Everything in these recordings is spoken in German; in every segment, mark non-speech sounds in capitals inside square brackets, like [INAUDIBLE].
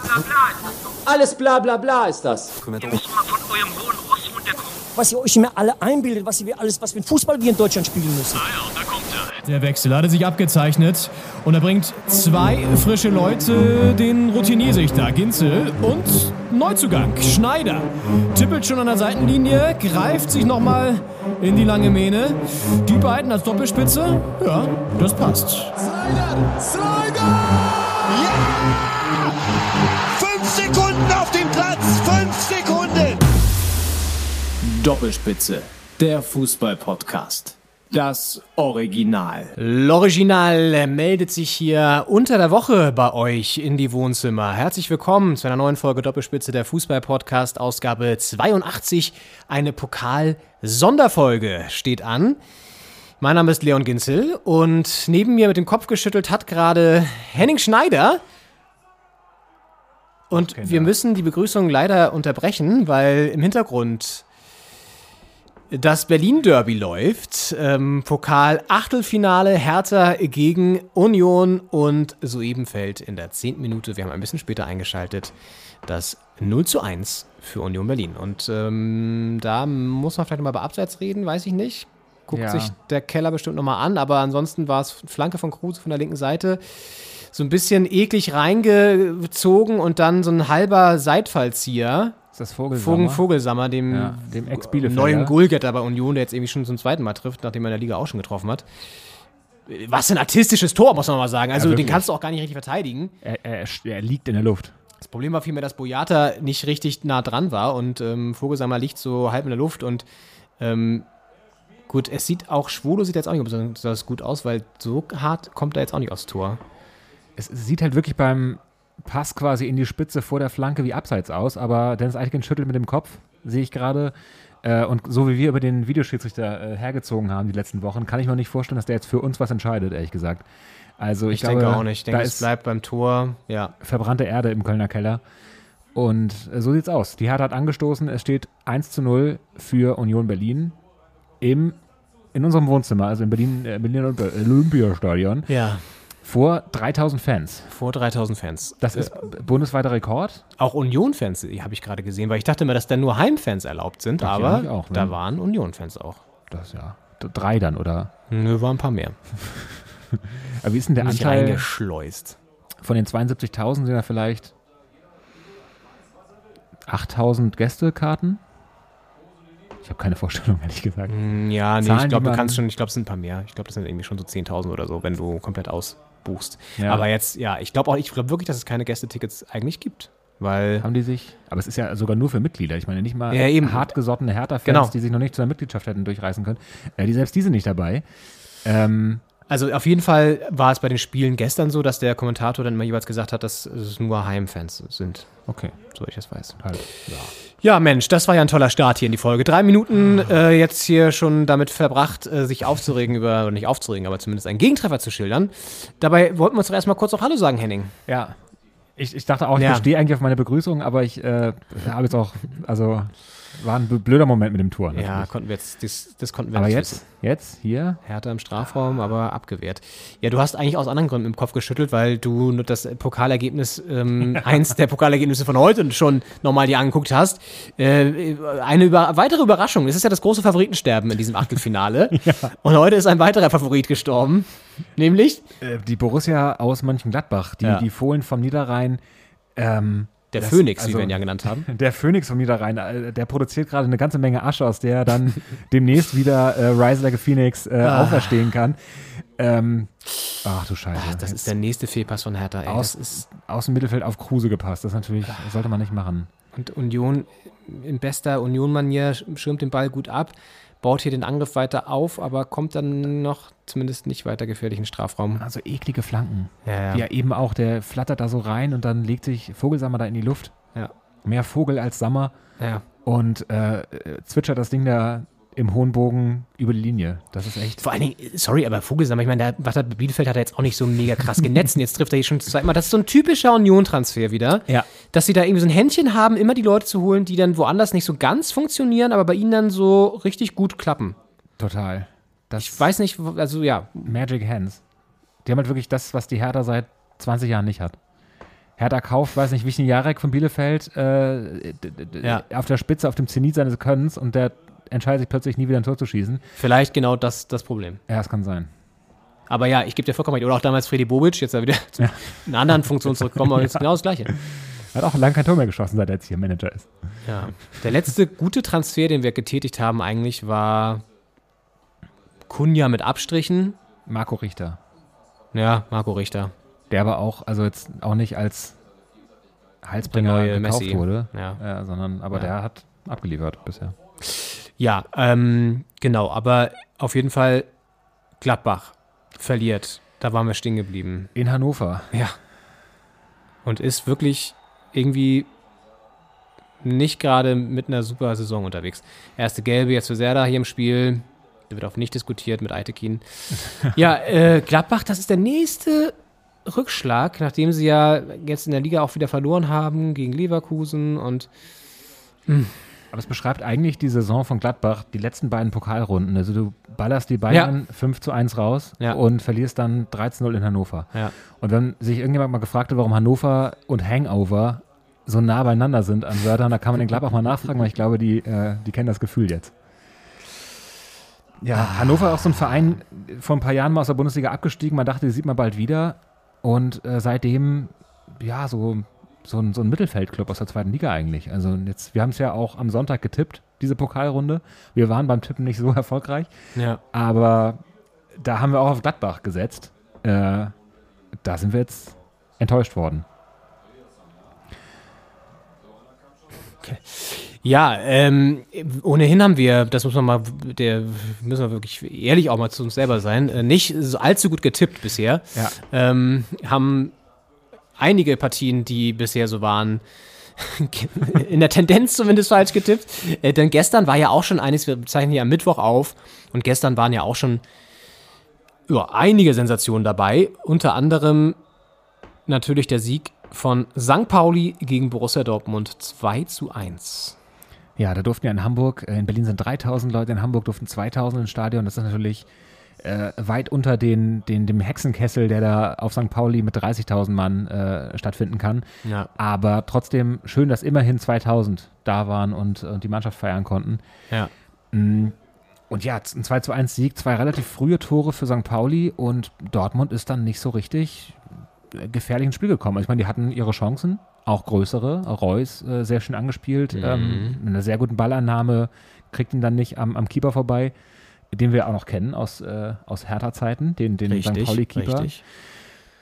bla bla bla ist das doch. Alles bla bla bla ist das. Ihr müsst mal von eurem hohen Ross runterkommen. was ihr euch immer alle einbildet, was wir alles, was für ein Fußball wir in Deutschland spielen müssen. Der Wechsel hatte sich abgezeichnet und er bringt zwei frische Leute, den Routinier sich da, Ginzel und Neuzugang, Schneider. Tippelt schon an der Seitenlinie, greift sich nochmal in die lange Mähne. Die beiden als Doppelspitze, ja, das passt. Slider! Slider! Fünf Sekunden auf dem Platz! Fünf Sekunden! Doppelspitze. Der Fußball-Podcast. Das Original. L'Original meldet sich hier unter der Woche bei euch in die Wohnzimmer. Herzlich willkommen zu einer neuen Folge Doppelspitze der Fußball-Podcast, Ausgabe 82. Eine Pokal-Sonderfolge steht an. Mein Name ist Leon Ginzel und neben mir mit dem Kopf geschüttelt hat gerade Henning Schneider. Und wir müssen die Begrüßung leider unterbrechen, weil im Hintergrund das Berlin-Derby läuft. Ähm, Pokal Achtelfinale Hertha gegen Union und soeben fällt in der zehnten Minute, wir haben ein bisschen später eingeschaltet, das 0 zu 1 für Union Berlin. Und ähm, da muss man vielleicht nochmal bei Abseits reden, weiß ich nicht. Guckt Ja. sich der Keller bestimmt nochmal an, aber ansonsten war es Flanke von Kruse von der linken Seite. So ein bisschen eklig reingezogen und dann so ein halber Seitfallzieher. Ist das Vogelsammer? Vogel Vogelsammer, dem, Ja, dem Ex-Bielefelder. neuen Goalgetter bei Union, der jetzt irgendwie schon zum zweiten Mal trifft, nachdem er in der Liga auch schon getroffen hat. Was ein artistisches Tor, muss man mal sagen. Also den wirklich. kannst du auch gar nicht richtig verteidigen. Er, er, er liegt in der Luft. Das Problem war vielmehr, dass Boyata nicht richtig nah dran war und ähm, Vogelsammer liegt so halb in der Luft und ähm, gut, es sieht auch, Schwolo sieht jetzt auch nicht besonders gut aus, weil so hart kommt er jetzt auch nicht aufs Tor. Es sieht halt wirklich beim Pass quasi in die Spitze vor der Flanke wie abseits aus, aber Dennis Eichgen schüttelt mit dem Kopf, sehe ich gerade. Äh, und so wie wir über den Videoschiedsrichter äh, hergezogen haben die letzten Wochen, kann ich mir nicht vorstellen, dass der jetzt für uns was entscheidet, ehrlich gesagt. Also ich, Ich, glaube, denke auch nicht. Ich denke, da es ist bleibt beim Tor. Ja, verbrannte Erde im Kölner Keller. Und äh, so sieht's aus. Die Hertha hat angestoßen. Es steht 1 zu 0 für Union Berlin im, in unserem Wohnzimmer, also im Berlin, äh, Berliner Olympiastadion, ja. Vor 3000 Fans. vor 3000 Fans. Das ist bundesweiter Rekord. Auch Union-Fans habe ich gerade gesehen, weil ich dachte immer, dass da nur Heimfans erlaubt sind, ich aber auch, ne? da waren Union-Fans auch. Das ja. Drei dann, oder? Nö, waren ein paar mehr. [LAUGHS] Aber wie ist denn der Nicht Anteil reingeschleust. von den 72.000? Sind da vielleicht 8000 Gästekarten? Ich habe keine Vorstellung, [LAUGHS] ehrlich gesagt. Hm, Ja, nee, Zahlen, ich glaube, du kannst schon, ich glaube, es sind ein paar mehr. Ich glaube, das sind irgendwie schon so 10.000 oder so, wenn du komplett ausbuchst. Ja. Aber jetzt, ja, ich glaube auch, ich glaube wirklich, dass es keine Gästetickets eigentlich gibt. Weil, Haben die sich? Aber es ist ja sogar nur für Mitglieder. Ich meine, nicht mal Ja, eben. hartgesottene Hertha-Fans, Genau. die sich noch nicht zu einer Mitgliedschaft hätten durchreißen können. Äh, die, selbst die sind nicht dabei. Ähm, also auf jeden Fall war es bei den Spielen gestern so, dass der Kommentator dann immer jeweils gesagt hat, dass es nur Heimfans sind, okay, so ich das weiß. halt. Ja. Ja, Mensch, das war ja ein toller Start hier in die Folge. Drei Minuten äh, jetzt hier schon damit verbracht, äh, sich aufzuregen über, oder nicht aufzuregen, aber zumindest einen Gegentreffer zu schildern. Dabei wollten wir uns doch erstmal kurz noch Hallo sagen, Henning. ja. Ich, ich dachte auch, ich Ja. bestehe eigentlich auf meine Begrüßung, aber ich äh, habe jetzt auch, also war ein blöder Moment mit dem Tor. Ja, natürlich. konnten wir jetzt, das, das konnten wir aber nicht jetzt, wissen. jetzt, hier, Hertha im Strafraum, aber abgewehrt. Ja, du hast eigentlich aus anderen Gründen im Kopf geschüttelt, weil du das Pokalergebnis, ähm, [LAUGHS] eins der Pokalergebnisse von heute schon nochmal dir angeguckt hast. Äh, eine über, weitere Überraschung. Es ist ja das große Favoritensterben in diesem [LAUGHS] Achtelfinale. Und heute ist ein weiterer Favorit gestorben. Nämlich äh, die Borussia aus Mönchengladbach, die, Ja. die Fohlen vom Niederrhein, ähm, der Das- Phoenix, wie also- wir ihn ja genannt haben. [LAUGHS] Der Phönix vom Niederrhein, äh, der produziert gerade eine ganze Menge Asche, aus der dann [LAUGHS] demnächst wieder äh, Rise Like a Phoenix äh, auferstehen kann. Ähm, ach du Scheiße. Ah. Das Jetzt ist der nächste Fehlpass von Hertha. Ey. aus, ist, aus dem Mittelfeld auf Kruse gepasst. Das natürlich, das sollte man nicht machen. und Union in bester Union-Manier schirmt den Ball gut ab, baut hier den Angriff weiter auf, aber kommt dann noch zumindest nicht weiter gefährlich in den Strafraum. Also eklige Flanken. Ja, Wie er eben auch, der flattert da so rein und dann legt sich Vogelsammer da in die Luft. Ja. Mehr Vogel als Sammer ja. und äh, äh, zwitschert das Ding da im hohen Bogen über die Linie. Das ist echt. Vor allen Dingen, sorry, aber Vogelsammer, ich meine, der Bielefeld hat er jetzt auch nicht so mega krass genetzt. und Jetzt trifft er hier schon zum zweiten Mal. Das ist so ein typischer Union-Transfer wieder. Ja. Dass sie da irgendwie so ein Händchen haben, immer die Leute zu holen, die dann woanders nicht so ganz funktionieren, aber bei ihnen dann so richtig gut klappen. Total. Das Ich weiß nicht, also ja, Magic Hands. Die haben halt wirklich das, was die Hertha seit 20 Jahren nicht hat. Hertha kauft, weiß nicht, Wichni Jarek von Bielefeld äh, Ja. auf der Spitze, auf dem Zenit seines Könnens und der entscheidet sich plötzlich nie wieder ein Tor zu schießen. Vielleicht genau das, das Problem. Ja, das kann sein. Aber ja, ich gebe dir vollkommen recht. Oder auch damals Freddy Bobic, jetzt wieder zu [LAUGHS] einer anderen Funktion [LAUGHS] zurückkommen, aber jetzt genau das Gleiche. Hat auch lange kein Tor mehr geschossen, seit er jetzt hier Manager ist. Ja. Der letzte gute Transfer, den wir getätigt haben, eigentlich war Kunja mit Abstrichen. Marco Richter. Ja, Marco Richter. Der aber auch, also jetzt auch nicht als Halsbringer gekauft Messi. wurde, Ja. äh, sondern aber Ja. der hat abgeliefert bisher. Ja, ähm, genau, aber auf jeden Fall Gladbach verliert. Da waren wir stehen geblieben. In Hannover. Ja. Und ist wirklich irgendwie nicht gerade mit einer super Saison unterwegs. Erste Gelbe jetzt für Serda hier im Spiel. Da wird auch nicht diskutiert mit Eitekin. [LAUGHS] ja, äh, Gladbach, das ist der nächste Rückschlag, nachdem sie ja jetzt in der Liga auch wieder verloren haben gegen Leverkusen und Aber es beschreibt eigentlich die Saison von Gladbach, die letzten beiden Pokalrunden. Also du ballerst die Bayern 5 zu 1 raus Ja. und verlierst dann 13-0 in Hannover. ja. Und wenn sich irgendjemand mal gefragt hat, warum Hannover und Hangover so nah beieinander sind an Wörtern, da kann man den Gladbach mal nachfragen, weil ich glaube, die, äh, die kennen das Gefühl jetzt. Ja, Hannover auch so ein Verein, vor ein paar Jahren mal aus der Bundesliga abgestiegen. Man dachte, die sieht man bald wieder. Und äh, seitdem, ja, so, so, ein, so ein Mittelfeldclub aus der zweiten Liga eigentlich. Also jetzt, wir haben es ja auch am Sonntag getippt, diese Pokalrunde. Wir waren beim Tippen nicht so [LAUGHS] erfolgreich. ja. Aber da haben wir auch auf Gladbach gesetzt. Äh, da sind wir jetzt enttäuscht worden. Ja, ähm, ohnehin haben wir, das muss man mal, der müssen wir wirklich ehrlich auch mal zu uns selber sein, äh, nicht allzu gut getippt bisher. Ja. Ähm, haben einige Partien, die bisher so waren, [LAUGHS] in der Tendenz zumindest falsch getippt. Äh, denn gestern war ja auch schon eines, wir zeichnen hier am Mittwoch auf, und gestern waren ja auch schon ja, einige Sensationen dabei. Unter anderem natürlich der Sieg von St. Pauli gegen Borussia Dortmund 2 zu 1. Ja, da durften ja in Hamburg, äh, in Berlin sind 3000 Leute, in Hamburg durften 2000 ins Stadion. Das ist natürlich äh, weit unter den, den, dem Hexenkessel, der da auf St. Pauli mit 30.000 Mann äh, stattfinden kann. Ja. Aber trotzdem schön, dass immerhin 2000 da waren und, und die Mannschaft feiern konnten. Ja. Mm, Und ja, ein 2 zu 1 Sieg, zwei relativ frühe Tore für St. Pauli und Dortmund ist dann nicht so richtig äh, gefährlich ins Spiel gekommen. Ich meine, die hatten ihre Chancen, auch größere. Reus äh, sehr schön angespielt, ähm, mit einer sehr guten Ballannahme, kriegt ihn dann nicht am, am Keeper vorbei, den wir auch noch kennen aus, äh, aus Hertha-Zeiten, den, den St. Pauli-Keeper. richtig.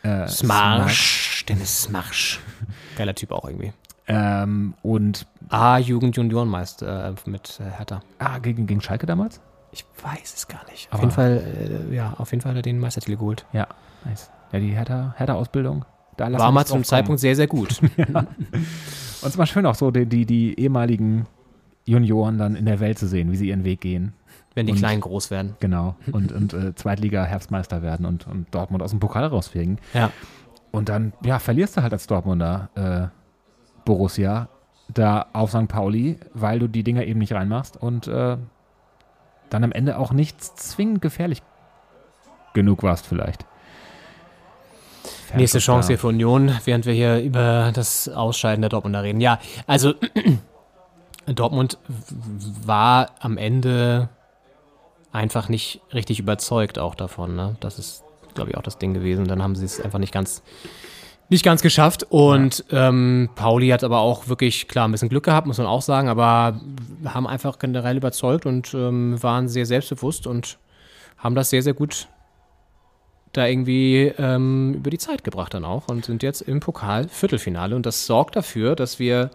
Äh, Smarsch, Dennis Smarsch. [LAUGHS] Geiler Typ auch irgendwie. Ähm, und Ah, Jugend Juniorenmeister äh, mit äh, Hertha. ah, gegen, gegen Schalke damals? Ich weiß es gar nicht. Auf Aber- jeden Fall, äh, ja, auf jeden Fall hat er den Meistertitel geholt. Ja, nice. Ja, die Hertha- Hertha-Ausbildung. lassen War mal zum Zeitpunkt sehr, sehr gut. [LAUGHS] kommen. Und es war schön auch so, die, die, die ehemaligen Junioren dann in der Welt zu sehen, wie sie ihren Weg gehen. Wenn die Und- Kleinen groß werden. Genau. [LAUGHS] Und, und äh, Zweitliga-Herbstmeister werden und, und Dortmund aus dem Pokal rausfegen. Ja. Und dann, ja, verlierst du halt als Dortmunder äh, Borussia da auf St. Pauli, weil du die Dinger eben nicht reinmachst und äh, dann am Ende auch nicht zwingend gefährlich genug warst vielleicht. Nächste Fernschuss Chance hier für Union, während wir hier über das Ausscheiden der Dortmunder reden. Ja, also [CLEARS THROAT] Dortmund war am Ende einfach nicht richtig überzeugt auch davon. Ne? Das ist, glaube ich, auch das Ding gewesen. Dann haben sie es einfach nicht ganz, nicht ganz geschafft. Und ähm, Pauli hat aber auch wirklich, klar, ein bisschen Glück gehabt, muss man auch sagen, aber haben einfach generell überzeugt und ähm, waren sehr selbstbewusst und haben das sehr, sehr gut da irgendwie ähm, über die Zeit gebracht dann auch und sind jetzt im Pokal Viertelfinale. Und das sorgt dafür, dass wir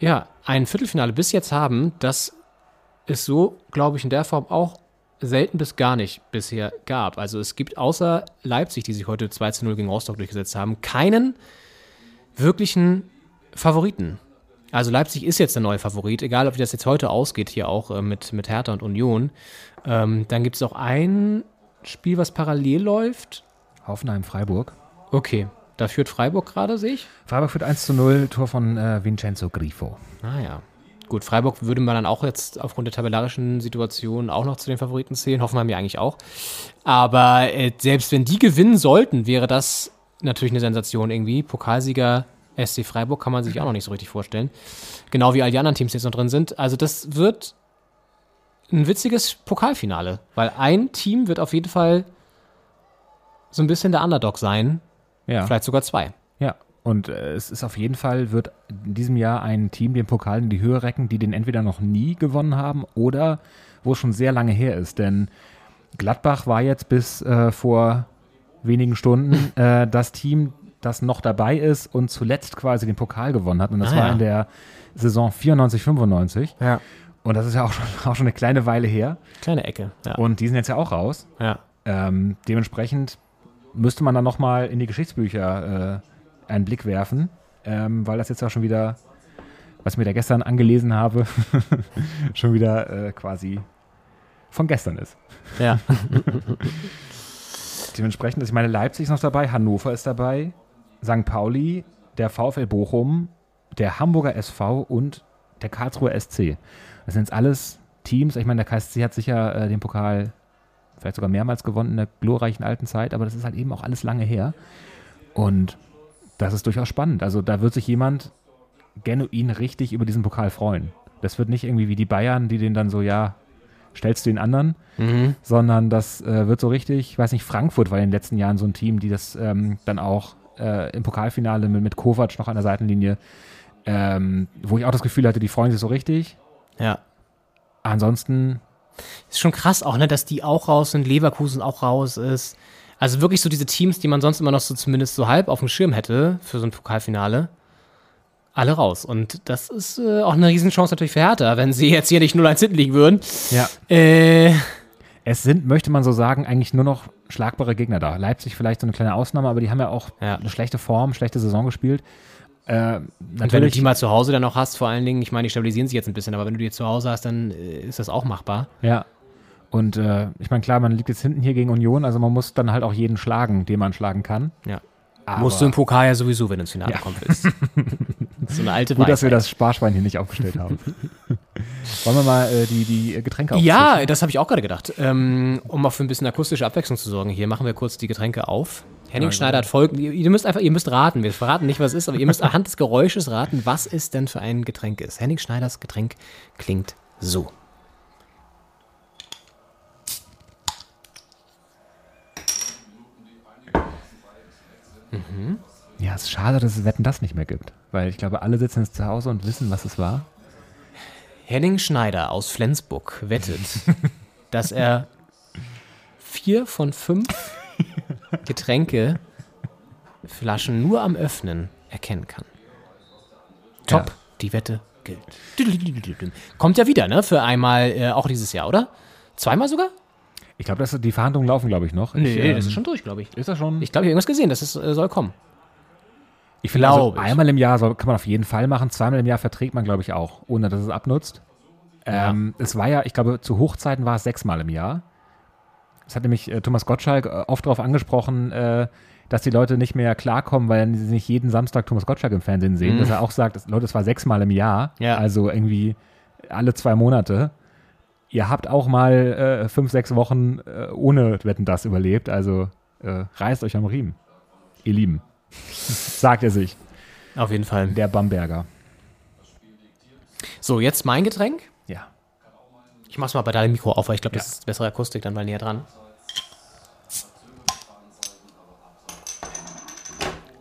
ja ein Viertelfinale bis jetzt haben, das es so, glaube ich, in der Form auch selten bis gar nicht bisher gab. Also es gibt außer Leipzig, die sich heute 2 zu 0 gegen Rostock durchgesetzt haben, keinen wirklichen Favoriten. Also Leipzig ist jetzt der neue Favorit, egal ob wie das jetzt heute ausgeht, hier auch äh, mit, mit Hertha und Union. Ähm, dann gibt es auch ein Spiel, was parallel läuft. Hoffenheim-Freiburg. Okay, da führt Freiburg gerade, sehe ich. Freiburg führt 1 zu 0, Tor von äh, Vincenzo Grifo. Ah ja. Gut, Freiburg würde man dann auch jetzt aufgrund der tabellarischen Situation auch noch zu den Favoriten zählen. Hoffenheim ja eigentlich auch. Aber äh, selbst wenn die gewinnen sollten, wäre das natürlich eine Sensation irgendwie. Pokalsieger SC Freiburg kann man sich auch noch nicht so richtig vorstellen. Genau wie all die anderen Teams, die jetzt noch drin sind. Also das wird ein witziges Pokalfinale, weil ein Team wird auf jeden Fall so ein bisschen der Underdog sein. Ja. Vielleicht sogar zwei. Ja, und äh, es ist auf jeden Fall, wird in diesem Jahr ein Team den Pokal in die Höhe recken, die den entweder noch nie gewonnen haben oder wo es schon sehr lange her ist. Denn Gladbach war jetzt bis äh, vor wenigen Stunden [LAUGHS] äh, das Team, das noch dabei ist und zuletzt quasi den Pokal gewonnen hat. Und das Ah, war ja. in der Saison 94, 95. Ja. Und das ist ja auch schon, [LAUGHS] auch schon eine kleine Weile her. Kleine Ecke. Ja. Und die sind jetzt ja auch raus. ja. Ähm, dementsprechend müsste man dann nochmal in die Geschichtsbücher äh, einen Blick werfen, ähm, weil das jetzt auch schon wieder, was ich mir da gestern angelesen habe, [LAUGHS] schon wieder äh, quasi von gestern ist. ja. [LAUGHS] Dementsprechend ist, ich meine, Leipzig ist noch dabei, Hannover ist dabei, St. Pauli, der VfL Bochum, der Hamburger SV und der Karlsruher SC. Das sind jetzt alles Teams. Ich meine, der KSC hat sicher äh, den Pokal vielleicht sogar mehrmals gewonnen in der glorreichen alten Zeit, aber das ist halt eben auch alles lange her. Und das ist durchaus spannend. Also da wird sich jemand genuin richtig über diesen Pokal freuen. Das wird nicht irgendwie wie die Bayern, die den dann so, ja, stellst du den anderen, sondern das äh, wird so richtig, ich weiß nicht, Frankfurt war in den letzten Jahren so ein Team, die das ähm, dann auch äh, im Pokalfinale mit, mit Kovac noch an der Seitenlinie, ähm, wo ich auch das Gefühl hatte, die freuen sich so richtig. ja. Ansonsten, Ist schon krass auch, ne, dass die auch raus sind, Leverkusen auch raus ist. Also wirklich so diese Teams, die man sonst immer noch so zumindest so halb auf dem Schirm hätte für so ein Pokalfinale. Alle raus. Und das ist äh, auch eine Riesenchance natürlich für Hertha, wenn sie jetzt hier nicht 0-1 hinten liegen würden. ja, Äh, es sind, möchte man so sagen, eigentlich nur noch schlagbare Gegner da. Leipzig vielleicht so eine kleine Ausnahme, aber die haben ja auch Ja. eine schlechte Form, schlechte Saison gespielt. Äh, und wenn du die mal zu Hause dann noch hast, vor allen Dingen, ich meine, die stabilisieren sich jetzt ein bisschen, aber wenn du die zu Hause hast, dann äh, ist das auch machbar. ja. Und äh, ich meine, klar, man liegt jetzt hinten hier gegen Union, also man muss dann halt auch jeden schlagen, den man schlagen kann. Ja. Aber Musst du im Pokal ja sowieso, wenn du ins Finale Ja. kommen willst. [LAUGHS] So eine alte Gut, dass wir Weisheit. das Sparschwein hier nicht aufgestellt haben. [LAUGHS] Wollen wir mal äh, die, die Getränke aufzischen? Ja, das habe ich auch gerade gedacht. Ähm, um auch für ein bisschen akustische Abwechslung zu sorgen, hier machen wir kurz die Getränke auf. Henning Schneider hat folgend, ihr, ihr müsst einfach, ihr müsst raten, wir verraten nicht, was es ist, aber ihr müsst anhand des Geräusches raten, was es denn für ein Getränk ist. Henning Schneiders Getränk klingt so. Ja, es ist schade, dass es Wetten das nicht mehr gibt. Weil ich glaube, alle sitzen jetzt zu Hause und wissen, was es war. Henning Schneider aus Flensburg wettet, [LAUGHS] dass er vier von fünf Getränkeflaschen nur am Öffnen erkennen kann. Top, Ja. die Wette gilt. Kommt ja wieder, ne? Für einmal, äh, auch dieses Jahr, oder? Zweimal sogar? Ich glaube, dass die Verhandlungen laufen, glaube ich, noch. ich, ähm, das ist schon durch, glaube ich. Ist das schon? Ich glaube, ich habe irgendwas gesehen, das ist, äh, soll kommen. Ich finde, also, einmal im Jahr soll, kann man auf jeden Fall machen. Zweimal im Jahr verträgt man, glaube ich, auch, ohne dass es abnutzt. Ähm, Es war ja, ich glaube, zu Hochzeiten war es sechsmal im Jahr. Es hat nämlich äh, Thomas Gottschalk äh, oft darauf angesprochen, äh, dass die Leute nicht mehr klarkommen, weil sie nicht jeden Samstag Thomas Gottschalk im Fernsehen sehen. Dass er auch sagt, dass, Leute, es war sechsmal im Jahr, Ja. also irgendwie alle zwei Monate. Ihr habt auch mal äh, fünf, sechs Wochen äh, ohne Wetten das überlebt, also äh, reißt euch am Riemen, ihr Lieben. [LAUGHS] sagt er sich, Auf jeden Fall. der Bamberger. So, jetzt mein Getränk. Ja. Ich mach's mal bei deinem Mikro auf, weil ich glaube, das ist bessere Akustik dann mal näher dran.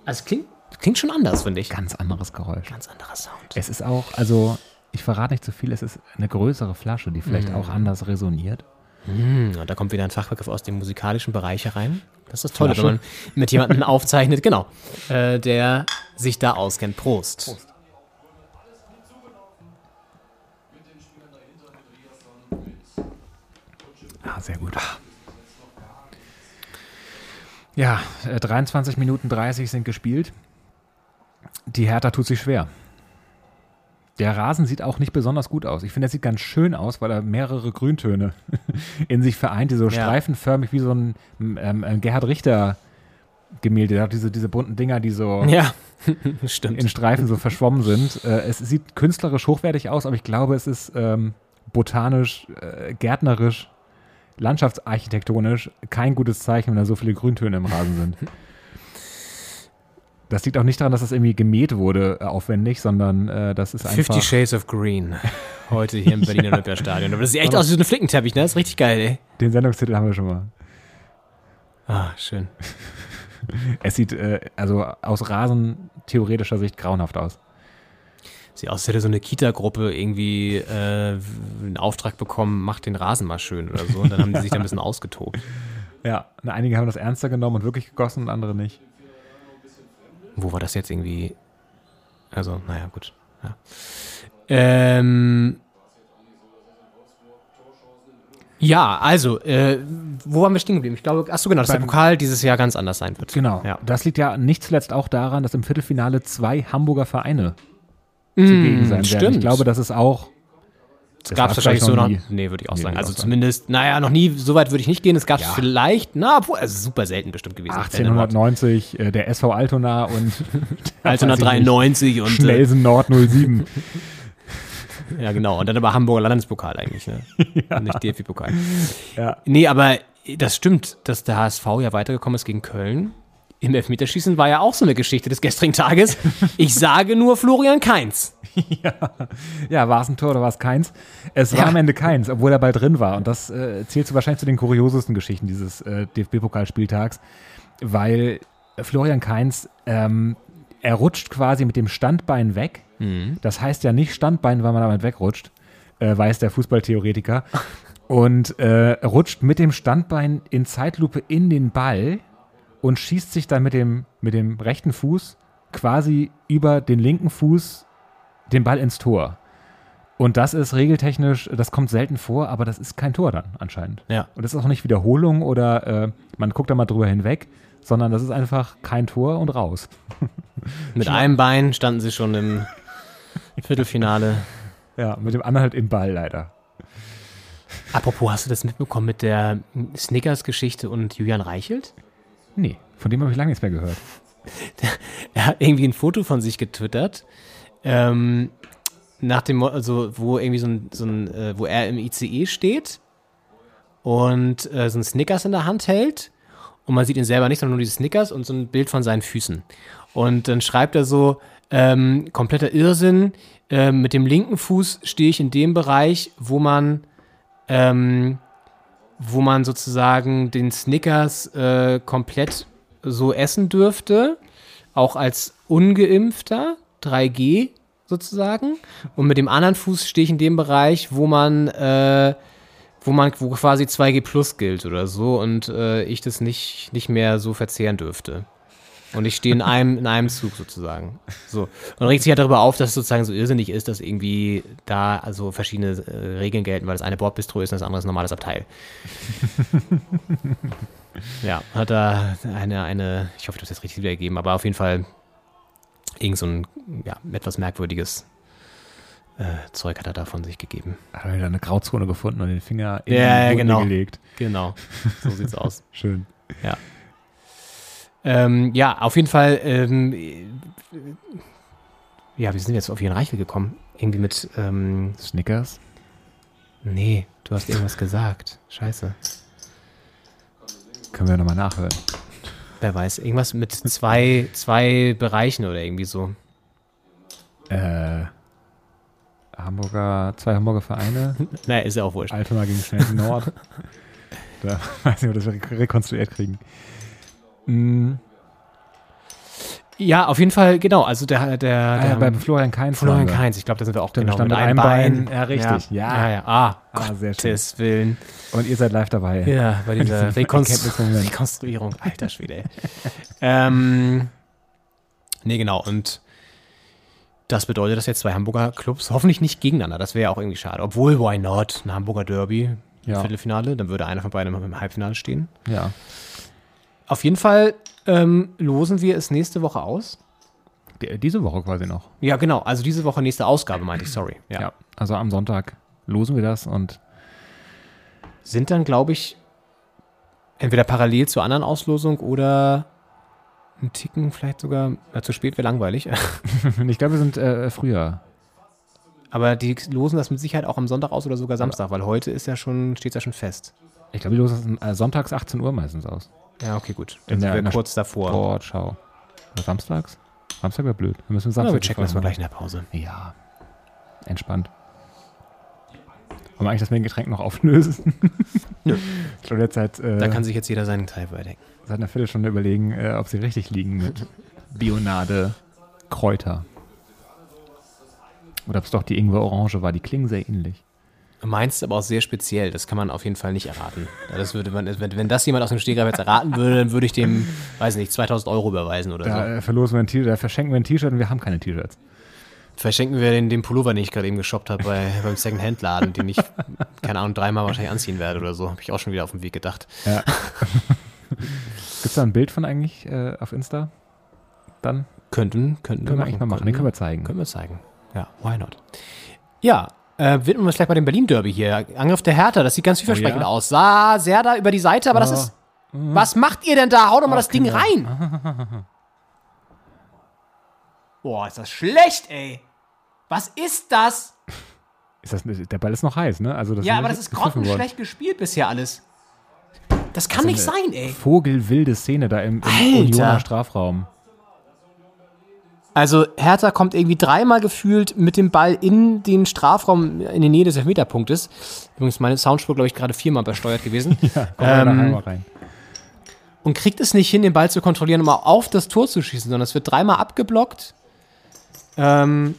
Also es klingt, klingt schon anders, finde ich. Ganz anderes Geräusch. Ganz anderer Sound. Es ist auch, also ich verrate nicht zu viel, es ist eine größere Flasche, die vielleicht auch anders resoniert. Hm, und da kommt wieder ein Fachbegriff aus dem musikalischen Bereich herein. Das ist das Tolle, wenn man [LAUGHS] mit jemandem [LAUGHS] aufzeichnet, genau, äh, der sich da auskennt. Prost. Ah, sehr gut. Ja, äh, 23 Minuten 30 sind gespielt. Die Hertha tut sich schwer. Der Rasen sieht auch nicht besonders gut aus. Ich finde, er sieht ganz schön aus, weil er mehrere Grüntöne [LAUGHS] in sich vereint, die so Ja. streifenförmig wie so ein ähm, Gerhard Richter Gemälde. Der hat diese, diese bunten Dinger, die so Ja, [LAUGHS] in Streifen so verschwommen sind. Äh, es sieht künstlerisch hochwertig aus, aber ich glaube, es ist ähm, botanisch, äh, gärtnerisch, landschaftsarchitektonisch kein gutes Zeichen, wenn da so viele Grüntöne im Rasen sind. [LAUGHS] Das liegt auch nicht daran, dass das irgendwie gemäht wurde, äh, aufwendig, sondern äh, das ist einfach. Fifty Shades of Green. [LAUGHS] Heute hier im Berliner Olympiastadion. Aber das sieht echt aus wie so ein Flickenteppich, ne? Das ist richtig geil, ey. Den Sendungstitel haben wir schon mal. Ah, schön. [LAUGHS] Es sieht äh, also aus rasentheoretischer Sicht grauenhaft aus. Sieht aus, als hätte so eine Kita-Gruppe irgendwie äh, einen Auftrag bekommen, macht den Rasen mal schön oder so. Und dann haben die sich da ein bisschen [LAUGHS] ausgetobt. Ja, einige haben das ernster genommen und wirklich gegossen und andere nicht. Wo war das jetzt irgendwie? Also, naja, gut. Ja. Ähm, ja, also, äh, wo waren wir stehen geblieben? Ich glaube, achso, genau, dass der Beim- Pokal dieses Jahr ganz anders sein wird. Genau. Ja. Das liegt ja nicht zuletzt auch daran, dass im Viertelfinale zwei Hamburger Vereine zugegen sein werden. Ich Mm, stimmt. glaube, das ist auch. Es gab es wahrscheinlich so noch. Nee, würde ich auch Nee, sagen. ich Also auch sagen. zumindest, naja, noch nie, so weit würde ich nicht gehen. Es gab Ja. vielleicht, na, obwohl, also super selten bestimmt gewesen. 1890, äh, der SV Altona und [LAUGHS] Altona weiß ich nicht, 93 und äh, Schnelsen Nord 07. [LAUGHS] ja genau und dann aber Hamburger Landespokal eigentlich, ne? [LAUGHS] Nicht DFB-Pokal. Ja. Nee, aber das stimmt, dass der HSV ja weitergekommen ist gegen Köln. Im Elfmeterschießen war ja auch so eine Geschichte des gestrigen Tages. [LAUGHS] Ich sage nur Florian Kainz. [LAUGHS] Ja, war es ein Tor oder war es keins? Es war Ja. am Ende keins, obwohl er bald drin war. Und das äh, zählt so wahrscheinlich zu den kuriosesten Geschichten dieses äh, DFB-Pokalspieltags, weil Florian Kainz, ähm, er rutscht quasi mit dem Standbein weg. Das heißt ja nicht Standbein, weil man damit wegrutscht, äh, weiß der Fußballtheoretiker. [LAUGHS] Und äh, rutscht mit dem Standbein in Zeitlupe in den Ball und schießt sich dann mit dem, mit dem rechten Fuß quasi über den linken Fuß den Ball ins Tor. Und das ist regeltechnisch, das kommt selten vor, aber das ist kein Tor dann anscheinend. Ja. Und das ist auch nicht Wiederholung oder äh, man guckt da mal drüber hinweg, sondern das ist einfach kein Tor und raus. [LAUGHS] Mit einem Bein standen sie schon im [LAUGHS] Viertelfinale. Ja, mit dem anderen halt im Ball leider. Apropos, hast du das mitbekommen mit der Snickers-Geschichte und Julian Reichelt? Nee, von dem habe ich lange nichts mehr gehört. [LAUGHS] er hat irgendwie ein Foto von sich getwittert, ähm, nach dem, also wo irgendwie so ein, so ein äh, wo er im ICE steht und äh, so ein Snickers in der Hand hält und man sieht ihn selber nicht, sondern nur diese Snickers und so ein Bild von seinen Füßen. Und dann schreibt er so, ähm, kompletter Irrsinn, ähm, mit dem linken Fuß stehe ich in dem Bereich, wo man ähm, wo man sozusagen den Snickers äh, komplett so essen dürfte, auch als ungeimpfter, 3G sozusagen. Und mit dem anderen Fuß stehe ich in dem Bereich, wo man, äh, wo man, wo quasi 2G plus gilt oder so und äh, ich das nicht, nicht mehr so verzehren dürfte. Und ich stehe in einem, in einem Zug sozusagen. So. Und regt sich halt darüber auf, dass es sozusagen so irrsinnig ist, dass irgendwie da also verschiedene äh, Regeln gelten, weil das eine Bordbistro ist und das andere ist ein normales Abteil. [LAUGHS] ja, hat da eine, eine, ich hoffe, ich habe das jetzt richtig wiedergegeben, aber auf jeden Fall irgend so ein ja, etwas merkwürdiges äh, Zeug hat er da von sich gegeben. Hat er wieder eine Grauzone gefunden und den Finger in Ja, ja, die Wunde genau. gelegt. Genau, so sieht's [LAUGHS] aus. Schön. Ja. Ähm, ja, auf jeden Fall. Ähm, äh, ja, wie sind wir jetzt auf Ihren Reichel gekommen? Irgendwie mit. Ähm, Snickers? nee, du hast irgendwas gesagt. Scheiße. Können wir nochmal nachhören. Wer weiß. Irgendwas mit zwei, zwei Bereichen oder irgendwie so. Äh, Hamburger, zwei Hamburger Vereine. [LAUGHS] Naja, ist ja auch wurscht. Altona gegen Schnelsen Nord. [LAUGHS] da weiß nicht, ob wir das re- rekonstruiert kriegen. Mm, Ja, auf jeden Fall, genau. Also der. der, ah, der ja, bei Florian Kainz. Florian waren wir. Keins, ich glaube, da sind wir auch Stimmt, genau mit einem Bein. Bein. Ja, richtig. Ja, Ja. ja. ja. Ah, Ah, sehr schön. Gottes Willen. Und ihr seid live dabei. Ja, bei dieser Rekonst [LAUGHS] Erkenntnismoment. Rekonstruierung. Alter Schwede. ey. ähm, nee, genau. Und das bedeutet, dass jetzt zwei Hamburger Clubs hoffentlich nicht gegeneinander. Das wäre ja auch irgendwie schade. Obwohl, why not? Ein Hamburger Derby, Ja. Viertelfinale. Dann würde einer von beiden im Halbfinale stehen. Ja. Auf jeden Fall ähm, losen wir es nächste Woche aus. Die- Diese Woche quasi noch. Ja, genau. Also diese Woche nächste Ausgabe, meinte ich. Sorry. Ja. Ja. Also am Sonntag losen wir das und Sind dann, glaube ich, entweder parallel zur anderen Auslosung oder ein Ticken vielleicht sogar ja, zu spät wäre langweilig. [LAUGHS] [LAUGHS] ich glaube, wir sind äh, früher. Aber die losen das mit Sicherheit auch am Sonntag aus oder sogar Samstag, weil heute ist ja schon, steht ja schon fest. Ich glaube, wir losen das äh, sonntags 18 Uhr meistens aus. Ja, okay, gut. Dann sind in wir kurz davor. Sportschau. Oder samstags? Samstag wäre blöd. Wir müssen Ja, Samstag wir die checken das mal gleich in der Pause. Ja. Entspannt. Wollen wir eigentlich das Getränk noch auflösen? Nö. Ich glaube, jetzt seit, äh, Da kann sich jetzt jeder seinen Teil überdenken. seit einer Viertelstunde überlegen, äh, ob sie richtig liegen mit Bionade Kräuter. Oder ob es doch die Ingwer Orange war. Die klingen sehr ähnlich. Meins ist aber auch sehr speziell. Das kann man auf jeden Fall nicht erraten. Das würde man, wenn, wenn das jemand aus dem Stegreif jetzt erraten würde, dann würde ich dem, weiß nicht, 2000 Euro überweisen oder so. Da äh, verlosen wir ein T-Shirt, da verschenken wir ein T-Shirt und wir haben keine T-Shirts. Verschenken wir den, den Pullover, den ich gerade eben geshoppt habe bei, [LAUGHS] beim Second-Hand-Laden, den ich, keine Ahnung, dreimal wahrscheinlich anziehen werde oder so. Habe ich auch schon wieder auf dem Weg gedacht. Ja. [LAUGHS] Gibt es da ein Bild von eigentlich äh, auf Insta? Dann Könnten, könnten können wir eigentlich mal machen. Den können wir zeigen. Können wir zeigen. Ja, why not? Ja, äh, widmen wir uns gleich mal dem Berlin-Derby hier. Angriff der Hertha, das sieht ganz vielversprechend Oh ja? aus. Sah sehr da über die Seite, aber das Oh. ist. Was macht ihr denn da? Hau doch mal das Ding Kinder. rein! [LAUGHS] Boah, ist das schlecht, ey! Was ist das? Ist das, der Ball ist noch heiß, ne? Also das Ja, aber das ist grottenschlecht gespielt bisher alles. Das kann nicht sein, ey. Vogelwilde Szene da im, im. Unioner Strafraum. Also Hertha kommt irgendwie dreimal gefühlt mit dem Ball in den Strafraum in die Nähe des Elfmeterpunktes. Übrigens meine Soundspur, glaube ich, gerade viermal besteuert gewesen. [LAUGHS] Kommen wir Ähm, mal rein. und kriegt es nicht hin, den Ball zu kontrollieren, um auf das Tor zu schießen, sondern es wird dreimal abgeblockt. Ähm,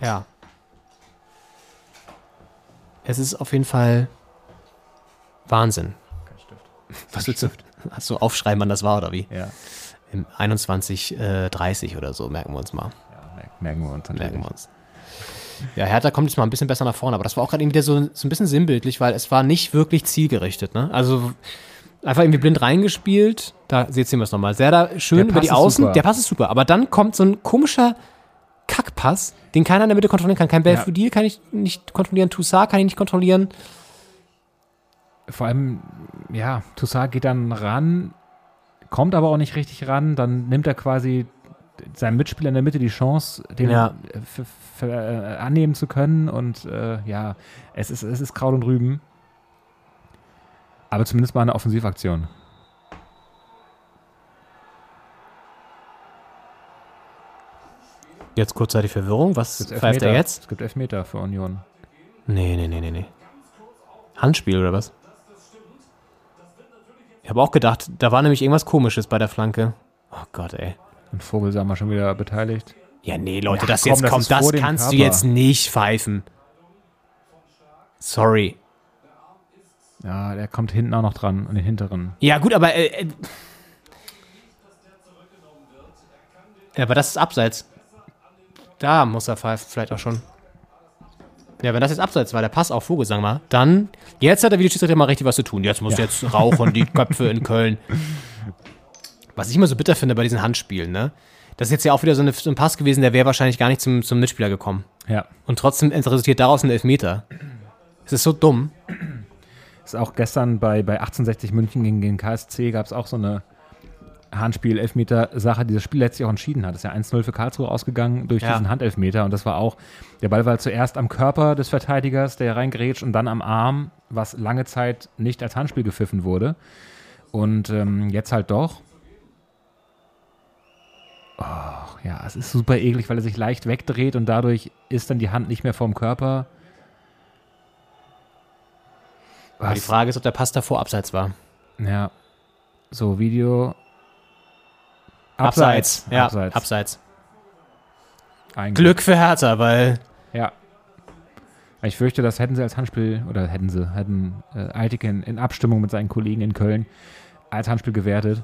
ja. Es ist auf jeden Fall Wahnsinn. Was willst du? Hast du aufschreiben, wann das war oder wie? Ja, Im 21.30 oder so, merken wir uns mal. ja merken- wir uns natürlich. Merken wir uns. Ja, Hertha kommt jetzt mal ein bisschen besser nach vorne, aber das war auch gerade irgendwie so, so ein bisschen sinnbildlich, weil es war nicht wirklich zielgerichtet. Ne? Also einfach irgendwie blind reingespielt. Da sehen wir es nochmal. Serda schön Der über die Außen. super. Der Pass ist super. Aber dann kommt so ein komischer Kackpass, den keiner in der Mitte kontrollieren kann. Kein Belfodil kann ich nicht kontrollieren. Toussaint kann ich nicht kontrollieren. Vor allem, ja, Toussaint geht dann ran, kommt aber auch nicht richtig ran. Dann nimmt er quasi seinem Mitspieler in der Mitte die Chance, den Ja. äh, annehmen zu können. Und äh, ja, es ist, es ist Kraut und Rüben. Aber zumindest mal eine Offensivaktion. Jetzt kurzzeitig Verwirrung. Was pfeift er jetzt? Es gibt Elfmeter für Union. Nee, nee, nee, nee, nee. Handspiel oder was? Ich habe auch gedacht, da war nämlich irgendwas komisches bei der Flanke. Oh Gott, ey. Und Vogelsang mal schon wieder beteiligt. Ja, nee, Leute, Ja, das komm, jetzt das kommt, das kannst du jetzt nicht pfeifen. Sorry. Ja, der kommt hinten auch noch dran, an den hinteren. Ja, gut, aber. Äh, äh, ja, aber das ist abseits. Da muss er pfeifen, vielleicht auch schon. Ja, wenn das jetzt abseits war, der Pass auf Vogelsang war, dann. Jetzt hat der Videoschiedsrichter mal richtig was zu tun. Jetzt muss jetzt rauchen, die Köpfe in Köln. Was ich immer so bitter finde bei diesen Handspielen, ne? Das ist jetzt ja auch wieder so, eine, so ein Pass gewesen, der wäre wahrscheinlich gar nicht zum, zum Mitspieler gekommen. Ja. Und trotzdem resultiert daraus ein Elfmeter. Es ist so dumm. Ist auch gestern bei, bei 1860 München gegen den KSC gab es auch so eine Handspiel-Elfmeter-Sache, die das Spiel letztlich auch entschieden hat. Es ist ja 1-0 für Karlsruhe ausgegangen durch Ja. diesen Handelfmeter und das war auch, der Ball war zuerst am Körper des Verteidigers, der reingrätscht und dann am Arm, was lange Zeit nicht als Handspiel gepfiffen wurde. Und ähm, jetzt halt doch. Oh, ja, es ist super eklig, weil er sich leicht wegdreht und dadurch ist dann die Hand nicht mehr vorm Körper. Die Frage ist, ob der Pass davor abseits war. Ja. So, Video. Abseits. Ja, Abseits. abseits. Eigentlich. Glück für Hertha, weil Ja. Ich fürchte, das hätten sie als Handspiel, oder hätten sie, hätten äh, Eitiken in Abstimmung mit seinen Kollegen in Köln als Handspiel gewertet.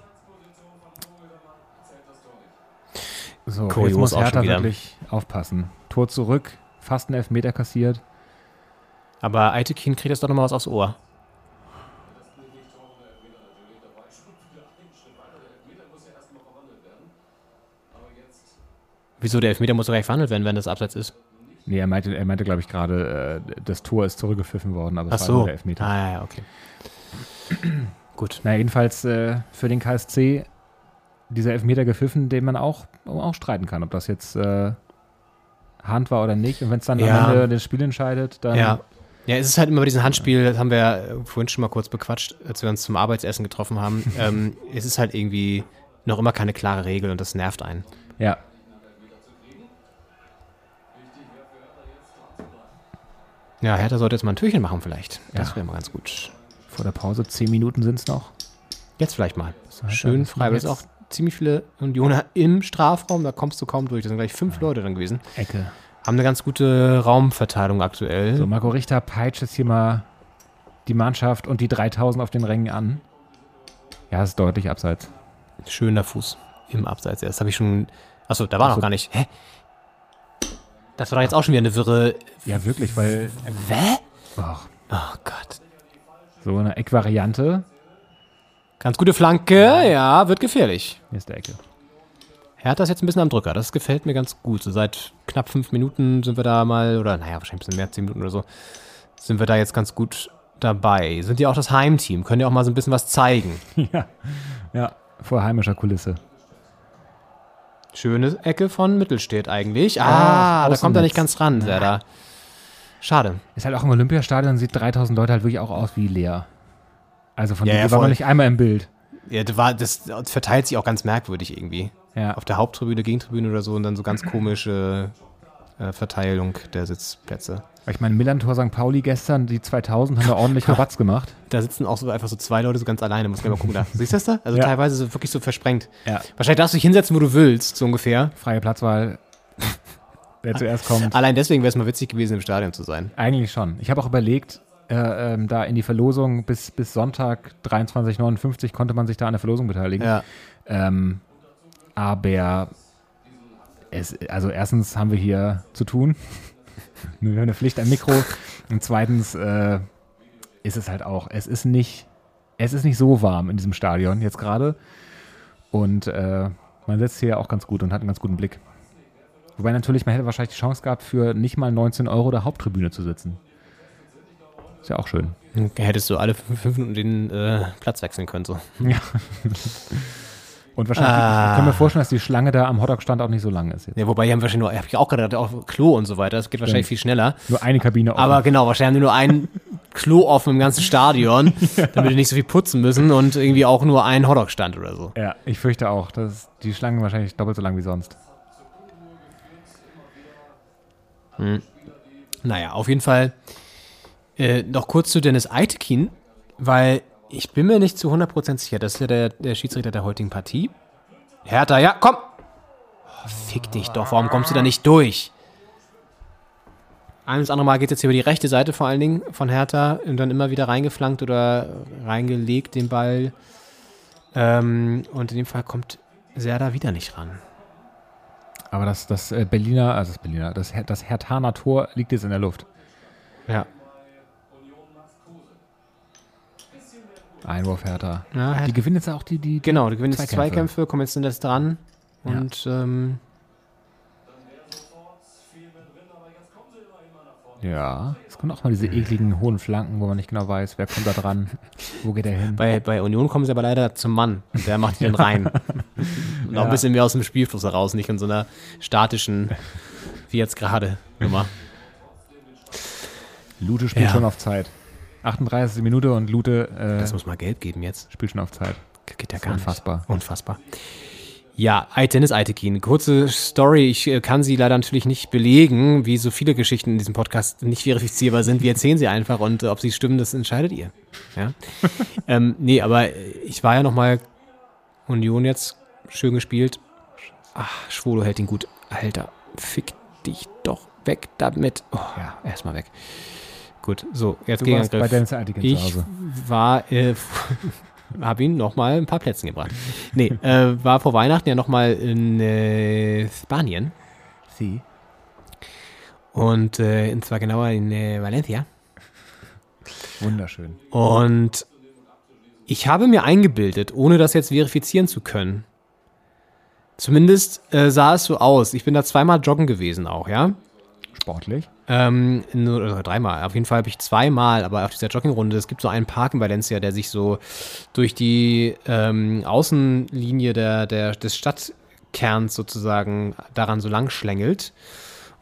So, jetzt Kurios muss auch schon Hertha wirklich aufpassen. Tor zurück, fast einen Elfmeter kassiert. Aber Eitekin kriegt jetzt doch nochmal was aufs Ohr. Wieso, der Elfmeter muss doch gleich verhandelt werden, wenn das abseits ist. Nee, er meinte, er meinte glaube ich, gerade, äh, das Tor ist zurückgepfiffen worden, aber Ach es war so. nur der Elfmeter. Ah, ja, ja, okay. [CLEARS THROAT] Gut. Na, jedenfalls äh, für den KSC dieser Elfmeter gepfiffen, den man auch, auch streiten kann, ob das jetzt äh, Hand war oder nicht. Und wenn es dann Ja. am Ende das Spiel entscheidet, dann Ja. Ja, es ist halt immer bei diesem Handspiel, das haben wir ja vorhin schon mal kurz bequatscht, als wir uns zum Arbeitsessen getroffen haben. [LAUGHS] ähm, es ist halt irgendwie noch immer keine klare Regel und das nervt einen. Ja. Ja, Hertha sollte jetzt mal ein Türchen machen vielleicht. Das Ja. wäre mal ganz gut. Vor der Pause zehn Minuten sind es noch. Jetzt vielleicht mal. Hertha Schön frei. Aber es ist auch ziemlich viele Unioner im Strafraum, da kommst du kaum durch. Das sind gleich fünf Leute dann gewesen. Ecke. Haben eine ganz gute Raumverteilung aktuell. So, Marco Richter peitscht jetzt hier mal die Mannschaft und die 3000 auf den Rängen an. Ja, es ist deutlich abseits. Schöner Fuß im Abseits. Das habe ich schon. Achso, da war Ach so. noch gar nicht. Hä? Das war doch jetzt auch schon wieder eine wirre. Ja, wirklich, weil. Hä? Ach, Oh Gott. so eine Eckvariante. Ganz gute Flanke, ja, wird gefährlich. Hier ist der Ecke. Hertha ist jetzt ein bisschen am Drücker. Das gefällt mir ganz gut. So seit knapp fünf Minuten sind wir da mal, oder naja, wahrscheinlich ein bisschen mehr, zehn Minuten oder so, sind wir da jetzt ganz gut dabei. Sind ja auch das Heimteam, können ja auch mal so ein bisschen was zeigen. [LAUGHS] ja. Ja, vor heimischer Kulisse. Schöne Ecke von Mittelstädt eigentlich. Ah, Ah, da kommt er nicht ganz ran, Serda. Schade. Ist halt auch im Olympiastadion, sieht 3000 Leute halt wirklich auch aus wie leer. Also von Ja, denen ja, war man nicht einmal im Bild. Ja, das, war, das verteilt sich auch ganz merkwürdig irgendwie. Ja. Auf der Haupttribüne, Gegentribüne oder so und dann so ganz [CLEARS THROAT] komische äh, Verteilung der Sitzplätze. Ich meine, Millantor St. Pauli gestern, die 2000, haben da ordentlich [LAUGHS] Rabatz gemacht. Da sitzen auch so einfach so zwei Leute so ganz alleine. Muss man mal gucken. Da. [LAUGHS] Siehst du das da? Also Ja. teilweise so wirklich so versprengt. Ja. Wahrscheinlich darfst du dich hinsetzen, wo du willst, so ungefähr. Freie Platzwahl. [LAUGHS] Wer zuerst kommt. Allein deswegen wäre es mal witzig gewesen, im Stadion zu sein. Eigentlich schon. Ich habe auch überlegt, äh, ähm, da in die Verlosung bis, bis Sonntag 23.59 konnte man sich da an der Verlosung beteiligen. Ja. Ähm, aber es, also erstens haben wir hier zu tun. [LAUGHS] wir haben eine Pflicht am Mikro. Und zweitens äh, ist es halt auch, es ist nicht, es ist nicht so warm in diesem Stadion jetzt gerade. Und äh, man sitzt hier auch ganz gut und hat einen ganz guten Blick. Wobei natürlich, man hätte wahrscheinlich die Chance gehabt, für nicht mal 19 Euro der Haupttribüne zu sitzen. Ist ja auch schön. Hättest du alle fünf, fünf Minuten den äh, Platz wechseln können. So. Ja. [LAUGHS] Und wahrscheinlich, Ah. ich kann mir vorstellen, dass die Schlange da am Hotdog-Stand auch nicht so lang ist. Jetzt. Ja, wobei, die haben wahrscheinlich nur, hab ich auch gerade gedacht, auch Klo und so weiter. Das geht wahrscheinlich viel schneller. Nur eine Kabine offen. Aber genau, wahrscheinlich haben die nur ein [LAUGHS] Klo offen im ganzen Stadion, damit die nicht so viel putzen müssen und irgendwie auch nur einen Hotdog-Stand oder so. Ja, ich fürchte auch, dass die Schlangen wahrscheinlich doppelt so lang wie sonst. Naja, auf jeden Fall äh, noch kurz zu Dennis Eitekin, weil ich bin mir nicht zu 100% sicher, das ist ja der, der Schiedsrichter der heutigen Partie. Hertha, ja, komm! Oh, fick dich doch, warum kommst du da nicht durch? Ein und das andere Mal geht jetzt hier über die rechte Seite vor allen Dingen von Hertha und dann immer wieder reingeflankt oder reingelegt den Ball. Ähm, und in dem Fall kommt Serda wieder nicht ran. Aber das, das äh, Berliner, also das Berliner, das, das Hertaner Tor liegt jetzt in der Luft. Ja. Einwurf Hertha. ja Die Hertha, gewinnen jetzt auch die, die, die genau, die gewinnen jetzt Zweikämpfe. Kommen jetzt jetzt dran. Ja. Und ähm, Ja, es kommen auch mal diese ekligen hohen Flanken, wo man nicht genau weiß, wer kommt da dran, [LAUGHS] wo geht er hin. Bei, bei Union kommen sie aber leider zum Mann. Und der macht die dann rein. [LAUGHS] Und auch ein bisschen mehr aus dem Spielfluss heraus, nicht in so einer statischen, wie jetzt gerade, Nummer. Lute spielt Ja. schon auf Zeit. 38. Minute und Lute äh, Das muss mal gelb geben jetzt. spielt schon auf Zeit. Geht ja gar unfassbar. nicht. Unfassbar. Ja, Dennis Eitekin. Kurze Story. Ich äh, kann sie leider natürlich nicht belegen, wie so viele Geschichten in diesem Podcast nicht verifizierbar sind. Wir erzählen sie einfach und äh, ob sie stimmen, das entscheidet ihr. Ja? [LAUGHS] ähm, nee, aber äh, ich war ja noch mal Union jetzt schön gespielt. Ach, Schwolo hält ihn gut. Alter, fick dich doch weg damit. Oh, ja, erstmal weg. Gut, so, jetzt Du warst bei Gegenangriff. Dennis Eitigen zu Ich Hause. war, äh, [LAUGHS] habe ihn noch mal ein paar Plätzchen gebracht. Nee, äh, war vor Weihnachten ja noch mal in äh, Spanien Sie? und äh, und zwar genauer in äh, Valencia. Wunderschön. Und ich habe mir eingebildet, ohne das jetzt verifizieren zu können. Zumindest äh, sah es so aus. Ich bin da zweimal joggen gewesen auch, ja. Sportlich. Ähm, nur, oder dreimal. Auf jeden Fall habe ich zweimal, aber auf dieser Joggingrunde, es gibt so einen Park in Valencia, der sich so durch die ähm, Außenlinie der, der, des Stadtkerns sozusagen daran so lang schlängelt.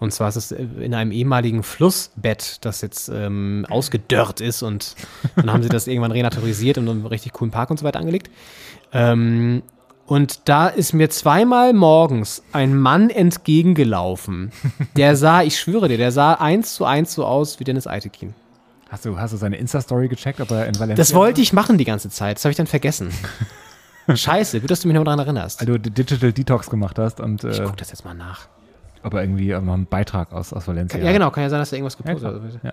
Und zwar ist es in einem ehemaligen Flussbett, das jetzt ähm, ausgedörrt ist und dann haben sie das [LAUGHS] irgendwann renaturalisiert und einen richtig coolen Park und so weiter angelegt. Ähm, Und da ist mir zweimal morgens ein Mann entgegengelaufen. Der sah, ich schwöre dir, der sah eins zu eins so aus wie Dennis Eitekin. Hast du, hast du seine Insta-Story gecheckt, ob er in Valencia Das wollte ich machen die ganze Zeit. Das habe ich dann vergessen. Scheiße, gut, dass du mich noch daran erinnerst. Weil du Digital Detox gemacht hast und Ich äh, guck das jetzt mal nach. ob er irgendwie noch einen Beitrag aus, aus Valencia Ja, genau, kann ja sein, dass er irgendwas Ja, gepostet hat. Ja.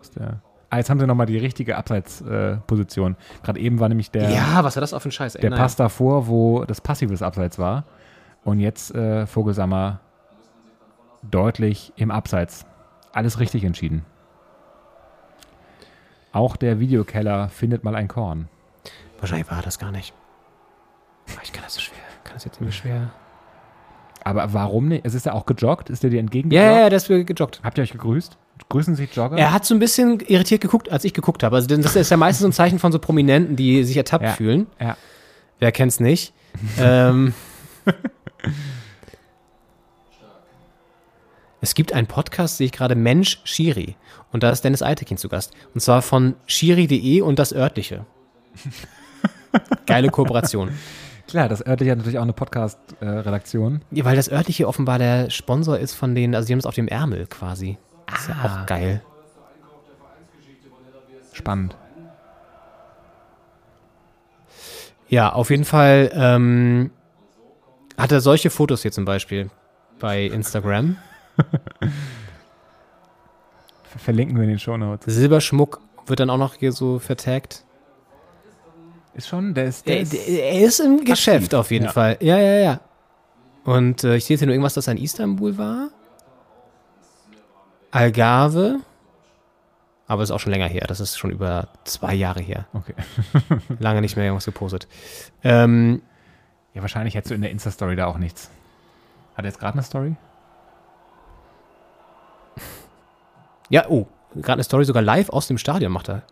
Ist der- Ah, jetzt haben sie nochmal die richtige Abseitsposition. Äh. Gerade eben war nämlich der, Ja, was war das auf ein Scheiß? Ey, der naja. Pass davor, wo das passives Abseits war. Und jetzt äh, Vogelsammer deutlich im Abseits. Alles richtig entschieden. Auch der Videokeller findet mal ein Korn. Wahrscheinlich war das gar nicht. Ich kann das so schwer. Kann das jetzt irgendwie schwer. Aber warum nicht? Es ist ja auch gejoggt. Ist der dir Ja, entgegengejoggt? ja, ja, der ist gejoggt. Habt ihr euch gegrüßt? Grüßen sich Jogger? Er hat so ein bisschen irritiert geguckt, als ich geguckt habe. Also das ist ja meistens so ein Zeichen von so Prominenten, die sich ertappt Ja. fühlen. Ja. Wer kennt's nicht? ähm, [LAUGHS] es gibt einen Podcast, sehe ich gerade, Mensch Schiri. Und da ist Dennis Eitekin zu Gast. Und zwar von schiri.de und das örtliche. [LAUGHS] Geile Kooperation. Klar, das örtliche hat natürlich auch eine Podcast-Redaktion. Ja, weil das örtliche offenbar der Sponsor ist von denen, also die haben es auf dem Ärmel quasi. Ist ja auch geil. Spannend. Ja, auf jeden Fall ähm, hat er solche Fotos hier zum Beispiel bei Instagram. [LAUGHS] Verlinken wir in den Shownotes. Silberschmuck wird dann auch noch hier so vertagt. Ist schon, der ist, der Er, ist er ist im Geschäft auf jeden ja. Fall. Ja, ja, ja. Und äh, ich sehe jetzt hier nur irgendwas, das in Istanbul war. Algarve. Aber ist auch schon länger her. Das ist schon über zwei Jahre her. Okay. [LAUGHS] Lange nicht mehr irgendwas gepostet. Ähm, Ja, wahrscheinlich hättest du in der Insta-Story da auch nichts. Hat er jetzt gerade eine Story? Ja, oh, gerade eine Story sogar live aus dem Stadion macht er.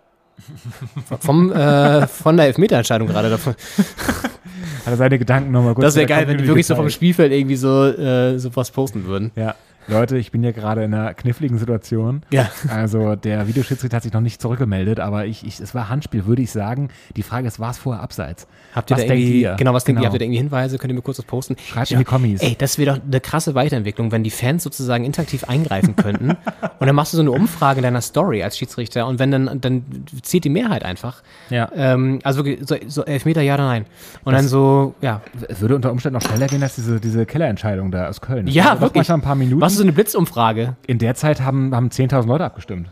Vom, äh, von der Elfmeterentscheidung gerade davon. [LAUGHS] Hat er seine Gedanken nochmal kurz Das wäre geil, wenn die wirklich so vom? Spielfeld irgendwie so, äh, so was posten würden. Ja. Leute, ich bin hier gerade in einer kniffligen Situation. Ja. Also der Videoschiedsrichter hat sich noch nicht zurückgemeldet, aber ich, ich, es war Handspiel, würde ich sagen. Die Frage ist, war es vorher abseits? Habt ihr Was da irgendwie, ihr? genau, was denkt ihr? Genau. Habt ihr da irgendwie Hinweise? Könnt ihr mir kurz was posten? Schreibt in die Kommis. Ey, das wäre doch eine krasse Weiterentwicklung, wenn die Fans sozusagen interaktiv eingreifen könnten. [LAUGHS] und dann machst du so eine Umfrage in deiner Story als Schiedsrichter und wenn dann, dann zählt die Mehrheit einfach. Ja. Ähm, also so, so Elfmeter, ja oder nein. Und dann so, ja. Es würde unter Umständen noch schneller gehen als diese, diese Kellerentscheidung da aus Köln. Das Ja, dauert wirklich. manchmal ein paar Minuten. Was so eine Blitzumfrage? In der Zeit haben, haben 10.000 Leute abgestimmt.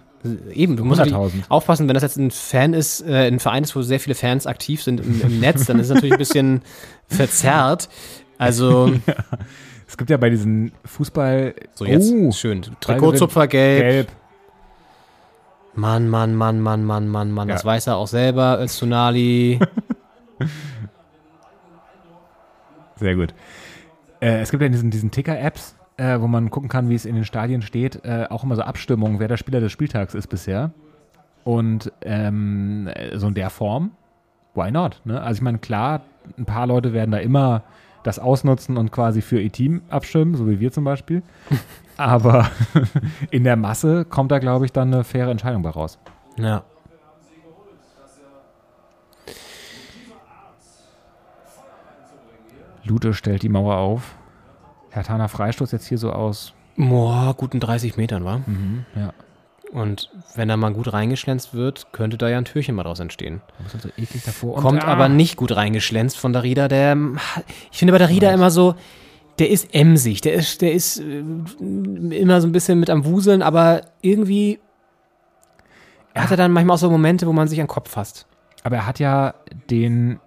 Eben, du musst 100.000. natürlich aufpassen, wenn das jetzt ein Fan ist, äh, ein Verein ist, wo sehr viele Fans aktiv sind im, im Netz, dann ist es natürlich ein bisschen [LAUGHS] verzerrt. Also, [LAUGHS] Es gibt ja bei diesen Fußball... so jetzt, Oh, schön. Trikotzupfer gelb. gelb. Mann, Mann, Mann, Mann, Mann, Mann, Mann. Das Ja. weiß er auch selber, Öztunali. [LAUGHS] Sehr gut. Äh, es gibt ja diesen, diesen Ticker-Apps, äh, wo man gucken kann, wie es in den Stadien steht, äh, auch immer so Abstimmungen, wer der Spieler des Spieltags ist bisher. Und ähm, äh, so in der Form, why not? Ne? Also ich meine, klar, ein paar Leute werden da immer das ausnutzen und quasi für ihr Team abstimmen, so wie wir zum Beispiel. [LAUGHS] Aber [LAUGHS] in der Masse kommt da, glaube ich, dann eine faire Entscheidung bei raus. Ja. Lute stellt die Mauer auf. Herr Tana Freistoß jetzt hier so aus. Boah, guten 30 Metern, war. Ja. Und wenn da mal gut reingeschlänzt wird, könnte da ja ein Türchen mal draus entstehen. So eklig davor? Kommt ah, aber nicht gut reingeschlänzt von Darida. Der, ich finde bei Darida immer so, der ist emsig, der ist, der ist äh, immer so ein bisschen mit am Wuseln, aber irgendwie hat er dann manchmal auch so Momente, wo man sich an den Kopf fasst. Aber er hat ja den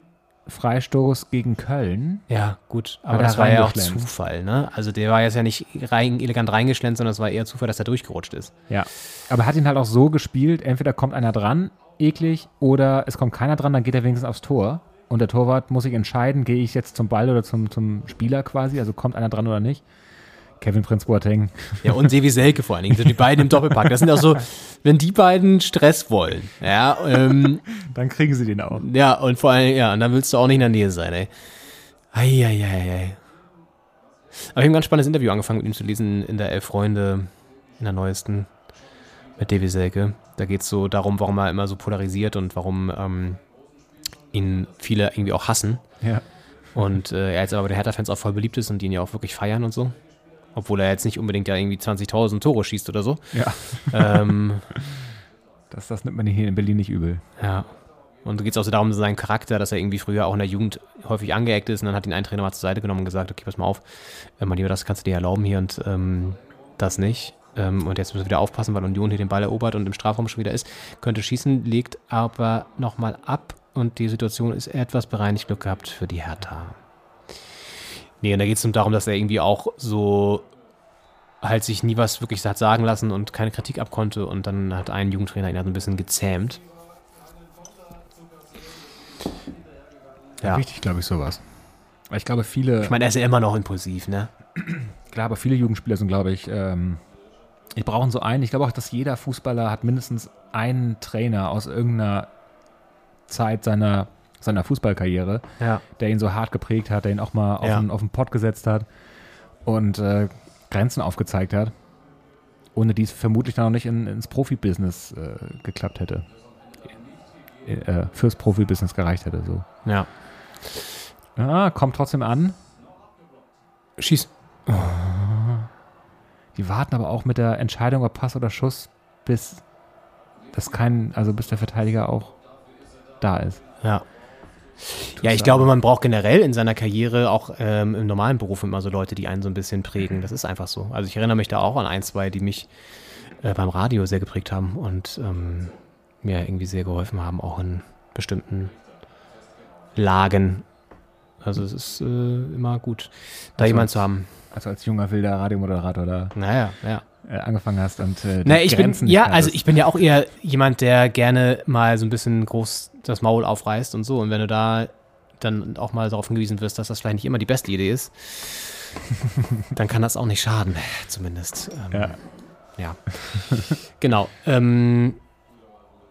Freistoß gegen Köln. Ja, gut. Aber er das war ja auch. Zufall, ne? Also der war jetzt ja nicht rein, elegant reingeschlänzt, sondern es war eher Zufall, dass er durchgerutscht ist. Ja. Aber er hat ihn halt auch so gespielt, entweder kommt einer dran, eklig, oder es kommt keiner dran, dann geht er wenigstens aufs Tor. Und der Torwart muss sich entscheiden, gehe ich jetzt zum Ball oder zum, zum Spieler quasi, also kommt einer dran oder nicht. Kevin Prinz Boateng. [LAUGHS] Ja, und Sevi Selke vor allen Dingen, die beiden im Doppelpack. Das sind auch so, wenn die beiden Stress wollen, ja, ähm, [LAUGHS] Dann kriegen sie den auch. ja, und vor allem, ja, und dann willst du auch nicht in der Nähe sein, ey. Eieiei. Aber ich habe ein ganz spannendes Interview angefangen mit ihm zu lesen in der Elf Freunde, in der neuesten, mit Davy Selke. Da geht es so darum, warum er immer so polarisiert und warum ähm, ihn viele irgendwie auch hassen. Ja. Und äh, er jetzt aber bei den Hertha-Fans auch voll beliebt ist und die ihn ja auch wirklich feiern und so. Obwohl er jetzt nicht unbedingt ja irgendwie 20.000 Tore schießt oder so. Ja. ähm, [LAUGHS] Das, das nimmt man hier in Berlin nicht übel. ja. Und da geht es auch so darum, seinen Charakter, dass er irgendwie früher auch in der Jugend häufig angeeckt ist. Und dann hat ihn ein Trainer mal zur Seite genommen und gesagt, okay, pass mal auf, äh, mein Lieber, das kannst du dir erlauben hier und ähm, das nicht. Ähm, und jetzt müssen wir wieder aufpassen, weil Union hier den Ball erobert und im Strafraum schon wieder ist. Könnte schießen, legt aber nochmal ab und die Situation ist etwas bereinigt Glück gehabt für die Hertha. Nee, und da geht es darum, dass er irgendwie auch so halt sich nie was wirklich hat sagen lassen und keine Kritik abkonnte und dann hat ein Jugendtrainer ihn halt ein bisschen gezähmt. Ja. Richtig, glaube ich, sowas. Ich glaube, viele, Ich meine, er ist ja immer noch impulsiv, ne? klar, aber viele Jugendspieler sind, glaube ich, ähm, die brauchen so einen. Ich glaube auch, dass jeder Fußballer hat mindestens einen Trainer aus irgendeiner Zeit seiner, seiner Fußballkarriere, Ja. der ihn so hart geprägt hat, der ihn auch mal auf, Ja. den, auf den Pott gesetzt hat und äh, Grenzen aufgezeigt hat, ohne die es vermutlich dann noch nicht in, ins Profibusiness äh, geklappt hätte. Äh, fürs Profibusiness gereicht hätte. So. Ja. Ja, kommt trotzdem an. Schieß. Die warten aber auch mit der Entscheidung, ob Pass oder Schuss, bis das kein, also bis der Verteidiger auch da ist. Ja. Ja, ich glaube, man braucht generell in seiner Karriere auch ähm, im normalen Beruf immer so Leute, die einen so ein bisschen prägen. Das ist einfach so. Also ich erinnere mich da auch an ein, zwei, die mich äh, beim Radio sehr geprägt haben und ähm, mir irgendwie sehr geholfen haben, auch in bestimmten Lagen. Also es ist äh, immer gut, da Also jemanden als- zu haben. Also als junger wilder Radiomoderator da Naja, ja. äh, angefangen hast und äh, die Na, ich bin, Grenzen nicht ja, also ich bin ja auch eher jemand, der gerne mal so ein bisschen groß das Maul aufreißt und so. Und wenn du da dann auch mal darauf hingewiesen wirst, dass das vielleicht nicht immer die beste Idee ist, [LAUGHS] dann kann das auch nicht schaden, zumindest. Ähm, Ja. ja. genau. Ähm,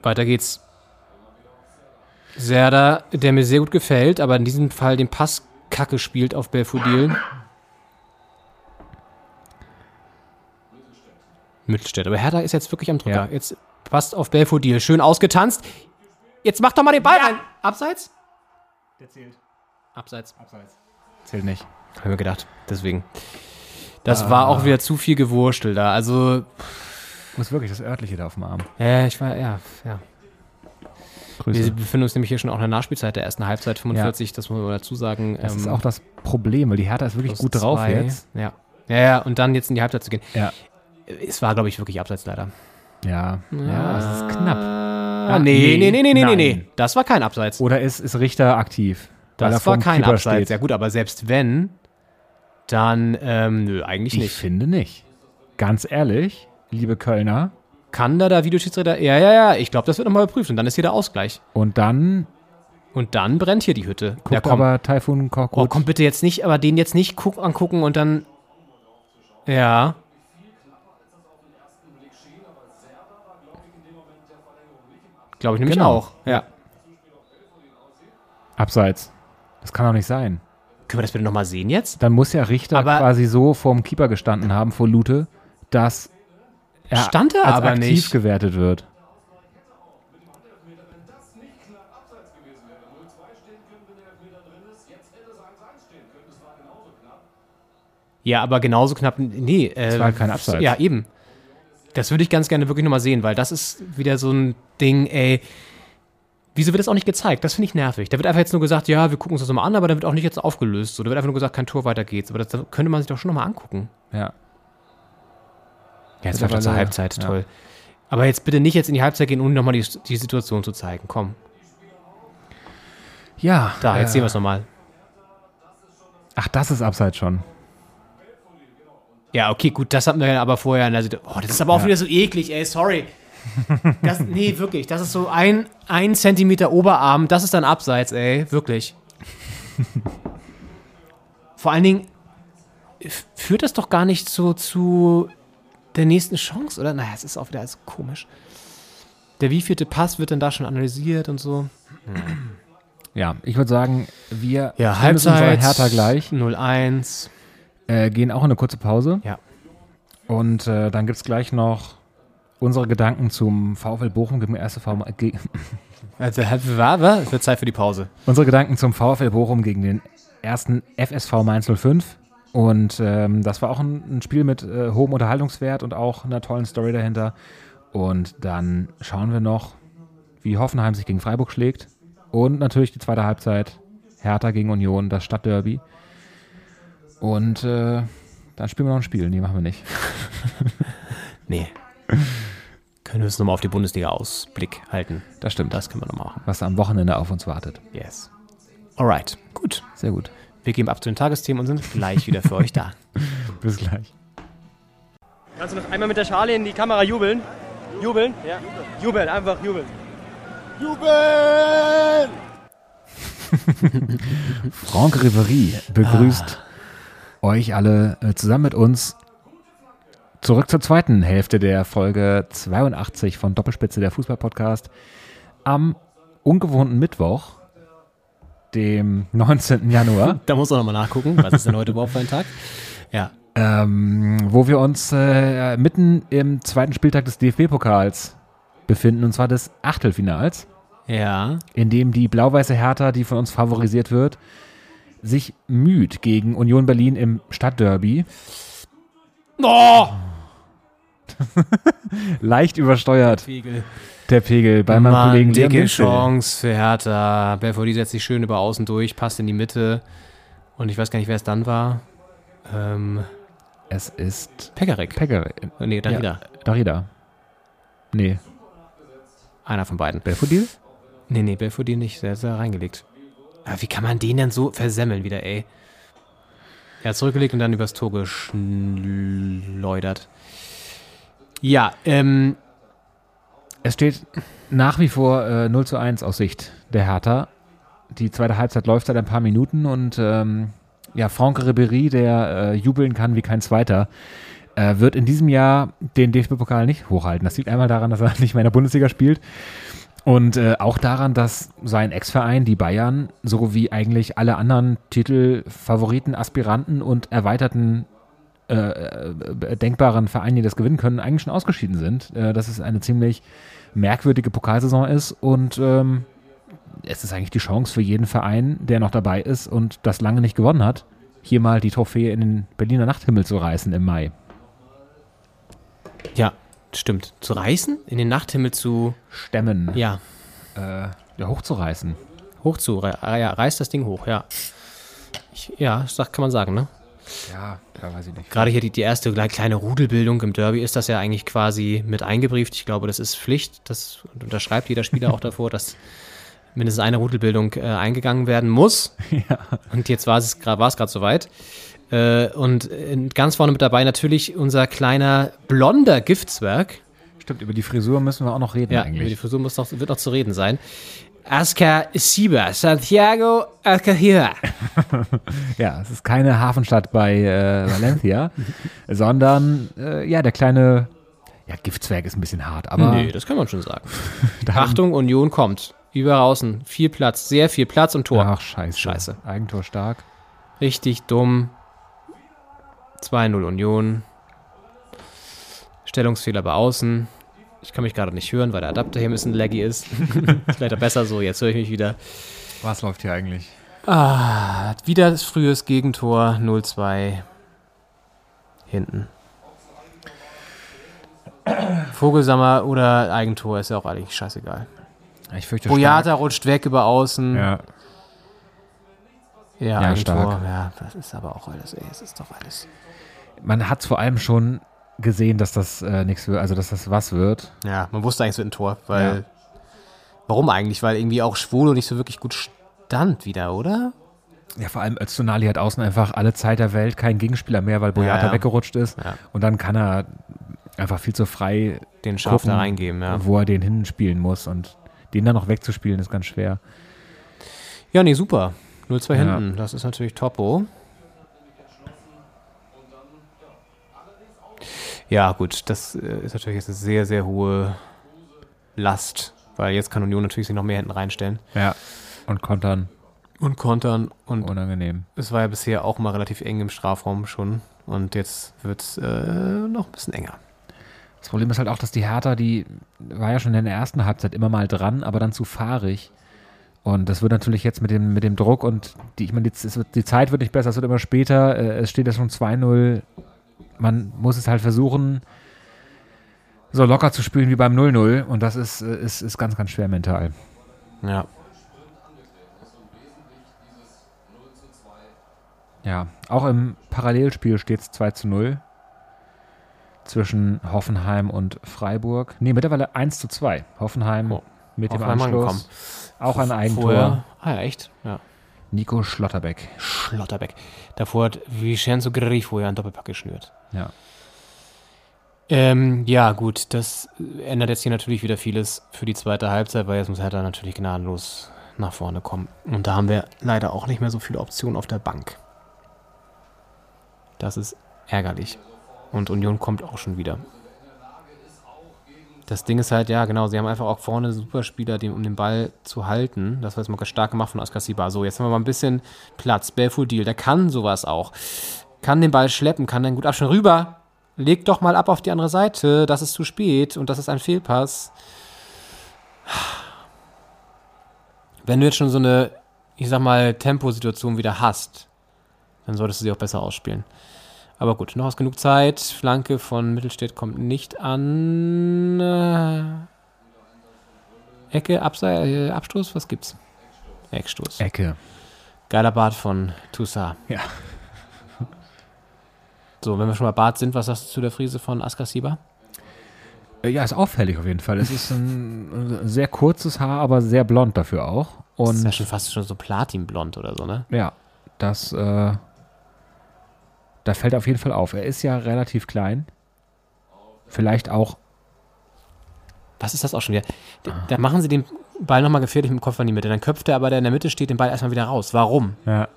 weiter geht's. Serda, der mir sehr gut gefällt, aber in diesem Fall den Pass kacke spielt auf Belfodil. Mittelstädt. Aber Hertha ist jetzt wirklich am Drücker. Ja. Jetzt passt auf Belfodil. Schön ausgetanzt. Jetzt mach doch mal den Ball rein. Abseits? Der zählt. Abseits. Abseits. Zählt nicht. Hab ich mir gedacht. Deswegen. Das war auch wieder zu viel Gewurstel da. Also, Du hast wirklich das örtliche da auf dem Arm. ja, ich war, ja, ja. Grüße. Wir befinden uns nämlich hier schon auch in der Nachspielzeit der ersten Halbzeit, 45, das muss man dazu sagen. Das ist Ähm, auch das Problem, weil die Hertha ist wirklich gut drauf zwei. jetzt. Ja. ja, ja, und dann jetzt in die Halbzeit zu gehen. Ja. Es war, glaube ich, wirklich abseits leider. Ja. Ja, es ist knapp. Ah, nee, nee, nee, nee, nee, nee, nee. Das war kein Abseits. Oder ist, ist Richter aktiv? Das war kein Keeper Abseits. steht? Ja gut, aber selbst wenn, dann, ähm, nö, eigentlich Ich nicht. finde nicht. Ganz ehrlich, liebe Kölner. Kann da der Videoschiedsrichter, ja, ja, ja, ich glaube, das wird nochmal überprüft und dann ist hier der Ausgleich. Und dann Und dann brennt hier die Hütte. guckt ja, komm, aber Taifun Korkut. oh, komm bitte jetzt nicht, aber den jetzt nicht guck, angucken und dann, ja. Glaube ich nämlich Genau. auch. Ja. Abseits. Das kann doch nicht sein. Können wir das bitte nochmal sehen jetzt? Dann muss ja Richter Aber- quasi so vorm Keeper gestanden haben, vor Lute, dass er Stand er als aber aktiv nicht. gewertet wird. Ja, aber genauso knapp. Nee, äh, war halt kein Abseits. Ja, eben. Das würde ich ganz gerne wirklich nochmal sehen, weil das ist wieder so ein Ding, ey. Wieso wird das auch nicht gezeigt? Das finde ich nervig. Da wird einfach jetzt nur gesagt, ja, wir gucken uns das nochmal an, aber dann wird auch nicht jetzt aufgelöst. So, da wird einfach nur gesagt, kein Tor, weiter geht's. Aber das da könnte man sich doch schon nochmal angucken. Ja. Ja, jetzt läuft zur Halbzeit, ja. toll. Aber jetzt bitte nicht jetzt in die Halbzeit gehen, ohne nochmal die, die Situation zu zeigen. Komm, Ja. da, jetzt äh, sehen wir es nochmal. Ach, das ist Abseits schon. Ja, okay, gut, das hatten wir aber vorher in der Situation. Oh, das ist aber auch Ja. wieder so eklig, ey, sorry. Das, nee, wirklich, das ist so ein, ein Zentimeter Oberarm, das ist dann abseits, ey, wirklich. Vor allen Dingen führt das doch gar nicht so zu der nächsten Chance, oder? Naja, es ist auch wieder alles komisch. Der wievielte Pass wird dann da schon analysiert und so? Ja, ich würde sagen, wir Ja, Halbzeit. Hertha gleich, 0-1. Äh, gehen auch in eine kurze Pause. Ja. Und äh, dann gibt es gleich noch unsere Gedanken zum VfL Bochum gegen den erste VfL, [LAUGHS] Also, es wird Zeit für die Pause. unsere Gedanken zum VfL Bochum gegen den ersten FSV Mainz 05. Und ähm, das war auch ein, ein Spiel mit äh, hohem Unterhaltungswert und auch einer tollen Story dahinter. Und dann schauen wir noch, wie Hoffenheim sich gegen Freiburg schlägt. Und natürlich die zweite Halbzeit. Hertha gegen Union, das Stadtderby. Und äh, dann spielen wir noch ein Spiel. Nee, machen wir nicht. [LAUGHS] Nee. Können wir uns nochmal auf die Bundesliga-Ausblick halten. Das stimmt. Das können wir nochmal machen. Was am Wochenende auf uns wartet. Yes. Alright, gut. Sehr gut. Wir geben ab zu den Tagesthemen und sind gleich wieder für euch da. [LAUGHS] Bis gleich. Kannst du noch einmal mit der Schale in die Kamera jubeln? Jubeln? Ja. Jubeln, einfach jubeln. Jubel! [LAUGHS] Franck Riveri begrüßt euch alle äh, zusammen mit uns zurück zur zweiten Hälfte der Folge 82 von Doppelspitze der Fußball-Podcast am ungewohnten Mittwoch, dem 19. Januar, [LAUGHS] da muss man nochmal nachgucken, was ist denn heute überhaupt für ein Tag? Ja. ähm, wo wir uns äh, mitten im zweiten Spieltag des DFB-Pokals befinden, und zwar des Achtelfinals. Ja. in dem die blau-weiße Hertha, die von uns favorisiert wird, sich müht gegen Union Berlin im Stadtderby. Oh! [LAUGHS] Leicht übersteuert Pegel. der Pegel bei meinem Mann, Kollegen dicke. Chance für Hertha. Belfodil setzt sich schön über außen durch, passt in die Mitte. Und ich weiß gar nicht, wer es dann war. Ähm, Es ist Pekarik. Pegger. nee, Darida. Darida. Nee, Einer von beiden. Belfodil? Nee, nee, Belfodil nicht. Der ist da reingelegt. Aber wie kann man den denn so versemmeln wieder, ey? Hat zurückgelegt und dann übers Tor geschleudert. Ja, ähm, Es steht nach wie vor äh, 0 zu 1 aus Sicht der Hertha. Die zweite Halbzeit läuft seit ein paar Minuten und ähm, ja, Franck Ribéry, der äh, jubeln kann wie kein zweiter, äh, wird in diesem Jahr den DFB-Pokal nicht hochhalten. Das liegt einmal daran, dass er [LAUGHS] nicht mehr in der Bundesliga spielt und äh, auch daran, dass sein Ex-Verein, die Bayern, so wie eigentlich alle anderen Titelfavoriten, Aspiranten und erweiterten äh, äh, denkbaren Vereine, die das gewinnen können, eigentlich schon ausgeschieden sind. Äh, dass es eine ziemlich merkwürdige Pokalsaison ist und ähm, es ist eigentlich die Chance für jeden Verein, der noch dabei ist und das lange nicht gewonnen hat, hier mal die Trophäe in den Berliner Nachthimmel zu reißen im Mai. ja, stimmt. Zu reißen? In den Nachthimmel zu, Stemmen, ja, äh, ja, hochzureißen. hoch zu, rei- ah, ja, reißt das Ding hoch, ja. Ich, ja, das kann man sagen, ne? Ja, da weiß ich nicht. Gerade hier die, die erste kleine Rudelbildung im Derby ist das ja eigentlich quasi mit eingebrieft. Ich glaube, das ist Pflicht. Das unterschreibt jeder Spieler auch davor, dass mindestens eine Rudelbildung äh, eingegangen werden muss. [LAUGHS] Und jetzt war es gerade war es gerade soweit. Äh, und äh, ganz vorne mit dabei natürlich unser kleiner blonder Giftzwerg. Stimmt, über die Frisur müssen wir auch noch reden Ja, über die eigentlich. Frisur muss noch, wird noch zu reden sein. Aska Siba, Santiago Alcahira. [LAUGHS] Ja, es ist keine Hafenstadt bei äh, Valencia, [LAUGHS] sondern äh, ja, der kleine ja, Giftzwerg ist ein bisschen hart, aber Nee, das kann man schon sagen. [LAUGHS] Achtung, Union kommt. Über außen. Viel Platz, sehr viel Platz und Tor. ach scheiße. Scheiße. Eigentor stark. Richtig dumm. 2-0 Union. Stellungsfehler bei außen. Ich kann mich gerade nicht hören, weil der Adapter hier ein bisschen laggy ist. [LAUGHS] ist leider besser so, jetzt höre ich mich wieder. Was läuft hier eigentlich? Ah, wieder das frühes Gegentor, 0-2. Hinten. Vogelsammer oder Eigentor ist ja auch eigentlich scheißegal. Ich fürchte Boyata rutscht weg über außen. Ja. Ja, Ja, Eigentor. stark. Ja, das ist aber auch alles, ey, es ist doch alles. Man hat vor allem schon gesehen, dass das äh, nichts wird, also dass das was wird. Ja, man wusste eigentlich, es wird ein Tor, weil. Ja. Warum eigentlich? Weil irgendwie auch Schwolo nicht so wirklich gut stand wieder, oder? Ja, vor allem Öztunali hat außen einfach alle Zeit der Welt keinen Gegenspieler mehr, weil Boyata Ja, ja. weggerutscht ist. Ja. Und dann kann er einfach viel zu frei Den Scharf gucken, da reingeben, wo er den hinspielen muss. Und den dann noch wegzuspielen, ist ganz schwer. Ja, nee, super. 0-2 Ja. hinten, das ist natürlich Topo. Ja, gut, das äh, ist natürlich jetzt eine sehr, sehr hohe Last, weil jetzt kann Union natürlich sich noch mehr hinten reinstellen Ja. Und kontern und kontern und unangenehm. es war ja bisher auch mal relativ eng im Strafraum schon und jetzt wird es äh, noch ein bisschen enger. Das Problem ist halt auch, dass die Hertha, die war ja schon in der ersten Halbzeit immer mal dran, aber dann zu fahrig. Und das wird natürlich jetzt mit dem, mit dem Druck und die, ich meine, die, die Zeit wird nicht besser, es wird immer später. Äh, es steht ja schon 2-0. Man muss es halt versuchen, so locker zu spielen wie beim 0-0. Und das ist, äh, ist, ist ganz, ganz schwer mental. Ja. Ja, auch im Parallelspiel steht es 2 zu 0 zwischen Hoffenheim und Freiburg. Nee, mittlerweile 1 zu 2. Hoffenheim Oh, mit dem Hoffenheim Anschluss. angekommen. Auch ein Eigentor. Vorher, ah ja, echt? Ja. Nico Schlotterbeck. Schlotterbeck. Davor hat Vincenzo Grifo ja einen Doppelpack geschnürt. Ja. Ähm, ja, gut, das ändert jetzt hier natürlich wieder vieles für die zweite Halbzeit, weil jetzt muss Hertha natürlich gnadenlos nach vorne kommen. Und da haben wir leider auch nicht mehr so viele Optionen auf der Bank. Das ist ärgerlich. Und Union kommt auch schon wieder. Das Ding ist halt, ja, genau, sie haben einfach auch vorne Superspieler, um den Ball zu halten. Das war jetzt mal stark gemacht von Askasiba. So, jetzt haben wir mal ein bisschen Platz. Belfodil, der kann sowas auch. Kann den Ball schleppen, kann dann gut abschneiden. Rüber! Leg doch mal ab auf die andere Seite. Das ist zu spät und das ist ein Fehlpass. Wenn du jetzt schon so eine, ich sag mal, Temposituation wieder hast, dann solltest du sie auch besser ausspielen. Aber gut, noch ist genug Zeit. Flanke von Mittelstädt kommt nicht an. Äh, Ecke, Abse äh, Abstoß, was gibt's? Eckstoß. Ecke. Geiler Bart von Toussaint. Ja. [LAUGHS] So, wenn wir schon mal Bart sind, was sagst du zu der Frise von Askasiba? Äh, Ja, ist auffällig auf jeden Fall. Es ist ein sehr kurzes Haar, aber sehr blond dafür auch. Das ist ja Und schon fast schon so Platinblond oder so, ne? ja, das, äh, da fällt auf jeden Fall auf. Er ist ja relativ klein. Vielleicht auch, Was ist das auch schon wieder? Da, da machen sie den Ball nochmal gefährlich mit dem Kopf in die Mitte. Dann köpft er aber, der in der Mitte steht, den Ball erstmal wieder raus. Warum? ja.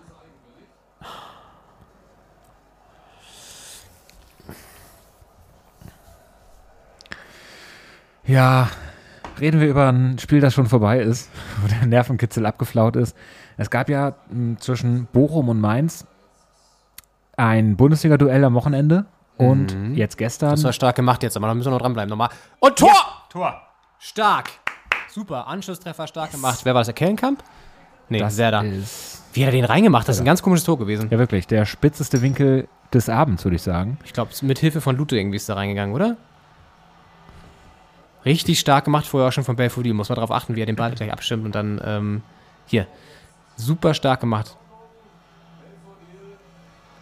Ja, reden wir über ein Spiel, das schon vorbei ist, [LAUGHS] wo der Nervenkitzel abgeflaut ist. Es gab ja zwischen Bochum und Mainz ein Bundesliga-Duell am Wochenende und jetzt gestern. Das war stark gemacht jetzt, aber da müssen wir noch dranbleiben. Nochmal. Und Tor! Tor! Stark! Super, Anschlusstreffer stark gemacht. Wer war das, der Kellenkamp? Nee, das Serda. ist Wie hat er den reingemacht? Das ist ein ganz komisches Tor gewesen. ja wirklich der spitzeste Winkel des Abends, würde ich sagen. Ich glaube, mit Hilfe von Lute irgendwie ist da reingegangen, oder? Richtig stark gemacht, vorher auch schon von Belfodil. Muss man darauf achten, wie er den Ball gleich abstimmt und dann, ähm, hier. Super stark gemacht.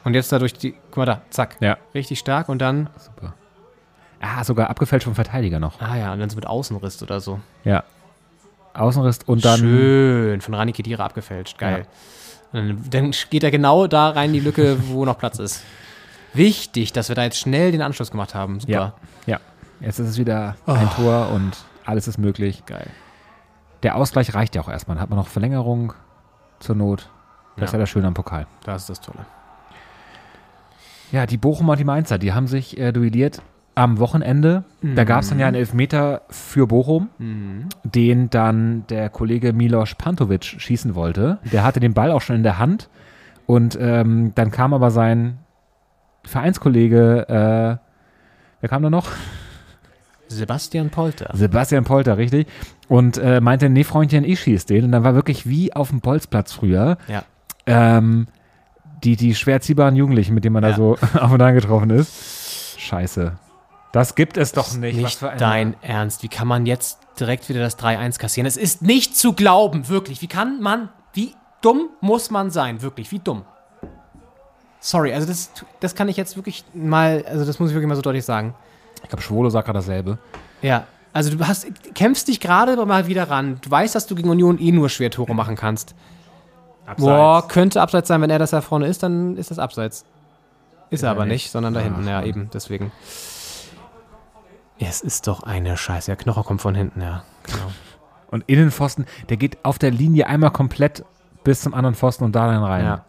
Und jetzt dadurch die, guck mal da, zack. Ja. Richtig stark und dann, Super. Ah, sogar abgefälscht vom Verteidiger noch. ah ja, und dann so mit Außenriss oder so. Ja. Außenriss und dann. Schön, von Rani Kedira abgefälscht. Geil. Und Dann, dann geht er genau da rein, die Lücke, wo noch Platz ist. Wichtig, dass wir da jetzt schnell den Anschluss gemacht haben. Super. Ja. Ja. Jetzt ist es wieder ein Tor und alles ist möglich. Geil. Der Ausgleich reicht ja auch erstmal. Dann hat man noch Verlängerung zur Not. Das ist Ja. ja das Schöne am Pokal. Das ist das Tolle. Ja, die Bochumer und die Mainzer, die haben sich äh, duelliert am Wochenende. Da gab es dann ja einen Elfmeter für Bochum, den dann der Kollege Milos Pantovic schießen wollte. Der hatte den Ball auch schon in der Hand und ähm, dann kam aber sein Vereinskollege, äh, wer kam da noch? Sebastian Polter. Sebastian Polter, richtig. Und äh, meinte, nee, Freundchen, ich schieß den. Und dann war wirklich wie auf dem Bolzplatz früher. Ja. Ähm, die, die schwer ziehbaren Jugendlichen, mit denen man da Ja. so [LAUGHS] auf und an getroffen ist. Scheiße. Das gibt es doch nicht. Nicht dein Ernst. Wie kann man jetzt direkt wieder das 3-1 kassieren? Es ist nicht zu glauben, wirklich. Wie kann man, wie dumm muss man sein? Wirklich, wie dumm. Sorry, also das, das kann ich jetzt wirklich mal, also das muss ich wirklich mal so deutlich sagen. Ich glaube, Schwolo sagt gerade dasselbe. Ja, also du hast, kämpfst dich gerade mal wieder ran. Du weißt, dass du gegen Union eh nur schwer Tore machen kannst. Boah, könnte abseits sein, wenn er das da vorne ist, dann ist das abseits. Ist er aber nicht. nicht, sondern da hinten, ja, eben, deswegen. Es ist doch eine Scheiße. Der Knocher kommt von hinten, ja. Genau. [LAUGHS] Und Innenpfosten, der geht auf der Linie einmal komplett bis zum anderen Pfosten und da dann rein. Ja.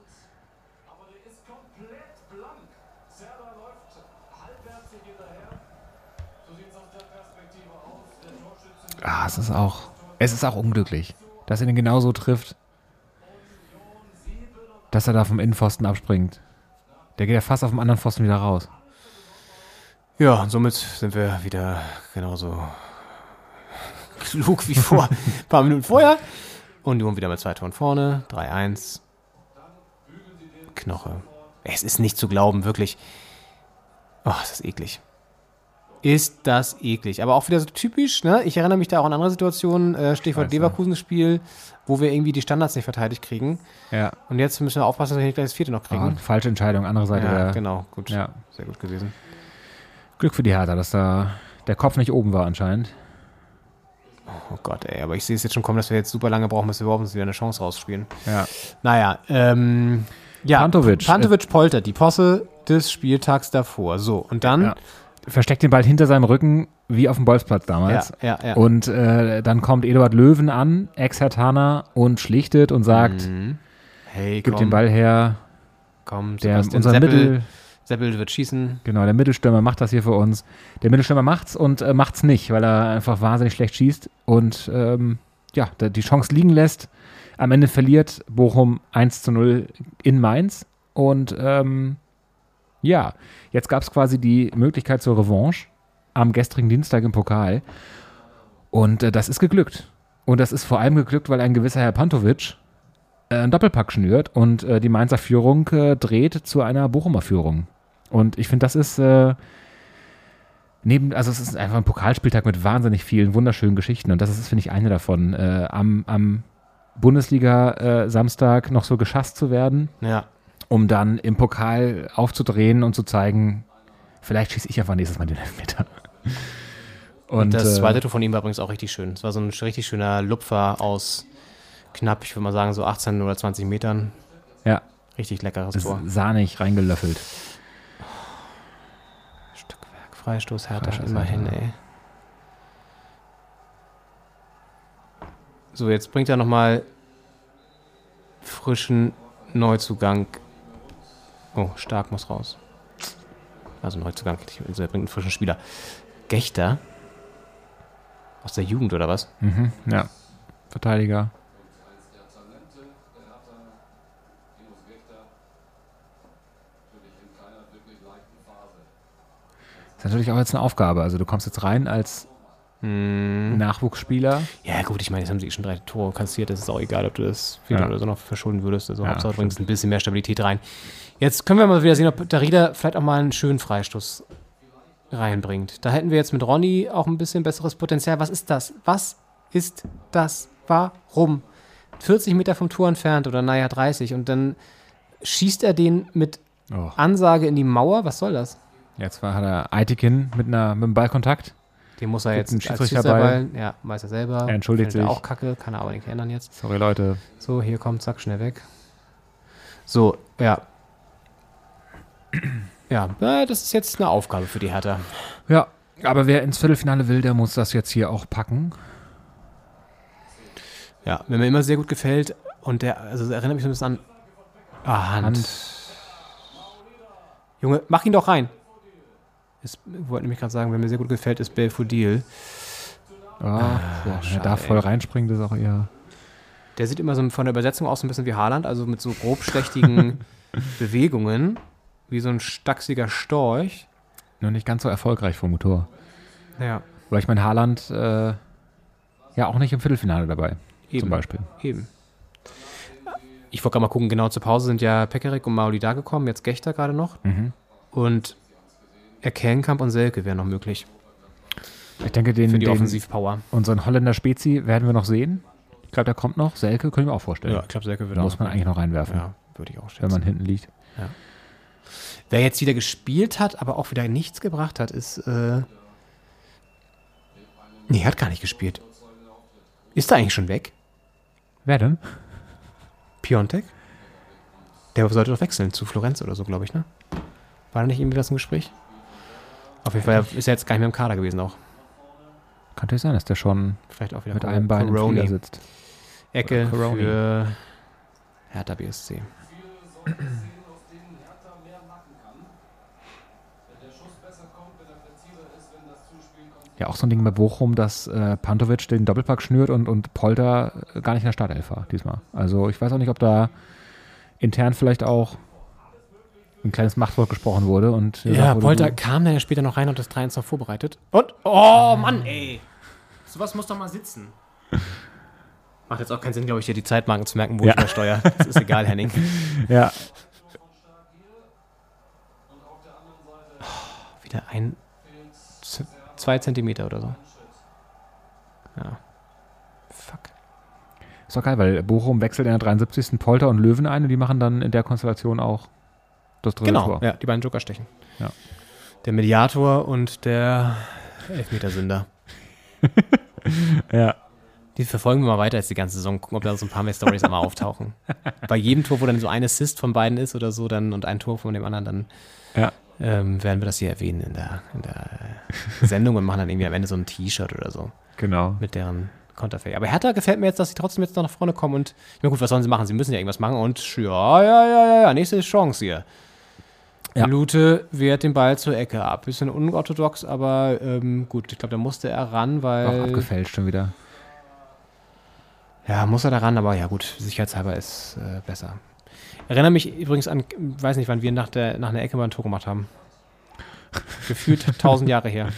Ah, es ist auch, es ist auch unglücklich, dass er den genauso trifft, dass er da vom Innenpfosten abspringt. Der geht ja fast auf dem anderen Pfosten wieder raus. Ja, und somit sind wir wieder genauso klug wie vor [LAUGHS] ein paar Minuten vorher. Union wieder mit zwei Toren vorne. 3-1. Knoche. Es ist nicht zu glauben, wirklich. Oh, das ist eklig. Ist das eklig. Aber auch wieder so typisch, ne? Ich erinnere mich da auch an andere Situationen, äh, Stichwort. Leverkusen-Spiel, wo wir irgendwie die Standards nicht verteidigt kriegen. Ja. Und jetzt müssen wir aufpassen, dass wir nicht gleich das vierte noch Ah, kriegen. falsche Entscheidung, andere Seite ja, der. genau. Gut. Ja. Sehr gut gewesen. Glück für die Hertha, dass da der Kopf nicht oben war anscheinend. Oh Gott, ey. Aber ich sehe es jetzt schon kommen, dass wir jetzt super lange brauchen, bis wir überhaupt uns wieder eine Chance rausspielen. Ja. Naja, ähm, ja. Pantovic. Pantovic poltert, die Posse des Spieltags davor. So, und dann. Ja. Versteckt den Ball hinter seinem Rücken, wie auf dem Bolzplatz Ja, damals. ja, ja. Und äh, dann kommt Eduard Löwen an, Ex-Hertaner, und schlichtet und sagt, Mhm. Hey, gib komm, den Ball her, komm, der, unser Seppel, Mittel, Seppel wird schießen. genau, der Mittelstürmer macht das hier für uns. Der Mittelstürmer macht's und äh, macht's nicht, weil er einfach wahnsinnig schlecht schießt und ähm, ja, die Chance liegen lässt. Am Ende verliert Bochum 1 zu 0 in Mainz und ähm, ja, jetzt gab es quasi die Möglichkeit zur Revanche am gestrigen Dienstag im Pokal. Und äh, das ist geglückt. Und das ist vor allem geglückt, weil ein gewisser Herr Pantovic äh, einen Doppelpack schnürt und äh, die Mainzer Führung äh, dreht zu einer Bochumer Führung. Und ich finde, das ist äh, neben, also es ist einfach ein Pokalspieltag mit wahnsinnig vielen wunderschönen Geschichten. Und das ist, finde ich, eine davon. Äh, am am Bundesliga-Samstag noch so geschasst zu werden Ja. Um dann im Pokal aufzudrehen und zu zeigen, vielleicht schieße ich einfach nächstes Mal den Elfmeter. Und, das äh, zweite Tor von ihm war übrigens auch richtig schön. Es war so ein richtig schöner Lupfer aus knapp, ich würde mal sagen, so 18 oder 20 Metern. Ja, Richtig leckeres ist Tor. sahnig reingelöffelt. Stückwerk, Freistoß, Hertha, Freistoß, immerhin, Hertha. ey. So, jetzt bringt er nochmal frischen Neuzugang. Oh, Stark muss raus. Also Neuzugang, also er bringt einen frischen Spieler. Gechter? Aus der Jugend oder was? Mhm, ja, Verteidiger. ist natürlich auch jetzt eine Aufgabe. Also du kommst jetzt rein als Hm. Nachwuchsspieler. Ja, gut, ich meine, jetzt haben sie eh schon drei Tore kassiert. Das ist auch egal, ob du das vierte Ja. oder so noch verschulden würdest. Also, Ja, Hauptsache, du bringst ein bisschen mehr Stabilität rein. Jetzt können wir mal wieder sehen, ob Darida vielleicht auch mal einen schönen Freistoß reinbringt. Da hätten wir jetzt mit Ronny auch ein bisschen besseres Potenzial. Was ist das? Was ist das? Warum? 40 Meter vom Tor entfernt oder naja 30 und dann schießt er den mit Oh. Ansage in die Mauer. Was soll das? Jetzt war, hat er Aitikin mit, einer, mit einem Ballkontakt. Den muss er jetzt als. Schiedsrichterball- Ja, weiß er selber. Er entschuldigt sich. auch kacke, kann er aber nicht ändern jetzt. Sorry, Leute. So, hier kommt, zack, schnell weg. So, ja. Ja, das ist jetzt eine Aufgabe für die Hertha. Ja, aber wer ins Viertelfinale will, der muss das jetzt hier auch packen. Ja, wenn mir immer sehr gut gefällt und der, also das erinnert mich so ein bisschen an. Ah, Hand. Hand. Junge, mach ihn doch rein. Ich wollte nämlich gerade sagen, wer mir sehr gut gefällt, ist Belfodil. Ja, so, wenn er schade, da voll reinspringt, ist auch eher. Der sieht immer so von der Übersetzung aus so ein bisschen wie Haaland, also mit so grobschlächtigen [LAUGHS] Bewegungen, wie so ein stachsiger Storch. Nur nicht ganz so erfolgreich vom Motor. Ja, Weil ich mein Haaland äh, ja auch nicht im Viertelfinale dabei, eben. zum Beispiel. Eben. Ich wollte gerade mal gucken, genau zur Pause sind ja Pekarik und Mauli da gekommen, jetzt Gechter gerade noch. Mhm. Und Erkenkamp und Selke wären noch möglich Ich denke, den, für die den Offensivpower. unseren Holländer Spezi werden wir noch sehen. Ich glaube, der kommt noch. Selke können wir auch vorstellen. Ja, ich glaube, Selke würde Muss auch man eigentlich noch reinwerfen, Ja, würde ich auch schätzen. wenn man hinten liegt. Wer jetzt wieder gespielt hat, aber auch wieder nichts gebracht hat, ist. Äh nee, hat gar nicht gespielt. Ist er eigentlich schon weg? Wer denn? Piontek? Der sollte doch wechseln zu Florenz oder so, glaube ich, ne? War da nicht irgendwie das im Gespräch? Auf jeden Fall ist er jetzt gar nicht mehr im Kader gewesen auch. Kann natürlich sein, dass der schon Vielleicht auch wieder mit einem Bein im Coroni. Flieger sitzt. Ecke für Hertha BSC. Ja, auch so ein Ding bei Bochum, dass äh, Pantovic den Doppelpack schnürt und, und Polter äh, gar nicht in der Startelf war diesmal. Also ich weiß auch nicht, ob da intern vielleicht auch ein kleines Machtwort gesprochen wurde. Und Ja, gesagt wurde, Polter du- kam dann ja später noch rein und das 3-1 noch vorbereitet. Und, oh Mann, ey. Sowas muss doch mal sitzen. [LAUGHS] Macht jetzt auch keinen Sinn, glaube ich, dir die Zeitmarken zu merken, wo Ja. ich übersteuere. Das ist egal, Henning. [LAUGHS] Ja. Wieder ein, zwei Zentimeter oder so. Ja. Fuck. Ist doch geil, weil Bochum wechselt in der 73. Polter und Löwen ein und die machen dann in der Konstellation auch das dritte Genau, Tor. ja, die beiden Joker stechen. Ja. Der Mediator und der Elfmetersünder. [LAUGHS] ja. Die verfolgen wir mal weiter jetzt die ganze Saison, gucken, ob da so ein paar mehr Stories einmal auftauchen. [LAUGHS] Bei jedem Tor, wo dann so ein Assist von beiden ist oder so, dann und ein Tor von dem anderen, dann Ja. Ähm, werden wir das hier erwähnen in der, in der [LAUGHS] Sendung und machen dann irgendwie am Ende so ein T-Shirt oder so Genau. mit deren Konterfei. Aber Hertha gefällt mir jetzt, dass sie trotzdem jetzt noch nach vorne kommen und, ich meine, gut, was sollen sie machen? Sie müssen ja irgendwas machen und ja, ja, ja, ja, ja, nächste Chance hier. Ja. Lute wehrt den Ball zur Ecke ab. Bisschen unorthodox, aber ähm, gut, ich glaube, da musste er ran, weil. Auch abgefälscht schon wieder. Ja, muss er da ran, aber ja gut, sicherheitshalber ist äh, besser. Erinnere mich übrigens an, weiß nicht, wann wir nach, der, nach einer Ecke mal ein Tor gemacht haben. [LAUGHS] Gefühlt tausend Jahre her.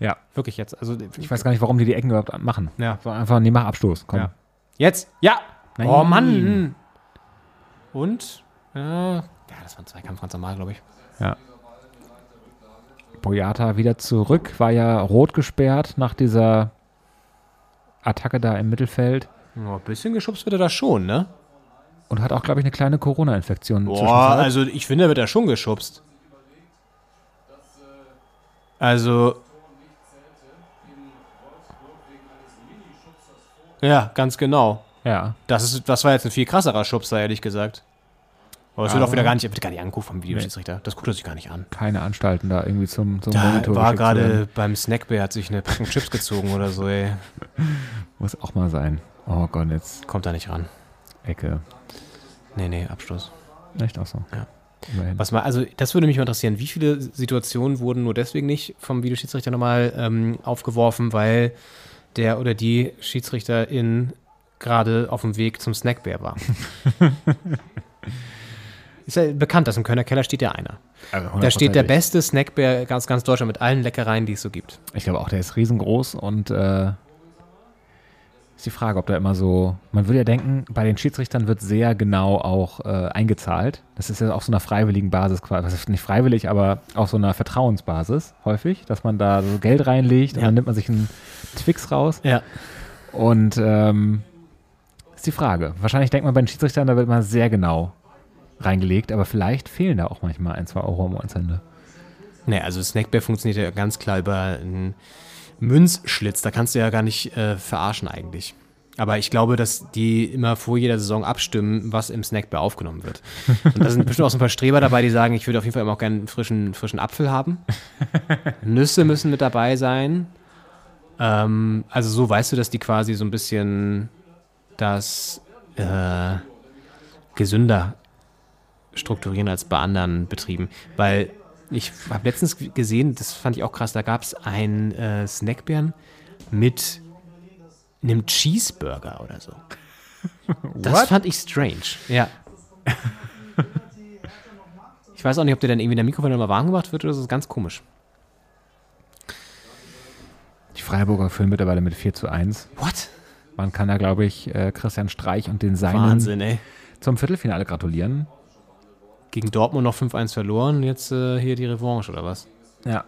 Ja. Wirklich jetzt. Also, Ich weiß gar nicht, warum die die Ecken überhaupt machen. Ja. So einfach, nee, mach Abstoß. Komm. Ja. Jetzt! Ja! Nein. Oh Mann! Und? Ja, ja das war ein Zweikampf ganz normal, glaube ich. Boyata wieder zurück, war ja rot gesperrt nach dieser Attacke da im Mittelfeld Ja, ein bisschen geschubst wird er da schon, ne? Und hat auch, glaube ich, eine kleine Corona-Infektion. Boah, also ich finde, er wird da schon geschubst. Also. Ja, ganz genau. Ja, Das, ist, das war jetzt ein viel krasserer Schubser, ehrlich gesagt. Aber es wird auch wieder gar nicht, wird gar nicht angeguckt vom Videoschiedsrichter. Das guckt er sich gar nicht an. keine Anstalten da irgendwie zum, zum Da Monitor war gerade beim Snackbär, hat sich eine Packung Chips gezogen oder so, ey. [LAUGHS] Muss auch mal sein. Oh Gott, jetzt Kommt da nicht ran. Ecke. Nee, nee, Abstoß. Echt auch so. Ja. Immerhin. Was mal, also das würde mich mal interessieren, wie viele Situationen wurden nur deswegen nicht vom Videoschiedsrichter nochmal ähm, aufgeworfen, weil der oder die Schiedsrichterin gerade auf dem Weg zum Snackbär war. [LAUGHS] Ist ja bekannt, dass im Kölner Keller steht ja einer. Also Da steht der beste Snackbär ganz, ganz Deutschland mit allen Leckereien, die es so gibt. Ich glaube auch, der ist riesengroß und äh, ist die Frage, ob da immer so. Man würde ja denken, bei den Schiedsrichtern wird sehr genau auch äh, eingezahlt. Das ist ja auf so einer freiwilligen Basis quasi. Was ist nicht freiwillig, aber auf so einer Vertrauensbasis häufig, dass man da so Geld reinlegt und Ja. dann nimmt man sich einen Twix raus. Ja. Und ähm, ist die Frage. Wahrscheinlich denkt man bei den Schiedsrichtern, da wird mal sehr genau reingelegt, aber vielleicht fehlen da auch manchmal ein, zwei Euro am Monatsende. Nee, also Snackbär funktioniert ja ganz klar über einen Münzschlitz. Da kannst du ja gar nicht äh, verarschen eigentlich. Aber ich glaube, dass die immer vor jeder Saison abstimmen, was im Snackbär aufgenommen wird. [LAUGHS] Und da sind bestimmt auch so ein paar Streber dabei, die sagen, ich würde auf jeden Fall immer auch gerne einen frischen, frischen Apfel haben. [LAUGHS] Nüsse müssen mit dabei sein. Ähm, also so weißt du, dass die quasi so ein bisschen das äh, gesünder strukturieren als bei anderen Betrieben. Weil ich habe letztens gesehen, das fand ich auch krass, da gab es einen äh, Snackbären mit einem Cheeseburger oder so. [LAUGHS] Das fand ich strange. Ja. [LAUGHS] Ich weiß auch nicht, ob der dann irgendwie in der Mikrowelle mal warm gemacht wird oder so. Das ist ganz komisch. Die Freiburger führen mittlerweile mit 4 zu 1. What? Man kann da, glaube ich, äh, Christian Streich und den Seinen Wahnsinn, zum Viertelfinale gratulieren. Gegen Dortmund noch 5-1 verloren, jetzt äh, hier die Revanche oder was? Ja.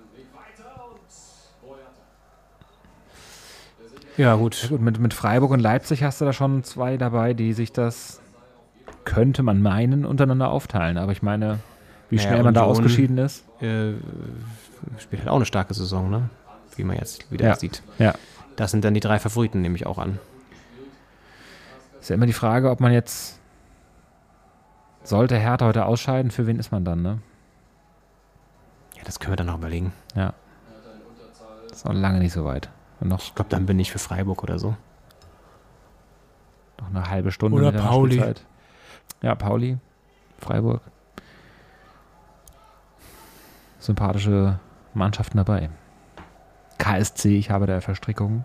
Ja, gut. Gut, mit, mit Freiburg und Leipzig hast du da schon zwei dabei, die sich das, könnte man meinen, untereinander aufteilen. Aber ich meine, wie Naja, schnell man da Union- ausgeschieden ist. Äh, spielt halt auch eine starke Saison, ne? Wie man jetzt wieder Ja. sieht. Ja. Das sind dann die drei Favoriten, nehme ich auch an. Ist ja immer die Frage, ob man jetzt. Sollte Hertha heute ausscheiden, für wen ist man dann, ne? Ja, das können wir dann noch überlegen. Ja. Ist noch lange nicht so weit. Und noch, Ich glaube, dann bin ich für Freiburg oder so. noch eine halbe Stunde Oder Pauli. Nachspielzeit. Ja, Pauli. Freiburg. Sympathische Mannschaften dabei. KSC, ich habe da Verstrickungen.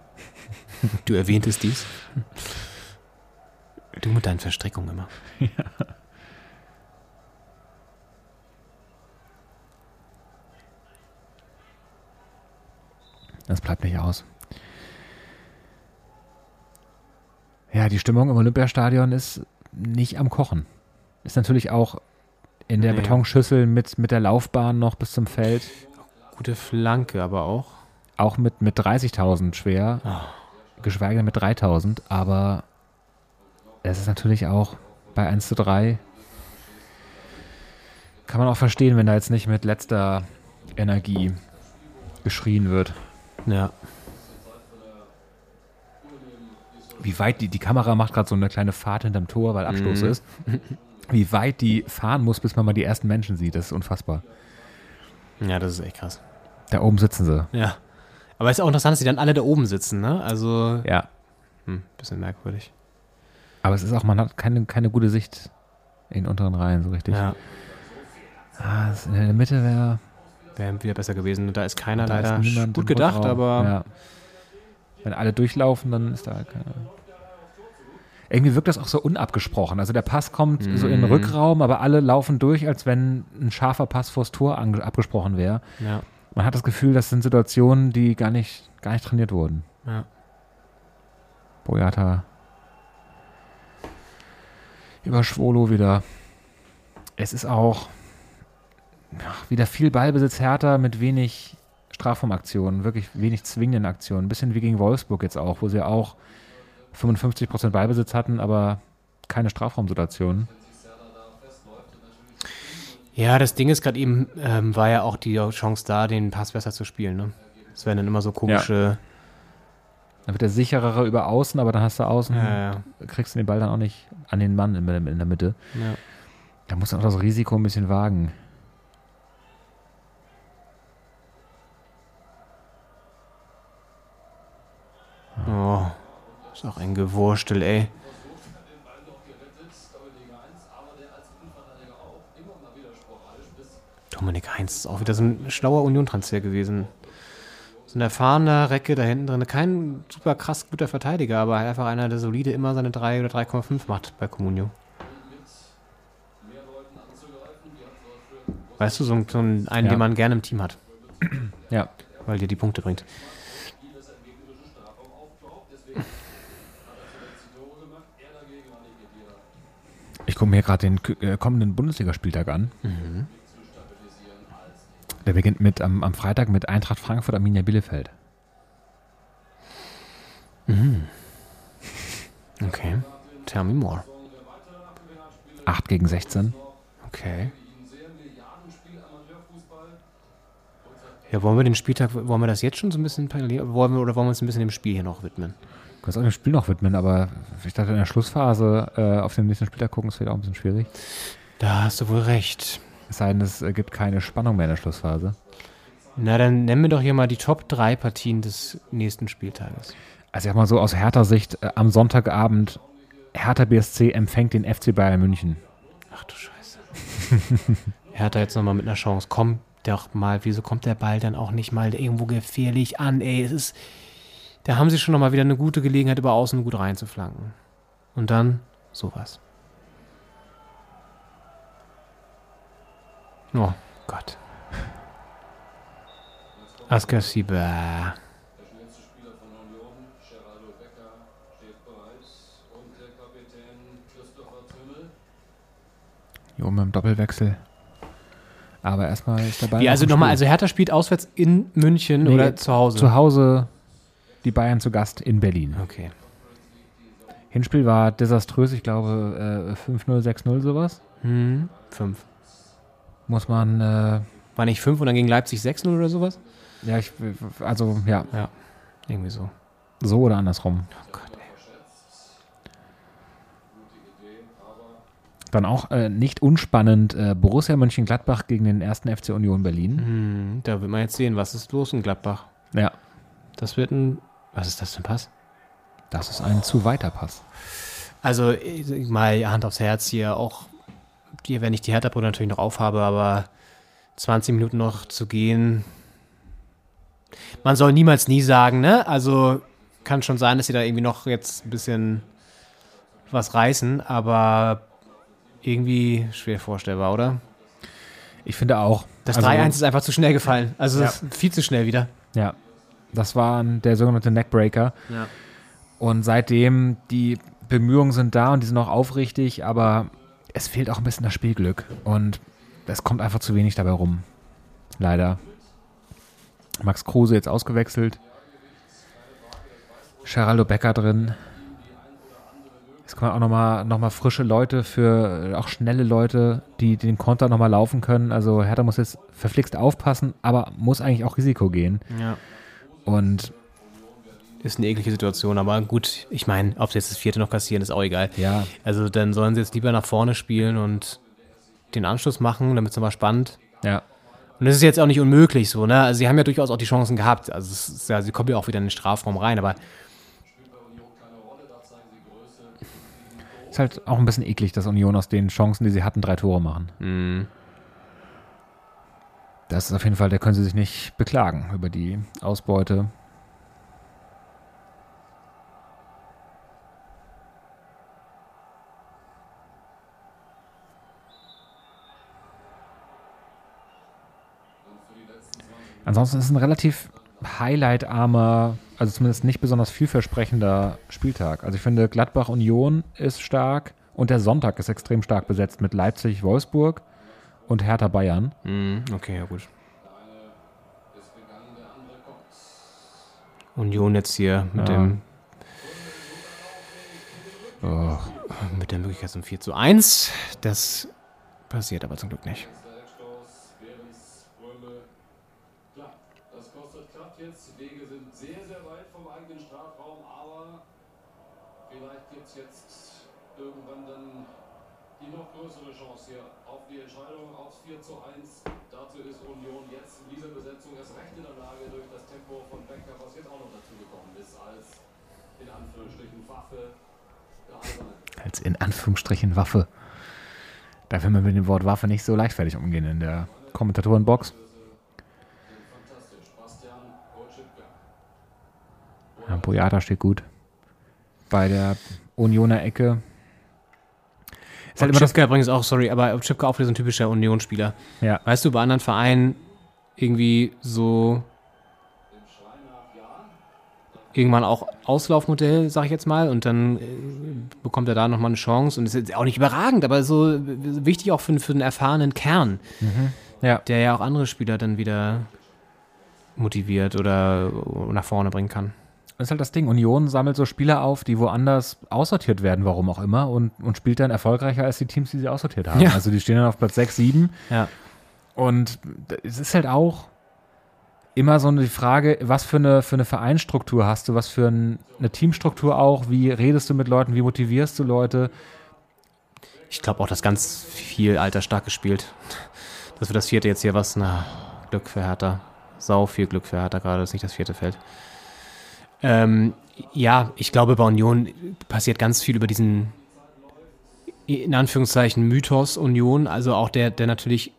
Du erwähntest dies. Du mit deinen Verstrickungen immer. [LAUGHS] Das bleibt nicht aus. Ja, die Stimmung im Olympiastadion ist nicht am Kochen. Ist natürlich auch in der Nee. Betonschüssel mit, mit der Laufbahn noch bis zum Feld. Gute Flanke aber auch. Auch mit, mit 30.000 schwer. Geschweige denn mit 3.000. Aber es ist natürlich auch bei 1 zu 3. Kann man auch verstehen, wenn da jetzt nicht mit letzter Energie geschrien wird. Ja. wie weit die, die Kamera macht gerade so eine kleine Fahrt hinterm Tor, weil Abstoß ist. Wie weit die fahren muss, bis man mal die ersten Menschen sieht, das ist unfassbar. Ja, das ist echt krass. Da oben sitzen sie. Ja. Aber es ist auch interessant, dass die dann alle da oben sitzen, ne? Also, Ja. hm, bisschen merkwürdig. Aber es ist auch, man hat keine, keine gute Sicht in den unteren Reihen so richtig. Ja. Ah, in der Mitte wäre Wäre wieder besser gewesen. Da ist keiner da leider ist gut gedacht, aber Ja. Wenn alle durchlaufen, dann ist da keiner. Irgendwie wirkt das auch so unabgesprochen. Also der Pass kommt so in den Rückraum, aber alle laufen durch, als wenn ein scharfer Pass vors Tor abgesprochen wäre. ja. Man hat das Gefühl, das sind Situationen, die gar nicht, gar nicht trainiert wurden. Ja. Boyata über Schwolo wieder. Es ist auch ach, wieder viel Ballbesitz härter mit wenig Strafraumaktionen, wirklich wenig zwingenden Aktionen. Ein bisschen wie gegen Wolfsburg jetzt auch, wo sie auch 55% Ballbesitz hatten, aber keine Strafraumsituationen. Ja, das Ding ist gerade eben, ähm, war ja auch die Chance da, den Pass besser zu spielen, ne? Es werden dann immer so komische. Dann wird der sicherere über außen, aber dann hast du außen, Ja, ja, kriegst du den Ball dann auch nicht an den Mann in, in der Mitte. ja. Da muss man auch das Risiko ein bisschen wagen. Ist auch ein Gewurstel, ey. Dominik Heinz ist auch wieder so ein schlauer Union-Transfer gewesen. So ein erfahrener Recke da hinten drin. Kein super krass guter Verteidiger, aber einfach einer, der solide immer seine 3 oder 3,5 macht bei Comunio. Weißt du, so, ein- so ein, einen, Ja. den man gerne im Team hat, Ja. weil dir die Punkte bringt. Gucke mir gerade den äh, kommenden Bundesligaspieltag an. Der beginnt mit am, am Freitag mit Eintracht Frankfurt Arminia Bielefeld. Okay. Tell me more. 8 gegen 16. Okay. Ja, wollen wir den Spieltag, wollen wir das jetzt schon so ein bisschen parallel, wollen wir, oder wollen wir uns ein bisschen dem Spiel hier noch widmen? Kannst auch dem Spiel noch widmen, aber ich dachte in der Schlussphase äh, auf den nächsten Spieltag gucken, ist vielleicht auch ein bisschen schwierig. Da hast du wohl recht. Es sei denn, es äh, gibt keine Spannung mehr in der Schlussphase. Na, dann nennen wir doch hier mal die Top 3 Partien des nächsten Spieltages. Also ich sag mal so aus Hertha Sicht, äh, am Sonntagabend Hertha BSC empfängt den FC Bayern München. Ach du Scheiße. [LAUGHS] Hertha jetzt nochmal mit einer Chance. Komm doch mal, wieso kommt der Ball dann auch nicht mal irgendwo gefährlich an, ey? Es ist, da haben sie schon nochmal wieder eine gute Gelegenheit, über außen gut reinzuflanken. Und dann sowas. Oh Gott. Askasiba. Hier oben im Doppelwechsel. Aber erstmal ist der Ball. Wie, noch also nochmal, also Hertha spielt auswärts in München Nee, oder zu Hause? Zu Hause die Bayern zu Gast in Berlin. Okay. Hinspiel war desaströs, ich glaube äh, 5-0, 6-0 sowas. Hm, fünf. Muss man, äh, War nicht fünf und dann gegen Leipzig 6-0 oder sowas? ja, ich, also ja, Irgendwie so. so oder andersrum. Oh Gott, ey. Dann auch äh, nicht unspannend äh, Borussia Mönchengladbach gegen den ersten FC Union Berlin. Hm, da wird man jetzt sehen, was ist los in Gladbach. Ja, Das wird ein. Was ist das für ein Pass? das ist ein zu weiter Pass. Also, ich- mal Hand aufs Herz hier auch. Die, wenn ich die Hertha-Brille natürlich noch aufhabe, aber 20 Minuten noch zu gehen. Man soll niemals nie sagen, ne? Also, kann schon sein, dass sie da irgendwie noch jetzt ein bisschen was reißen, aber irgendwie schwer vorstellbar, oder? Ich finde auch. Das also, 3-1 ist einfach zu schnell gefallen. Also, Ja. viel zu schnell wieder. Ja, das war der sogenannte Neckbreaker. Ja. Und seitdem die Bemühungen sind da und die sind auch aufrichtig, aber es fehlt auch ein bisschen das Spielglück und es kommt einfach zu wenig dabei rum. Leider. Max Kruse jetzt ausgewechselt. Geraldo Becker drin. Es kommen auch nochmal noch mal frische Leute für, auch schnelle Leute, die den Konter nochmal laufen können. Also Hertha muss jetzt verflixt aufpassen, aber muss eigentlich auch Risiko gehen. Ja. Und Ist eine eklige Situation, aber gut, ich meine, ob sie jetzt das vierte noch kassieren, ist auch egal. ja, Also dann sollen sie jetzt lieber nach vorne spielen und den Anschluss machen, damit es nochmal spannend. ja, Und das ist jetzt auch nicht unmöglich so, ne? Also sie haben ja durchaus auch die Chancen gehabt. Also es ist ja, sie kommen ja auch wieder in den Strafraum rein, aber ist halt auch ein bisschen eklig, dass Union aus den Chancen, die sie hatten, drei Tore machen. Das ist auf jeden Fall, da können sie sich nicht beklagen über die Ausbeute. Ansonsten ist es ein relativ highlightarmer, also zumindest nicht besonders vielversprechender Spieltag. Also ich finde, Gladbach Union ist stark und der Sonntag ist extrem stark besetzt mit Leipzig Wolfsburg und Hertha Bayern. Mhm, okay, ja gut. Union jetzt hier mit Ja. dem oh, mit der Möglichkeit zum 4 zu 1. Das passiert aber zum Glück nicht. Das kostet Kraft jetzt. Die Wege sind sehr, sehr weit vom eigenen Strafraum, aber vielleicht gibt es jetzt irgendwann dann die noch größere die Entscheidung aufs 4 zu 1. Dazu ist Union jetzt in dieser Besetzung erst recht in der Lage durch das Tempo von Becker, was jetzt auch noch dazugekommen ist, als in Anführungsstrichen Waffe. Als in Anführungsstrichen Waffe. Da will man mit dem Wort Waffe nicht so leichtfertig umgehen in der Kommentatorenbox. Ja, Boyata steht gut. Bei der Unioner Ecke. Ist halt immer das. Chipka übrigens auch, sorry, aber Chipka auch wieder so ein typischer Union-Spieler. Ja, Weißt du, bei anderen Vereinen irgendwie so irgendwann auch Auslaufmodell, sag ich jetzt mal, und dann äh, bekommt er da nochmal eine Chance und ist jetzt auch nicht überragend, aber so wichtig auch für, für einen erfahrenen Kern, ja. der ja auch andere Spieler dann wieder motiviert oder nach vorne bringen kann. Das ist halt das Ding. Union sammelt so Spieler auf, die woanders aussortiert werden, warum auch immer, und, und spielt dann erfolgreicher als die Teams, die sie aussortiert haben. Ja. Also die stehen dann auf Platz 6, 7. Ja. Und es ist halt auch immer so die Frage, was für eine, für eine Vereinsstruktur hast du, was für ein, eine Teamstruktur auch, wie redest du mit Leuten, wie motivierst du Leute. Ich glaube auch, dass ganz viel Alter stark gespielt. Das wird das vierte jetzt hier was, na, Glück für Hertha. Sau viel Glück für Hertha gerade, dass nicht das vierte fällt. Ähm, ja, ich glaube, bei Union passiert ganz viel über diesen, in Anführungszeichen, Mythos Union. Also auch der, der natürlich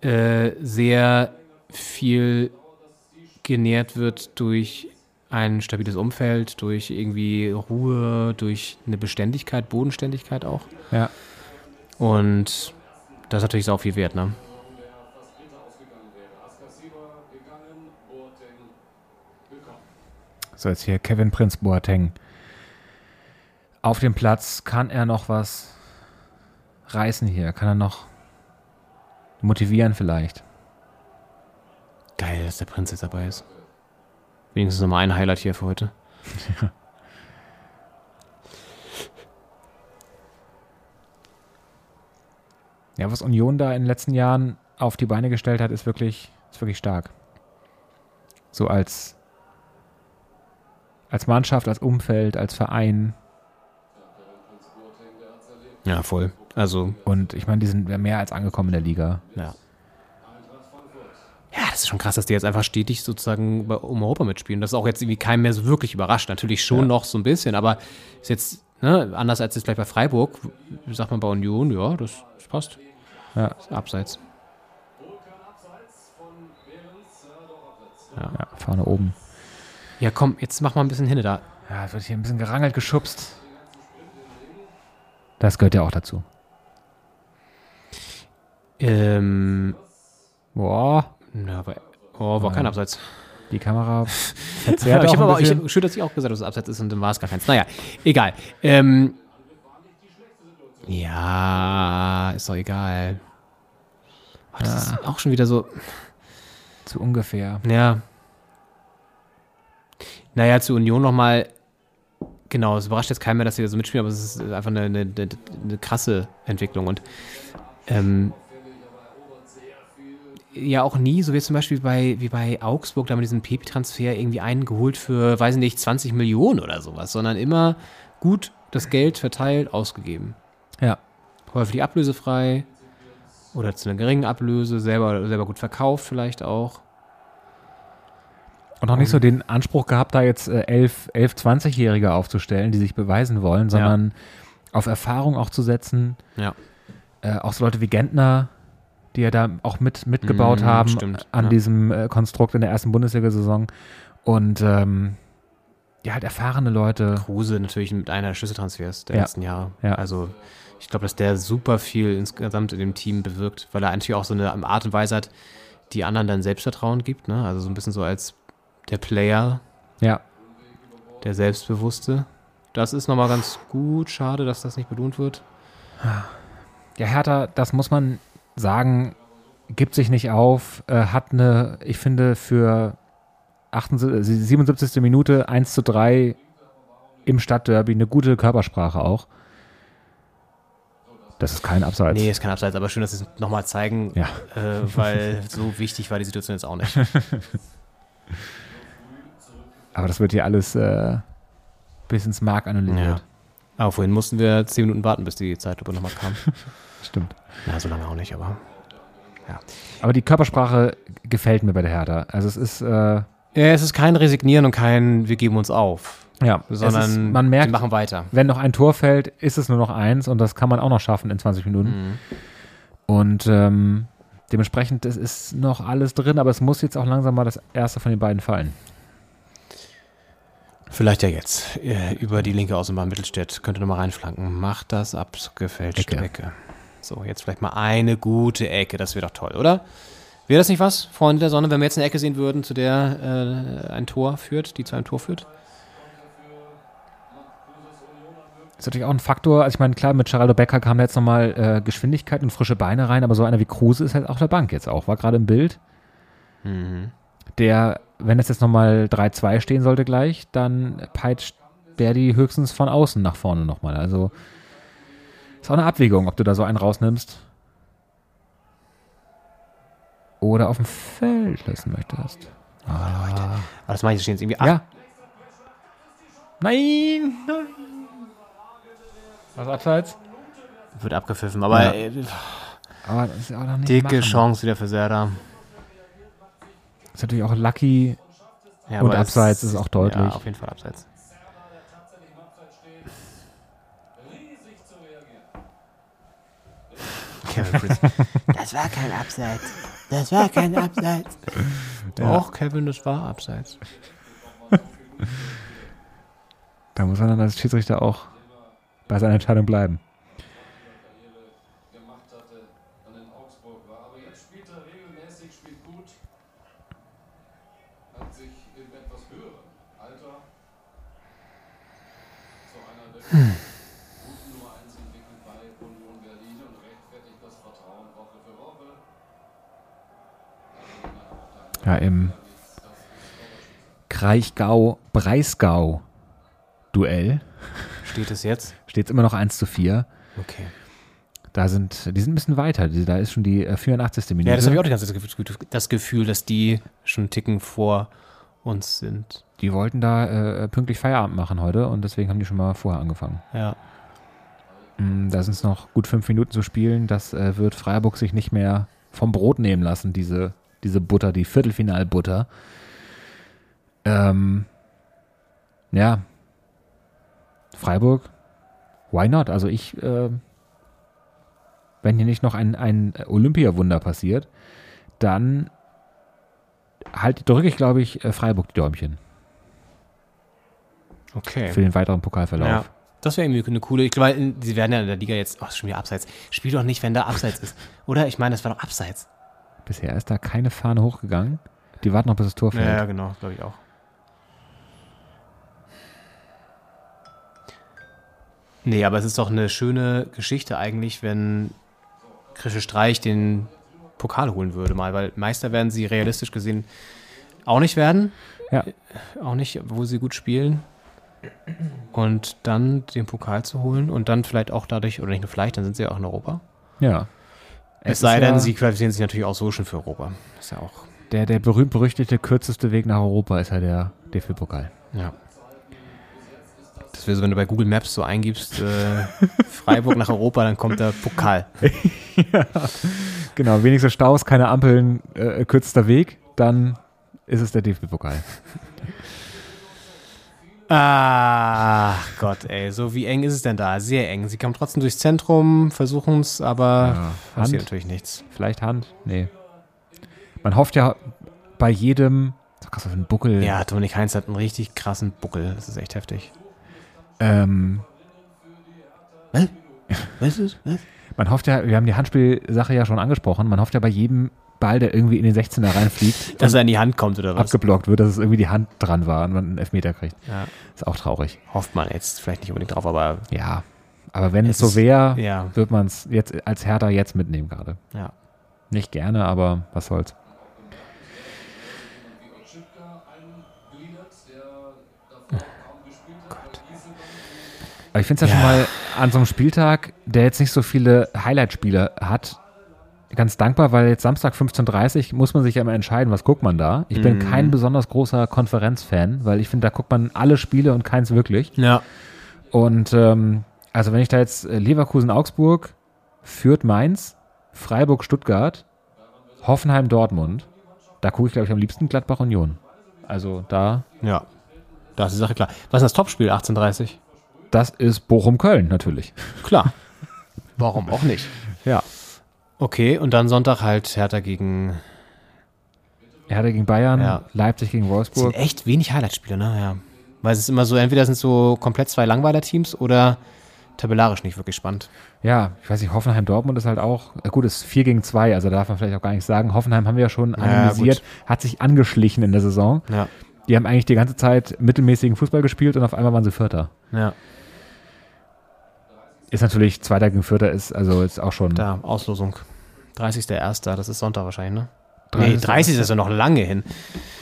äh, sehr viel genährt wird durch ein stabiles Umfeld, durch irgendwie Ruhe, durch eine Beständigkeit, Bodenständigkeit auch. Ja. Und das ist natürlich sau viel wert, ne? So, jetzt hier Kevin Prinz Boateng. Auf dem Platz kann er noch was reißen hier? Kann er noch motivieren vielleicht? Geil, dass der Prinz jetzt dabei ist. Wenigstens nochmal ein Highlight hier für heute. [LAUGHS] Ja, was Union da in den letzten Jahren auf die Beine gestellt hat, ist wirklich, ist wirklich stark. So als, als Mannschaft, als Umfeld, als Verein. Ja, voll. Also, Und ich meine, die sind mehr als angekommen in der Liga. ja. Ja, das ist schon krass, dass die jetzt einfach stetig sozusagen um Europa mitspielen. Das ist auch jetzt irgendwie keinem mehr so wirklich überrascht. Natürlich schon Ja. noch so ein bisschen, aber ist jetzt, ne, anders als jetzt vielleicht bei Freiburg, sagt man bei Union, ja, das, das passt. Ja. Ist abseits. Ja, vorne oben. Ja, komm, jetzt mach mal ein bisschen hinne da. Ja, es wird hier ein bisschen gerangelt, geschubst. Das gehört ja auch dazu. Ähm, Boah. na, aber, oh, war kein Abseits. Die Kamera Ja, [LAUGHS] verzerrt ich auch aber ich, bisschen. schön, dass ich auch gesagt habe, dass es abseits ist und dann war es gar keins. Naja, egal. Ähm, ja, ist doch egal. Ach, das ist auch schon wieder so. zu ungefähr. Ja. Naja, zur Union nochmal. Genau, es überrascht jetzt keinen mehr, dass sie da so mitspielen, aber es ist einfach eine, eine, eine, eine krasse Entwicklung. Und ähm, ja auch nie, so wie zum Beispiel bei, wie bei Augsburg, da haben wir diesen Pepi-Transfer irgendwie eingeholt für, weiß ich nicht, 20 Millionen oder sowas, sondern immer gut das Geld verteilt, ausgegeben. Ja. Häufig ablösefrei oder zu einer geringen Ablöse, selber, selber gut verkauft vielleicht auch. Und auch nicht so den Anspruch gehabt, da jetzt äh, 11, 11 20-Jährige aufzustellen, die sich beweisen wollen, sondern auf Erfahrung auch zu setzen. Ja. Äh, auch so Leute wie Gentner, die ja da auch mit, mitgebaut Mm, haben stimmt, an ja. diesem äh, Konstrukt in der ersten Bundesliga-Saison. Und ähm, ja, halt erfahrene Leute. Kruse natürlich mit einer der Schlüsseltransfers der Ja. letzten Jahre. Ja. Also ich glaube, dass der super viel insgesamt in dem Team bewirkt, weil er natürlich auch so eine Art und Weise hat, die anderen dann Selbstvertrauen gibt. Ne? Also so ein bisschen so als der Player, Ja, der Selbstbewusste. Das ist nochmal ganz gut. Schade, dass das nicht betont wird. Ja, Hertha, das muss man sagen, gibt sich nicht auf, äh, hat eine, ich finde, für 78, 77. Minute 1 zu 3 im Stadtderby eine gute Körpersprache auch. Das ist kein Abseits. Nee, ist kein Abseits, aber schön, dass sie es nochmal zeigen, Ja. äh, weil so wichtig war die Situation jetzt auch nicht. [LAUGHS] Aber das wird hier alles äh, bis ins Mark analysiert. Aber vorhin mussten wir zehn Minuten warten, bis die Zeitlupe nochmal kam. [LAUGHS] Stimmt. Na, so lange auch nicht, aber. Aber die Körpersprache gefällt mir bei der Hertha. Also es ist, äh, Ja, es ist kein Resignieren und kein Wir geben uns auf, ja, sondern ist, man merkt, wir machen weiter. wenn noch ein Tor fällt, ist es nur noch eins und das kann man auch noch schaffen in 20 Minuten. Mhm. Und ähm, dementsprechend, es ist noch alles drin, aber es muss jetzt auch langsam mal das erste von den beiden fallen. Vielleicht ja jetzt. Äh, Über die linke Außenbahn Mittelstädt könnte nochmal reinflanken. Macht das abgefälschte Ecke. Ecke. So, jetzt vielleicht mal eine gute Ecke. Das wäre doch toll, oder? Wäre das nicht was, Freunde der Sonne, wenn wir jetzt eine Ecke sehen würden, zu der äh, ein Tor führt, die zu einem Tor führt? ist natürlich auch ein Faktor. Also ich meine, klar, mit Geraldo Becker kam jetzt nochmal äh, Geschwindigkeit und frische Beine rein, aber so einer wie Kruse ist halt auf der Bank jetzt auch. War gerade im Bild. Der, wenn es jetzt nochmal 3-2 stehen sollte gleich, dann peitscht der die höchstens von außen nach vorne nochmal. Also ist auch eine Abwägung, ob du da so einen rausnimmst. Oder auf dem Feld lassen möchtest. Aber das mache ich jetzt irgendwie. Ach, Ja. Nein, nein. Was abseits? wird abgepfiffen. Aber Ja. äh, Aber das ist auch noch nicht dicke machen. Chance wieder für Serda. Ist natürlich auch lucky. Ja, Und abseits ist auch deutlich. Ja, auf jeden Fall abseits. [LAUGHS] Das war kein Abseits. Das war kein Abseits. Doch, Kevin, das war Abseits. Da muss man dann als Schiedsrichter auch bei seiner Entscheidung bleiben. gemacht hatte, dann in Augsburg war. Aber jetzt spielt er regelmäßig, spielt gut. Hat sich im etwas höheren Alter zu einer der guten Nummer 1 entwickelt bei Union Berlin und rechtfertigt das Vertrauen Woche für Ja, im Kraichgau-Breisgau-Duell Steht es jetzt? steht es immer noch 1 zu 4. Okay. Da sind, die sind ein bisschen weiter. Da ist schon die äh, 84. Minute. Ja, das habe ich auch das Gefühl, das Gefühl, dass die schon einen Ticken vor uns sind. Die wollten da äh, pünktlich Feierabend machen heute und deswegen haben die schon mal vorher angefangen. Ja. Mm, Da sind es noch gut fünf Minuten zu spielen. Das äh, wird Freiburg sich nicht mehr vom Brot nehmen lassen, diese, diese Butter, die Viertelfinalbutter. Ähm, ja. Freiburg, why not? Also ich, äh, wenn hier nicht noch ein, ein Olympiawunder passiert, dann halt, drücke ich, glaube ich, äh, Freiburg die Däumchen Okay. für den weiteren Pokalverlauf. Ja. Das wäre irgendwie eine coole. Ich glaube, in- sie werden ja in der Liga jetzt. Oh, ist schon wieder abseits. Spiel doch nicht, wenn da abseits ist. [LAUGHS] Oder? Ich meine, das war doch abseits. Bisher ist da keine Fahne hochgegangen. Die warten noch, bis das Tor fällt. Ja, genau, glaube ich auch. Nee, aber es ist doch eine schöne Geschichte eigentlich, wenn Krische Streich den Pokal holen würde mal, weil Meister werden sie realistisch gesehen auch nicht werden. Ja. Auch nicht, wo sie gut spielen. Und dann den Pokal zu holen und dann vielleicht auch dadurch, oder nicht nur vielleicht, dann sind sie ja auch in Europa. ja. Es, ist sei denn, ja sie qualifizieren sich natürlich auch so schon für Europa. Ist ja auch, Der, der berühmt-berüchtigte kürzeste Weg nach Europa ist ja der DFB-Pokal. ja. Das wäre so, wenn du bei Google Maps so eingibst, äh, [LAUGHS] Freiburg nach Europa, dann kommt der Pokal. [LAUGHS] Genau, wenigste Staus, keine Ampeln, äh, kürzester Weg, dann ist es der DFB-Pokal. [LAUGHS] Ach Gott, ey, so wie eng ist es denn da? Sehr eng. Sie kommen trotzdem durchs Zentrum, versuchen es, aber Ja, passiert natürlich nichts. Vielleicht Hand? Nee. Man hofft ja bei jedem, so krass auf den Buckel. Ja, Dominik Heinz hat einen richtig krassen Buckel. Das ist echt heftig. Ähm, Was ist was? man hofft ja, wir haben die Handspielsache ja schon angesprochen, man hofft ja bei jedem Ball, der irgendwie in den 16er reinfliegt, [LAUGHS] Dass er in die Hand kommt oder was? abgeblockt wird, dass es irgendwie die Hand dran war und man einen Elfmeter kriegt. Ja. Ist auch traurig. Hofft man jetzt vielleicht nicht unbedingt drauf, aber Ja. Aber wenn es, Es so wäre, ja, wird man es jetzt als Hertha jetzt mitnehmen gerade. ja. Nicht gerne, aber was soll's. Aber ich finde es ja, schon mal an so einem Spieltag, der jetzt nicht so viele Highlight-Spiele hat, ganz dankbar, weil jetzt Samstag 15.30 Uhr muss man sich ja immer entscheiden, was guckt man da. Ich bin Mhm. kein besonders großer Konferenzfan, weil ich finde, da guckt man alle Spiele und keins wirklich. Ja. Und ähm, also wenn ich da jetzt äh, Leverkusen, Augsburg, Fürth, Mainz, Freiburg, Stuttgart, Hoffenheim, Dortmund, da gucke ich, glaube ich, am liebsten Gladbach Union. Also da, Ja. Da ist die Sache klar. Was ist das Topspiel? 18.30 das ist Bochum-Köln natürlich. Klar. [LAUGHS] Warum auch nicht? Ja. Okay, und dann Sonntag halt Hertha gegen. Hertha gegen Bayern, Ja. Leipzig gegen Es Wolfsburg. sind echt wenig Highlight-Spiele, ne? Ja. Weil es ist immer so, entweder sind es so komplett zwei Langweiler-Teams oder tabellarisch nicht wirklich spannend. Ja, ich weiß nicht, Hoffenheim, Dortmund ist halt auch, äh, gut, ist 4 gegen 2, also darf man vielleicht auch gar nicht sagen. Hoffenheim haben wir ja schon analysiert, hat sich angeschlichen in der Saison. Ja. Die haben eigentlich die ganze Zeit mittelmäßigen Fußball gespielt und auf einmal waren sie Vierter. Ja. Ist natürlich Zweiter gegen Vierter, ist also ist auch schon. Da, Auslosung. 30.01., das ist Sonntag wahrscheinlich, ne? 30. Nee, 30 ist ja noch lange hin.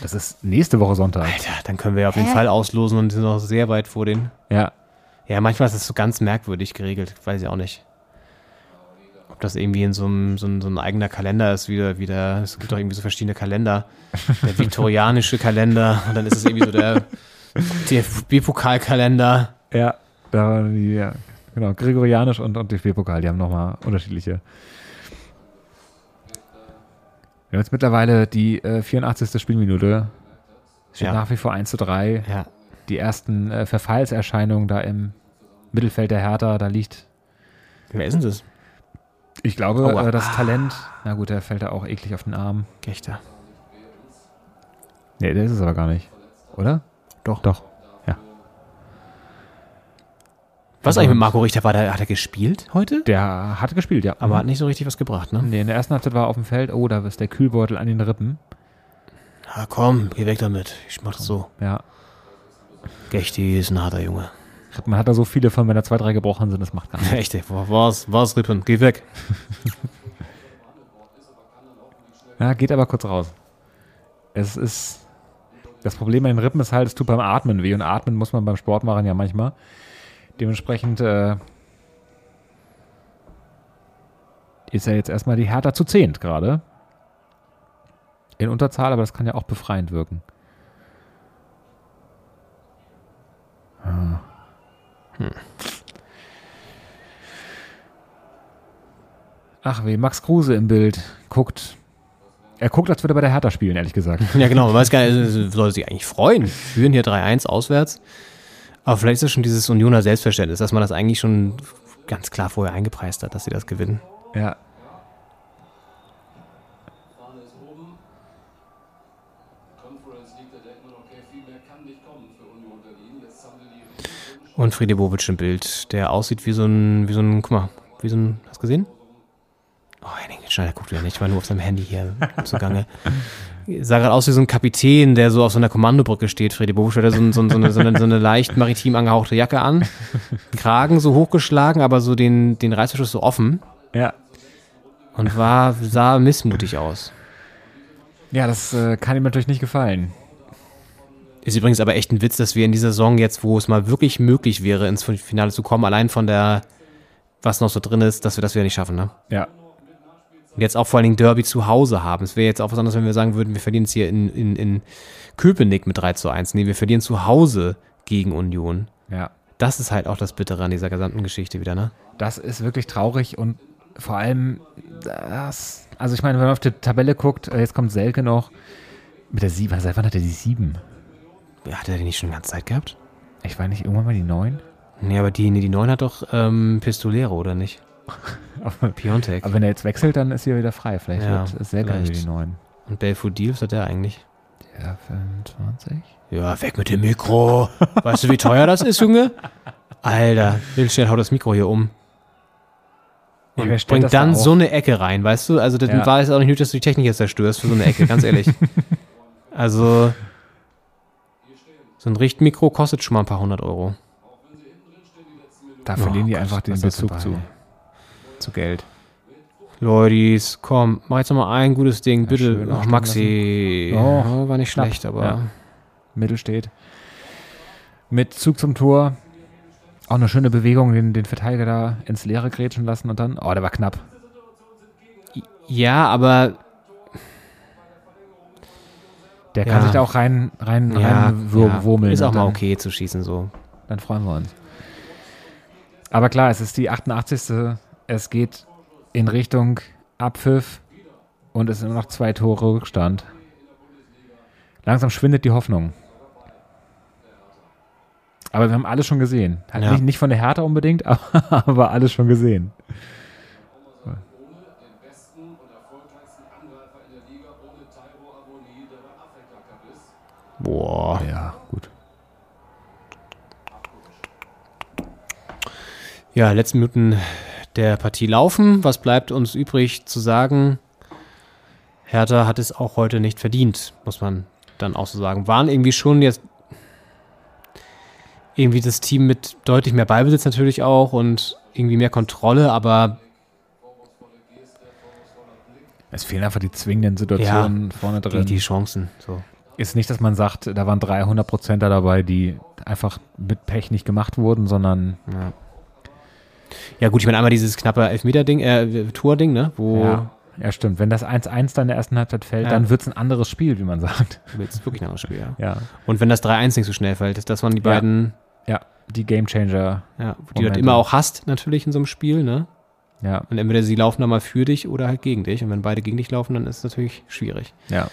Das ist nächste Woche Sonntag. Alter, dann können wir ja auf jeden Fall auslosen und sind noch sehr weit vor den. Ja, Ja, manchmal ist das so ganz merkwürdig geregelt, weiß ich auch nicht. Ob das irgendwie in so einem, so ein, so ein eigener Kalender ist, wieder, wieder, es gibt doch irgendwie so verschiedene Kalender. Der [LAUGHS] viktorianische Kalender und dann ist es irgendwie so der [LAUGHS] DFB-Pokalkalender. ja, da waren die, ja, genau, Gregorianisch und, und DFB-Pokal, die haben nochmal unterschiedliche. Wir haben jetzt mittlerweile die äh, 84. Spielminute. Steht Ja. nach wie vor 1 zu 3. Ja. Die ersten äh, Verfallserscheinungen da im Mittelfeld der Hertha, da liegt, Wer ist denn das? ich glaube, äh, das Talent. Na gut, der fällt da auch eklig auf den Arm. Gechter. Nee, der ist es aber gar nicht. Oder? Doch. Doch. Was eigentlich mit Marco Richter war? Der, hat er gespielt heute? Der hat gespielt, ja. Aber hat nicht so richtig was gebracht, ne? Nee, in der ersten Halbzeit war er auf dem Feld. Oh, da ist der Kühlbeutel an den Rippen. Ja, komm, geh weg damit. Ich mach das so. Ja. Gechti ist ein harter Junge. Man hat da so viele von, wenn da zwei, drei gebrochen sind, das macht gar nichts. Echt, ey, wa- was, was, Rippen? Geh weg. [LAUGHS] Ja, geht aber kurz raus. Es ist. Das Problem bei den Rippen ist halt, es tut beim Atmen weh und atmen muss man beim Sport machen ja manchmal. Dementsprechend äh, ist ja jetzt erstmal die Hertha zu zehnt gerade. In Unterzahl, aber das kann ja auch befreiend wirken. Ah. Ach weh, Max Kruse im Bild guckt. Er guckt, als würde er bei der Hertha spielen, ehrlich gesagt. [LAUGHS] Ja, genau. Man weiß gar nicht, äh, soll sich eigentlich freuen. Führen hier 3-1 auswärts. Aber vielleicht ist es schon dieses Unioner Selbstverständnis, dass man das eigentlich schon ganz klar vorher eingepreist hat, dass sie das gewinnen. Ja. Fahne ist oben. Conference League, da denkt man, okay, viel mehr kann nicht kommen für Union Berlin. Jetzt haben sie die richtig Und Friede Bobic im Bild, der aussieht wie so ein, wie so ein, guck mal, wie so ein, hast du gesehen? Oh, Henning Schneider guckt wieder nicht, war nur auf seinem Handy hier zugange. [LAUGHS] Sah gerade aus wie so ein Kapitän, der so auf so einer Kommandobrücke steht. Freddy Bobic hat so, ein- so, ein- so, eine, so eine leicht maritim angehauchte Jacke an. [LAUGHS] Kragen so hochgeschlagen, aber so den, den Reißverschluss so offen. Ja. Und war, sah missmutig aus. Ja, das äh, kann ihm natürlich nicht gefallen. Ist übrigens aber echt ein Witz, dass wir in dieser Saison jetzt, wo es mal wirklich möglich wäre, ins Finale zu kommen, allein von der, was noch so drin ist, dass wir das wieder nicht schaffen, ne? Ja. Und jetzt auch vor allen Dingen Derby zu Hause haben. Es wäre jetzt auch was anderes, wenn wir sagen würden, wir verlieren es hier in, in, in Köpenick mit 3 zu 1. Nee, wir verlieren zu Hause gegen Union. Ja. Das ist halt auch das Bittere an dieser gesamten Geschichte wieder, ne? Das ist wirklich traurig und vor allem das. Also ich meine, wenn man auf die Tabelle guckt, äh, jetzt kommt Selke noch mit der 7. Seit wann hat er die 7? Hat er die nicht schon die ganze Zeit gehabt? Ich war nicht irgendwann mal die 9? Nee, aber die, nee, die 9 hat doch ähm, Pistolero, oder nicht? Aber, Piontek. aber wenn er jetzt wechselt, dann ist sie wieder frei. Vielleicht Ja, wird vielleicht. die 9. Und Belfodil, was hat der eigentlich? Ja, 25? Ja, weg mit dem Mikro. Weißt du, wie teuer das ist, Junge? Alter, Wildstedt haut das Mikro hier um. Ja, Und das bringt dann da so eine Ecke rein, weißt du? Also, das Ja. war es auch nicht nötig, dass du die Technik jetzt zerstörst für so eine Ecke, ganz ehrlich. [LAUGHS] also, so ein Richtmikro kostet schon mal ein paar hundert Euro. Da verlieren die Gott, einfach den Bezug zu. Zu Geld. Leutis, komm, mach jetzt noch mal ein gutes Ding, bitte. schön Ach, Maxi. Oh, Ja, war nicht knapp, schlecht, aber. ja. Mittel steht. Mit Zug zum Tor. Auch eine schöne Bewegung, den, den Verteidiger da ins Leere grätschen lassen und dann, oh, der war knapp. Ja, aber Der Ja. kann sich da auch rein, rein, ja, rein ja, wurmeln. ist auch mal okay zu schießen so. Dann freuen wir uns. Aber klar, es ist die 88. Es geht in Richtung Abpfiff und es sind nur noch zwei Tore Rückstand. Langsam schwindet die Hoffnung. Aber wir haben alles schon gesehen. Halt Ja. nicht, nicht von der Hertha unbedingt, aber, [LAUGHS] aber alles schon gesehen. Boah. Ja, gut. Ja, letzten Minuten der Partie laufen. Was bleibt uns übrig zu sagen? Hertha hat es auch heute nicht verdient, muss man dann auch so sagen. Waren irgendwie schon jetzt irgendwie das Team mit deutlich mehr Ballbesitz natürlich auch und irgendwie mehr Kontrolle, aber Es fehlen einfach die zwingenden Situationen vorne die, drin. die Chancen. So. ist nicht, dass man sagt, da waren 300 Prozenter dabei, die einfach mit Pech nicht gemacht wurden, sondern Ja. Ja gut, ich meine einmal dieses knappe Elfmeter-Ding, äh, Tor-Ding, ne? Wo ja, ja, stimmt. Wenn das 1-1 dann in der ersten Halbzeit fällt, Ja. dann wird es ein anderes Spiel, wie man sagt. jetzt wirklich ein anderes Spiel, ja. Ja, Und wenn das 3-1 nicht so schnell fällt, das waren die Ja. beiden, ja die Gamechanger. ja, die du halt immer auch hast, natürlich in so einem Spiel, ne? Ja, Und entweder sie laufen dann mal für dich oder halt gegen dich. Und wenn beide gegen dich laufen, dann ist es natürlich schwierig. ja.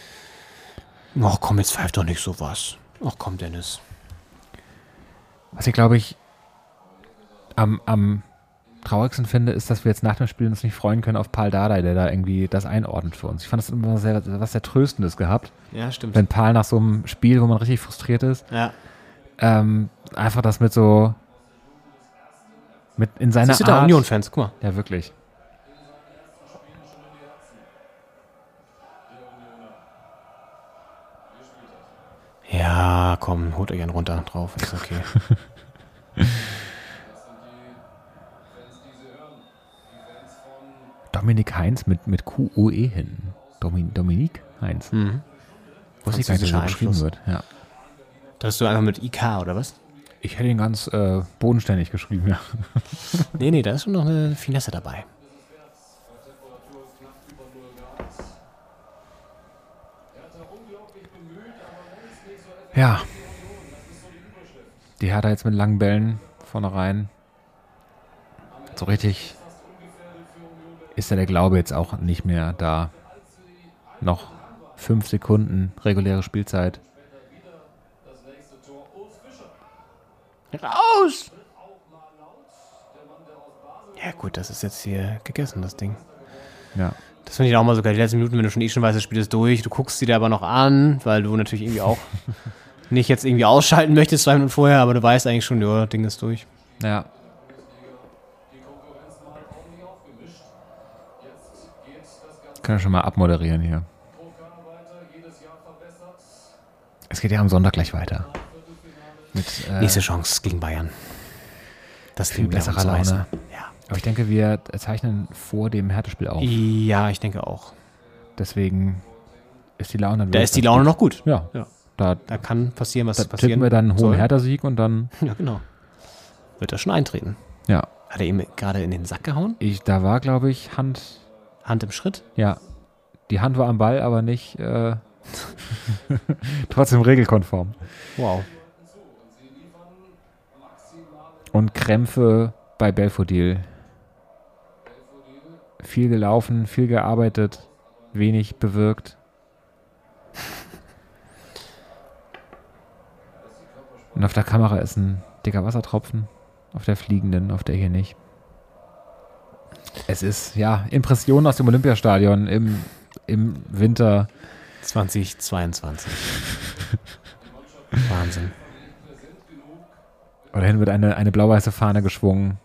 Ach komm, jetzt pfeift doch nicht sowas. Ach komm, Dennis. Was ich glaube ich am, am traurigsten finde, ist, dass wir jetzt nach dem Spiel uns nicht freuen können auf Paul Dardai, der da irgendwie das einordnet für uns. Ich fand das immer sehr, was sehr Tröstendes gehabt, Ja, stimmt. wenn Paul nach so einem Spiel, wo man richtig frustriert ist, ja. ähm, einfach das mit so mit in seiner Siehst du da Art. Union-Fans? Guck mal. Ja, wirklich. Ja, komm, holt euch einen runter drauf. Ist okay. [LAUGHS] Dominik Heinz mit, mit QOE hin. Domin, Dominik Heinz. mhm. Wusste ich gar nicht, er so geschrieben wird. Ja. Das hast du einfach mit IK, oder was? Ich hätte ihn ganz äh, bodenständig geschrieben, ja. [LAUGHS] Nee, nee, da ist schon noch eine Finesse dabei. Ja. Die Hertha jetzt mit langen Bällen vorne rein. So richtig ist ja der Glaube jetzt auch nicht mehr da. Noch fünf Sekunden reguläre Spielzeit. Raus! Ja gut, das ist jetzt hier gegessen, das Ding. Ja. Das finde ich auch mal sogar die letzten Minuten, wenn du schon eh schon weißt, das Spiel ist durch, du guckst sie dir aber noch an, weil du natürlich irgendwie auch [LAUGHS] nicht jetzt irgendwie ausschalten möchtest zwei Minuten vorher, aber du weißt eigentlich schon, ja, das Ding ist durch. Ja. Können wir schon mal abmoderieren hier. Es geht ja am Sonntag gleich weiter. Mit, äh, Nächste Chance gegen Bayern. Das viel Eis. Laune. Ja. Aber ich denke, wir zeichnen vor dem Härtespiel auf. ja, ich denke auch. Deswegen ist die Laune Da ist die Laune gut. noch gut. Ja, Ja. da, Da kann passieren, was da passieren tippen wir dann einen hohen soll. Hertha-Sieg und dann, [LAUGHS] Ja, genau. Wird er schon eintreten. ja. Hat er ihm gerade in den Sack gehauen? Ich, da war, glaube ich, Hand, Hand im Schritt? ja, die Hand war am Ball, aber nicht äh, [LAUGHS] trotzdem regelkonform. Wow. Und Krämpfe bei Belfodil. Viel gelaufen, viel gearbeitet, wenig bewirkt. Und auf der Kamera ist ein dicker Wassertropfen. Auf der fliegenden, auf der hier nicht. Es ist, ja, Impressionen aus dem Olympiastadion im, im Winter. 2022. [LAUGHS] Wahnsinn. Und dahin wird eine, eine blau-weiße Fahne geschwungen.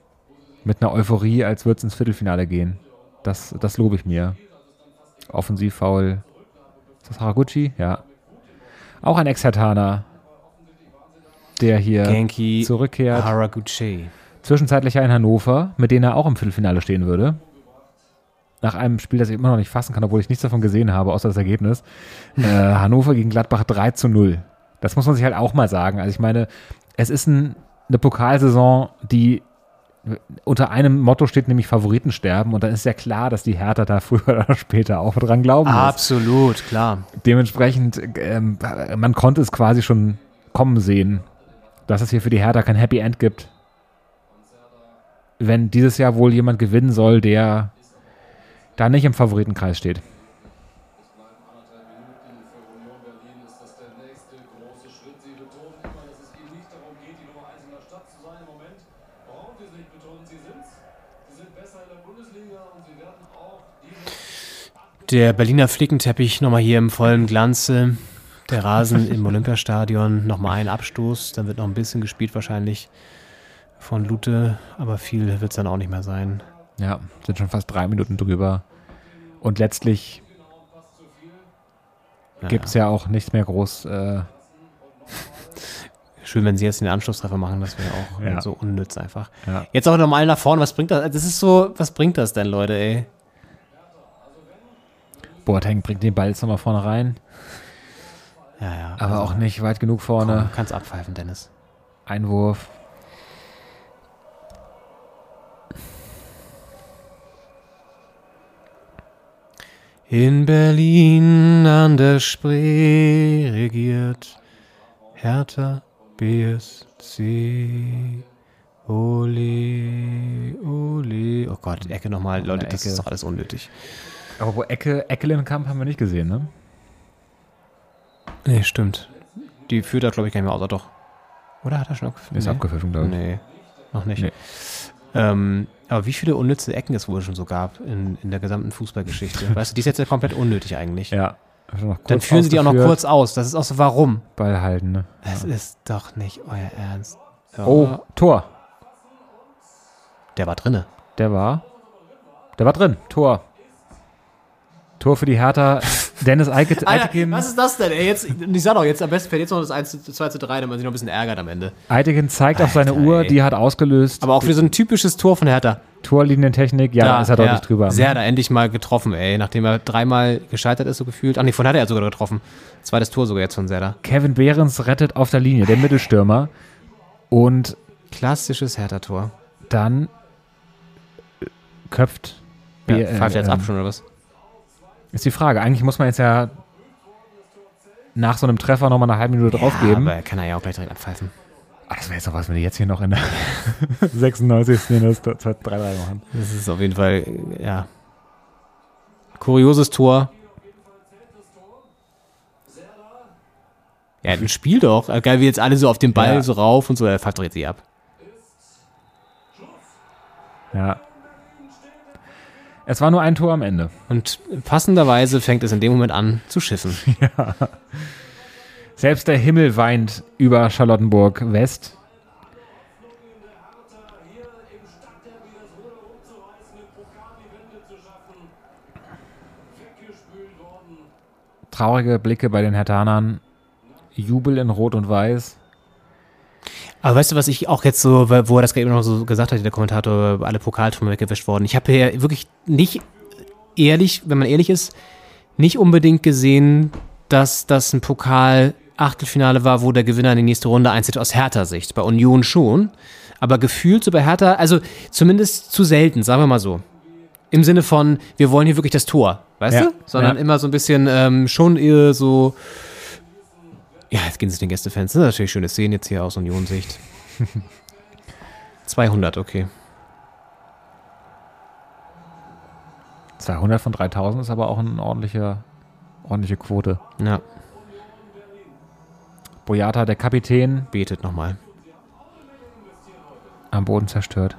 Mit einer Euphorie, als würde es ins Viertelfinale gehen. Das, das lobe ich mir. Offensivfoul. Ist das Haraguchi? Ja. Auch ein Ex-Hertaner, der hier Genki zurückkehrt. Haraguchi. Zwischenzeitlich ja in Hannover, mit denen er auch im Viertelfinale stehen würde. Nach einem Spiel, das ich immer noch nicht fassen kann, obwohl ich nichts davon gesehen habe, außer das Ergebnis. [LAUGHS] Äh, Hannover gegen Gladbach 3 zu 0. Das muss man sich halt auch mal sagen. Also ich meine, es ist ein, eine Pokalsaison, die unter einem Motto steht, nämlich Favoriten sterben. Und dann ist ja klar, dass die Hertha da [LAUGHS] früher oder später auch dran glauben muss. Absolut, klar. Dementsprechend, ähm, man konnte es quasi schon kommen sehen, dass es hier für die Hertha kein Happy End gibt. Wenn dieses Jahr wohl jemand gewinnen soll, der da nicht im Favoritenkreis steht. Der Berliner Flickenteppich nochmal hier im vollen Glanze. Der Rasen im [LAUGHS] Olympiastadion. Nochmal ein Abstoß. Dann wird noch ein bisschen gespielt wahrscheinlich von Lute. Aber viel wird es dann auch nicht mehr sein. Ja, sind schon fast drei Minuten drüber. Und letztlich Ja, gibt es ja auch nichts mehr groß. [LAUGHS] Äh, Schön, wenn sie jetzt den Anschlusstreffer machen. Das wäre auch Ja. so unnütz einfach. ja. Jetzt auch nochmal nach vorne. Was bringt das? Das ist so, was bringt das denn, Leute, ey? Boateng bringt den Ball jetzt nochmal vorne rein, Ja, ja. aber auch nicht weit genug vorne. Komm, kannst abpfeifen, Dennis. Einwurf. In Berlin an der Spree regiert Hertha BSC. Ole, ole. Oh Gott, Ecke nochmal. Leute, das Ecke. ist doch alles unnötig. Aber wo Ecke, Eckelenkamp haben wir nicht gesehen, ne? Nee, stimmt. Die führt da, glaube ich, gar nicht mehr außer doch. Oder hat er schon abgepfiffen? Ist nee. abgepfiffen, glaube ich. Nee, noch nicht. Nee. Ähm, aber wie viele unnütze Ecken es wohl schon so gab in, in der gesamten Fußballgeschichte? [LAUGHS] weißt du, die ist jetzt ja komplett unnötig eigentlich. Ja. Dann führen sie die auch noch kurz aus. Das ist auch so, warum? Ball halten, ne? Es ist doch nicht euer Ernst. Ja, Oh, Tor. Der war drinne. Der war. Der war drin. Tor. Tor für die Hertha. [LAUGHS] Dennis Eike, Eitekin, was ist das denn? Ey, jetzt, ich sag doch, jetzt am besten fällt jetzt noch das 1 zu 2 zu 3, damit man sich noch ein bisschen ärgert am Ende. Eitekin zeigt auf seine Alter, Uhr, ey. die hat ausgelöst. Aber auch wieder so ein typisches Tor von Hertha. Torlinientechnik, ja, da ist er deutlich drüber. Sehr da endlich mal getroffen, ey. Nachdem er dreimal gescheitert ist, so gefühlt. Ach nee, von hat er sogar getroffen. Zweites Tor sogar jetzt von Serda. Kevin Behrens rettet auf der Linie, der Mittelstürmer. Und Klassisches Hertha-Tor. dann äh, köpft. Ja, pfeift er jetzt ab schon, oder was? Ist die Frage. Eigentlich muss man jetzt ja nach so einem Treffer nochmal eine halbe Minute draufgeben. Ja, aber kann er ja auch gleich direkt abpfeifen. Ah, das wäre jetzt doch was, wenn die jetzt hier noch in der [LAUGHS] 96. in das 3-3 machen. Das ist auf jeden Fall, ja. Kurioses Tor. Ja, ein Spiel doch. Äh, Geil, wie jetzt alle so auf den Ball Ja. so rauf und so. Er jetzt eh ab. Ja. Es war nur ein Tor am Ende. Und passenderweise fängt es in dem Moment an zu schiffen. [LAUGHS] Selbst der Himmel weint über Charlottenburg West. Traurige Blicke bei den Hertanern. Jubel in Rot und Weiß. Aber weißt du, was ich auch jetzt so, wo er das gerade eben noch so gesagt hat, der Kommentator, alle Pokaltürme weggewischt worden. Ich habe hier wirklich nicht ehrlich, wenn man ehrlich ist, nicht unbedingt gesehen, dass das ein Pokal-Achtelfinale war, wo der Gewinner in die nächste Runde einzieht, aus härter Sicht. Bei Union schon. Aber gefühlt so bei Hertha, also zumindest zu selten, sagen wir mal so. Im Sinne von, wir wollen hier wirklich das Tor, weißt Ja, du? Sondern ja. immer so ein bisschen ähm, schon eher so. Ja, jetzt gehen sie den Gästefans. Das sind natürlich schöne Szenen jetzt hier aus Union-Sicht. 200, okay. 200 von 3000 ist aber auch eine ordentliche, ordentliche Quote. Ja, Boyata, der Kapitän, betet nochmal. am Boden zerstört.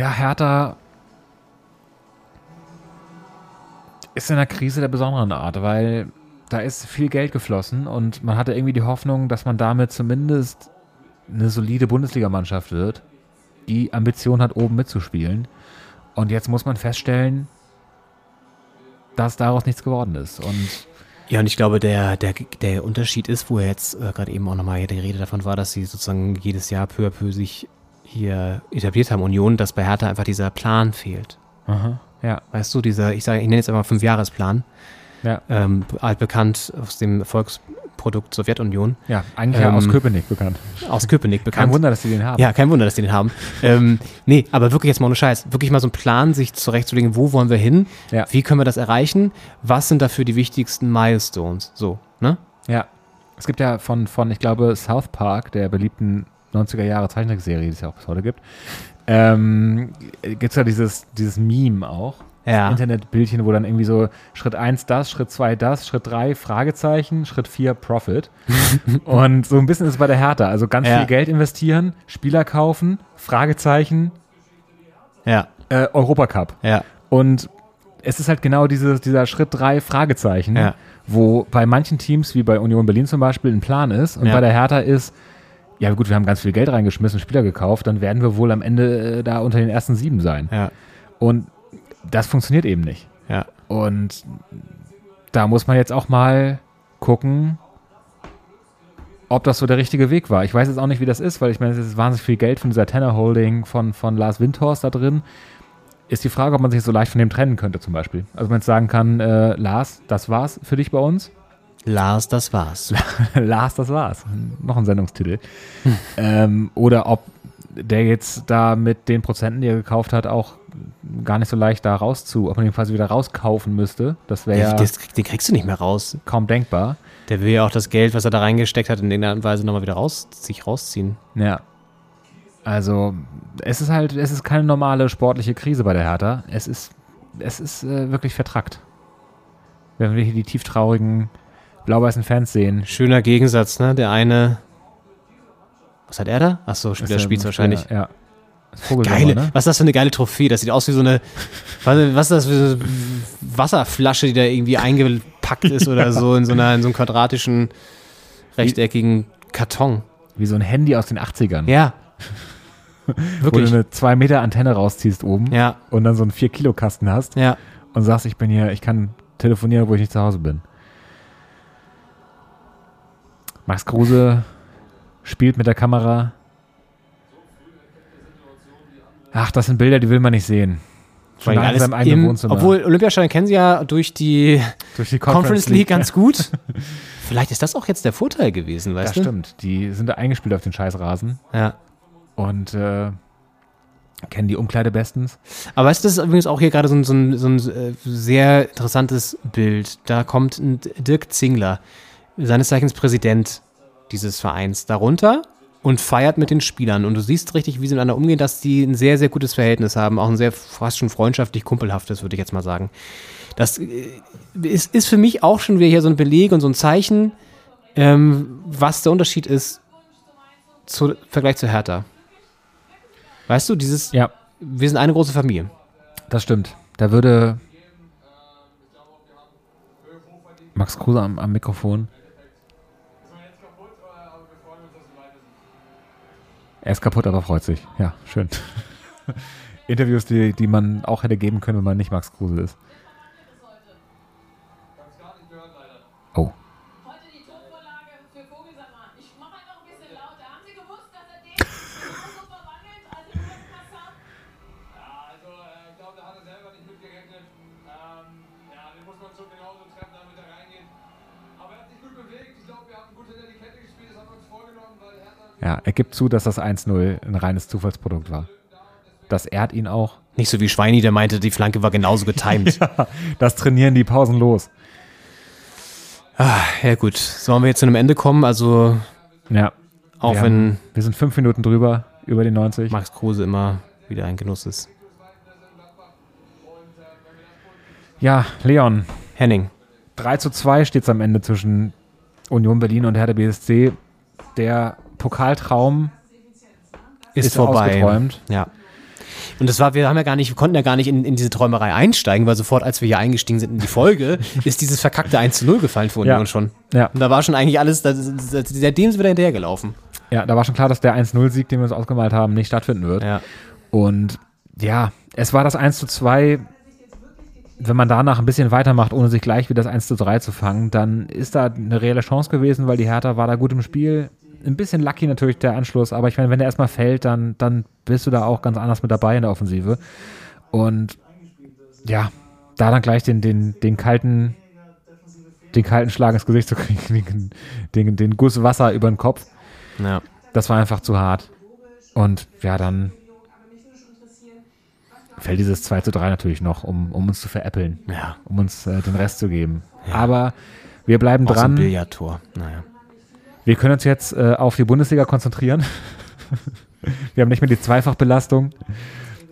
Ja, Hertha ist in einer Krise der besonderen Art, weil da ist viel Geld geflossen und man hatte irgendwie die Hoffnung, dass man damit zumindest eine solide Bundesligamannschaft wird, die Ambition hat, oben mitzuspielen. Und jetzt muss man feststellen, dass daraus nichts geworden ist. Und Ja, und ich glaube, der, der, der Unterschied ist, wo er jetzt äh, gerade eben auch nochmal die Rede davon war, dass sie sozusagen jedes Jahr peu à peu sich hier etabliert haben, Union, dass bei Hertha einfach dieser Plan fehlt. ja, Weißt du, dieser, ich sage, ich nenne jetzt einfach Fünfjahresplan, ja, ähm, altbekannt aus dem Erfolgsprodukt Sowjetunion, ja, eigentlich Ähm, aus Köpenick bekannt. aus Köpenick bekannt. Kein Wunder, dass sie den haben. Ja, kein Wunder, dass die den haben. ähm, nee, aber wirklich jetzt mal ohne Scheiß. Wirklich mal so einen Plan, sich zurechtzulegen, wo wollen wir hin? Ja. Wie können wir das erreichen? Was sind dafür die wichtigsten Milestones? So, ne? Ja. Es gibt ja von, von, ich glaube, South Park, der beliebten 90er Jahre Zeichentrickserie, die es ja auch bis heute gibt, ähm, gibt es ja dieses, dieses Meme auch. Ja. Internetbildchen, wo dann irgendwie so Schritt 1 das, Schritt 2 das, Schritt 3 Fragezeichen, Schritt 4 Profit. [LAUGHS] Und so ein bisschen ist es bei der Hertha. Also ganz Ja. viel Geld investieren, Spieler kaufen, Fragezeichen, Ja, äh, Europacup. ja, Und es ist halt genau dieses, dieser Schritt 3 Fragezeichen, Ja. wo bei manchen Teams, wie bei Union Berlin zum Beispiel, ein Plan ist und bei der Hertha ist, ja gut, wir haben ganz viel Geld reingeschmissen, Spieler gekauft, dann werden wir wohl am Ende äh, da unter den ersten sieben sein. ja, Und das funktioniert eben nicht. ja. Und da muss man jetzt auch mal gucken, ob das so der richtige Weg war. Ich weiß jetzt auch nicht, wie das ist, weil ich meine, es ist wahnsinnig viel Geld von dieser Tenor Holding von, von Lars Windhorst da drin. Ist die Frage, ob man sich so leicht von dem trennen könnte, zum Beispiel. Also man jetzt sagen kann, äh, Lars, das war's für dich bei uns. Lars, das war's. [LAUGHS] Lars, das war's. Noch ein Sendungstitel. ähm, oder ob der jetzt da mit den Prozenten, die er gekauft hat, auch gar nicht so leicht da rauszu, ob man ihn quasi wieder rauskaufen müsste. Das wäre ja den kriegst du nicht mehr raus. kaum denkbar. Der will ja auch das Geld, was er da reingesteckt hat, in irgendeiner Weise nochmal wieder raus, sich rausziehen. Ja. Also, es ist halt, es ist keine normale sportliche Krise bei der Hertha. Es ist, es ist äh, wirklich vertrackt. Wenn wir hier die tieftraurigen blau-weißen Fans sehen. Schöner Gegensatz, ne? Der eine. Was hat er da? Achso, der spielt wahrscheinlich. Ja. Geile, ne? was ist das für eine geile Trophäe? Das sieht aus wie so eine, was, ist das für eine Wasserflasche, die da irgendwie eingepackt ist oder [LAUGHS] so in so, einer, in so einem quadratischen, rechteckigen Karton. Wie so ein Handy aus den 80ern. Ja. [LAUGHS] Wo du Wirklich. eine 2 Meter Antenne rausziehst oben Ja, und dann so einen 4 Kilo Kasten hast ja. und sagst, ich bin hier, ich kann telefonieren, wo ich nicht zu Hause bin. Max Kruse spielt mit der Kamera. Ach, das sind Bilder, die will man nicht sehen. Schon in alles im, Wohnzimmer. obwohl Olympiastadion kennen sie ja durch die durch die Conference League ganz gut. [LAUGHS] Vielleicht ist das auch jetzt der Vorteil gewesen, weißt Das du? stimmt. Die sind da eingespielt auf den Scheißrasen Ja. und äh, kennen die Umkleide bestens. Aber weißt du, das ist übrigens auch hier gerade so ein, so so ein äh, sehr interessantes Bild. Da kommt ein Dirk Zingler, seines Zeichens Präsident dieses Vereins, darunter und feiert mit den Spielern. Und du siehst richtig, wie sie miteinander umgehen, dass die ein sehr, sehr gutes Verhältnis haben. Auch ein sehr fast schon freundschaftlich kumpelhaftes, würde ich jetzt mal sagen. Das äh, ist, ist für mich auch schon wieder hier so ein Beleg und so ein Zeichen, ähm, was der Unterschied ist zu Vergleich zu Hertha. Weißt du, dieses, Ja, wir sind eine große Familie. das stimmt. Da würde Max Kruse am, am Mikrofon Er ist kaputt, aber freut sich. Ja, schön. [LAUGHS] [LAUGHS] Interviews, die, die man auch hätte geben können, wenn man nicht Max Kruse ist. Ja, er gibt zu, dass das 1-0 ein reines Zufallsprodukt war. Das ehrt ihn auch. Nicht so wie Schweini, der meinte, die Flanke war genauso getimed. [LAUGHS] ja. Das trainieren die pausenlos. Ah, ja gut, sollen wir jetzt zu einem Ende kommen? Also Ja. auch wir, wenn haben, wir sind fünf Minuten drüber, über die 90. Max Kruse immer wieder ein Genuss ist. Ja, Leon. Henning. 3 zu 2 steht es am Ende zwischen Union Berlin und Hertha BSC. Der Pokaltraum Ist, ist vorbei. Ja. Und das war, wir haben ja gar nicht, wir konnten ja gar nicht in, in diese Träumerei einsteigen, weil sofort, als wir hier eingestiegen sind in die Folge, [LAUGHS] ist dieses verkackte 1 zu 0 gefallen für Union Ja. schon. Ja. Und da war schon eigentlich alles, da, da, seitdem sind wir da hinterhergelaufen. Ja, da war schon klar, dass der 1-0-Sieg, den wir uns ausgemalt haben, nicht stattfinden wird. Ja. Und ja, es war das 1 zu 2. Wenn man danach ein bisschen weitermacht, ohne sich gleich wieder das 1 zu 3 zu fangen, dann ist da eine reelle Chance gewesen, weil die Hertha war da gut im Spiel. Ein bisschen lucky natürlich der Anschluss, aber ich meine, wenn der erstmal fällt, dann, dann bist du da auch ganz anders mit dabei in der Offensive. Und ja, da dann gleich den, den, den kalten, den kalten Schlag ins Gesicht zu kriegen, [LAUGHS] den, den, Guss Wasser über den Kopf, Ja. das war einfach zu hart. Und ja, dann fällt dieses 2 zu 3 natürlich noch, um, um uns zu veräppeln, Ja. um uns äh, den Rest zu geben. Aber wir bleiben Aus dem dran. Billardtor. Naja. Wir können uns jetzt äh, auf die Bundesliga konzentrieren. [LAUGHS] wir haben nicht mehr die Zweifachbelastung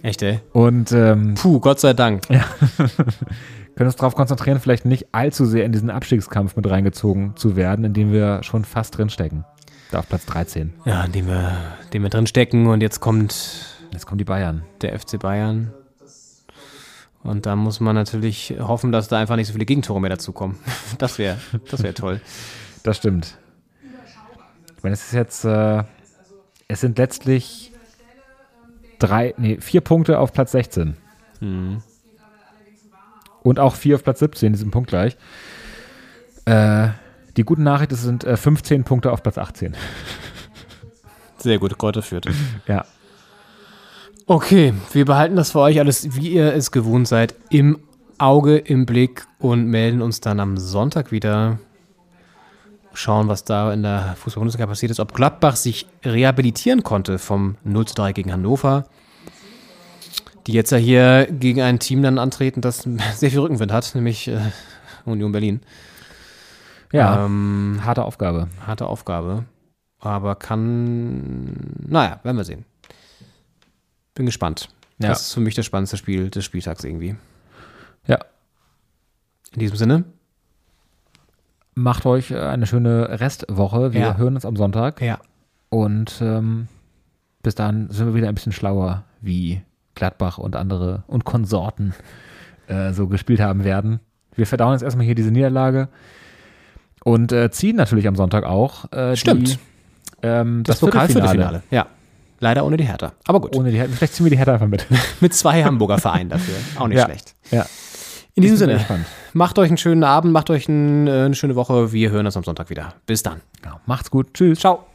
Echt, ey? und ähm, Puh, Gott sei Dank. [LAUGHS] können uns darauf konzentrieren, vielleicht nicht allzu sehr in diesen Abstiegskampf mit reingezogen zu werden, in dem wir schon fast drinstecken. Da auf Platz 13. Ja, in dem wir, in dem wir drin stecken und jetzt kommt Jetzt kommen die Bayern. der FC Bayern. Und da muss man natürlich hoffen, dass da einfach nicht so viele Gegentore mehr dazukommen. [LAUGHS] Das wäre das wär toll. Das stimmt. Ich meine, es ist jetzt, äh, es sind letztlich drei, nee, vier Punkte auf Platz 16. Und auch vier auf Platz 17, die sind punktgleich. Äh, die guten Nachricht, es sind äh, 15 Punkte auf Platz 18. [LAUGHS] Sehr gut, Kräuter führt. Ja. Okay, wir behalten das für euch alles, wie ihr es gewohnt seid, im Auge, im Blick und melden uns dann am Sonntag wieder. Schauen, was da in der Fußball-Bundesliga passiert ist. Ob Gladbach sich rehabilitieren konnte vom 0 zu 3 gegen Hannover. Die jetzt ja hier gegen ein Team dann antreten, das [LAUGHS] sehr viel Rückenwind hat, nämlich äh, Union Berlin. Ja, Ähm, harte Aufgabe. harte Aufgabe. Aber kann. Naja, werden wir sehen. Bin gespannt. Ja. Das ist für mich das spannendste Spiel des Spieltags irgendwie. Ja. In diesem Sinne. Macht euch äh, eine schöne Restwoche. Wir Ja. hören uns am Sonntag. Ja. Und ähm, bis dann sind wir wieder ein bisschen schlauer, wie Gladbach und andere und Konsorten äh, so gespielt haben werden. Wir verdauen jetzt erstmal hier diese Niederlage und äh, ziehen natürlich am Sonntag auch äh, Stimmt. Die, ähm, Das, das, Pokalviertelfinale. Ja. Leider ohne die Hertha. Aber gut. Ohne die Hertha. Vielleicht ziehen wir die Hertha einfach mit. [LAUGHS] Mit zwei Hamburger Vereinen dafür. Auch nicht Ja. schlecht. ja. In diesem Sinne. gespannt. Macht euch einen schönen Abend, macht euch ein, äh, eine schöne Woche. Wir hören uns am Sonntag wieder. Bis dann. Genau. Macht's gut. Tschüss. Ciao.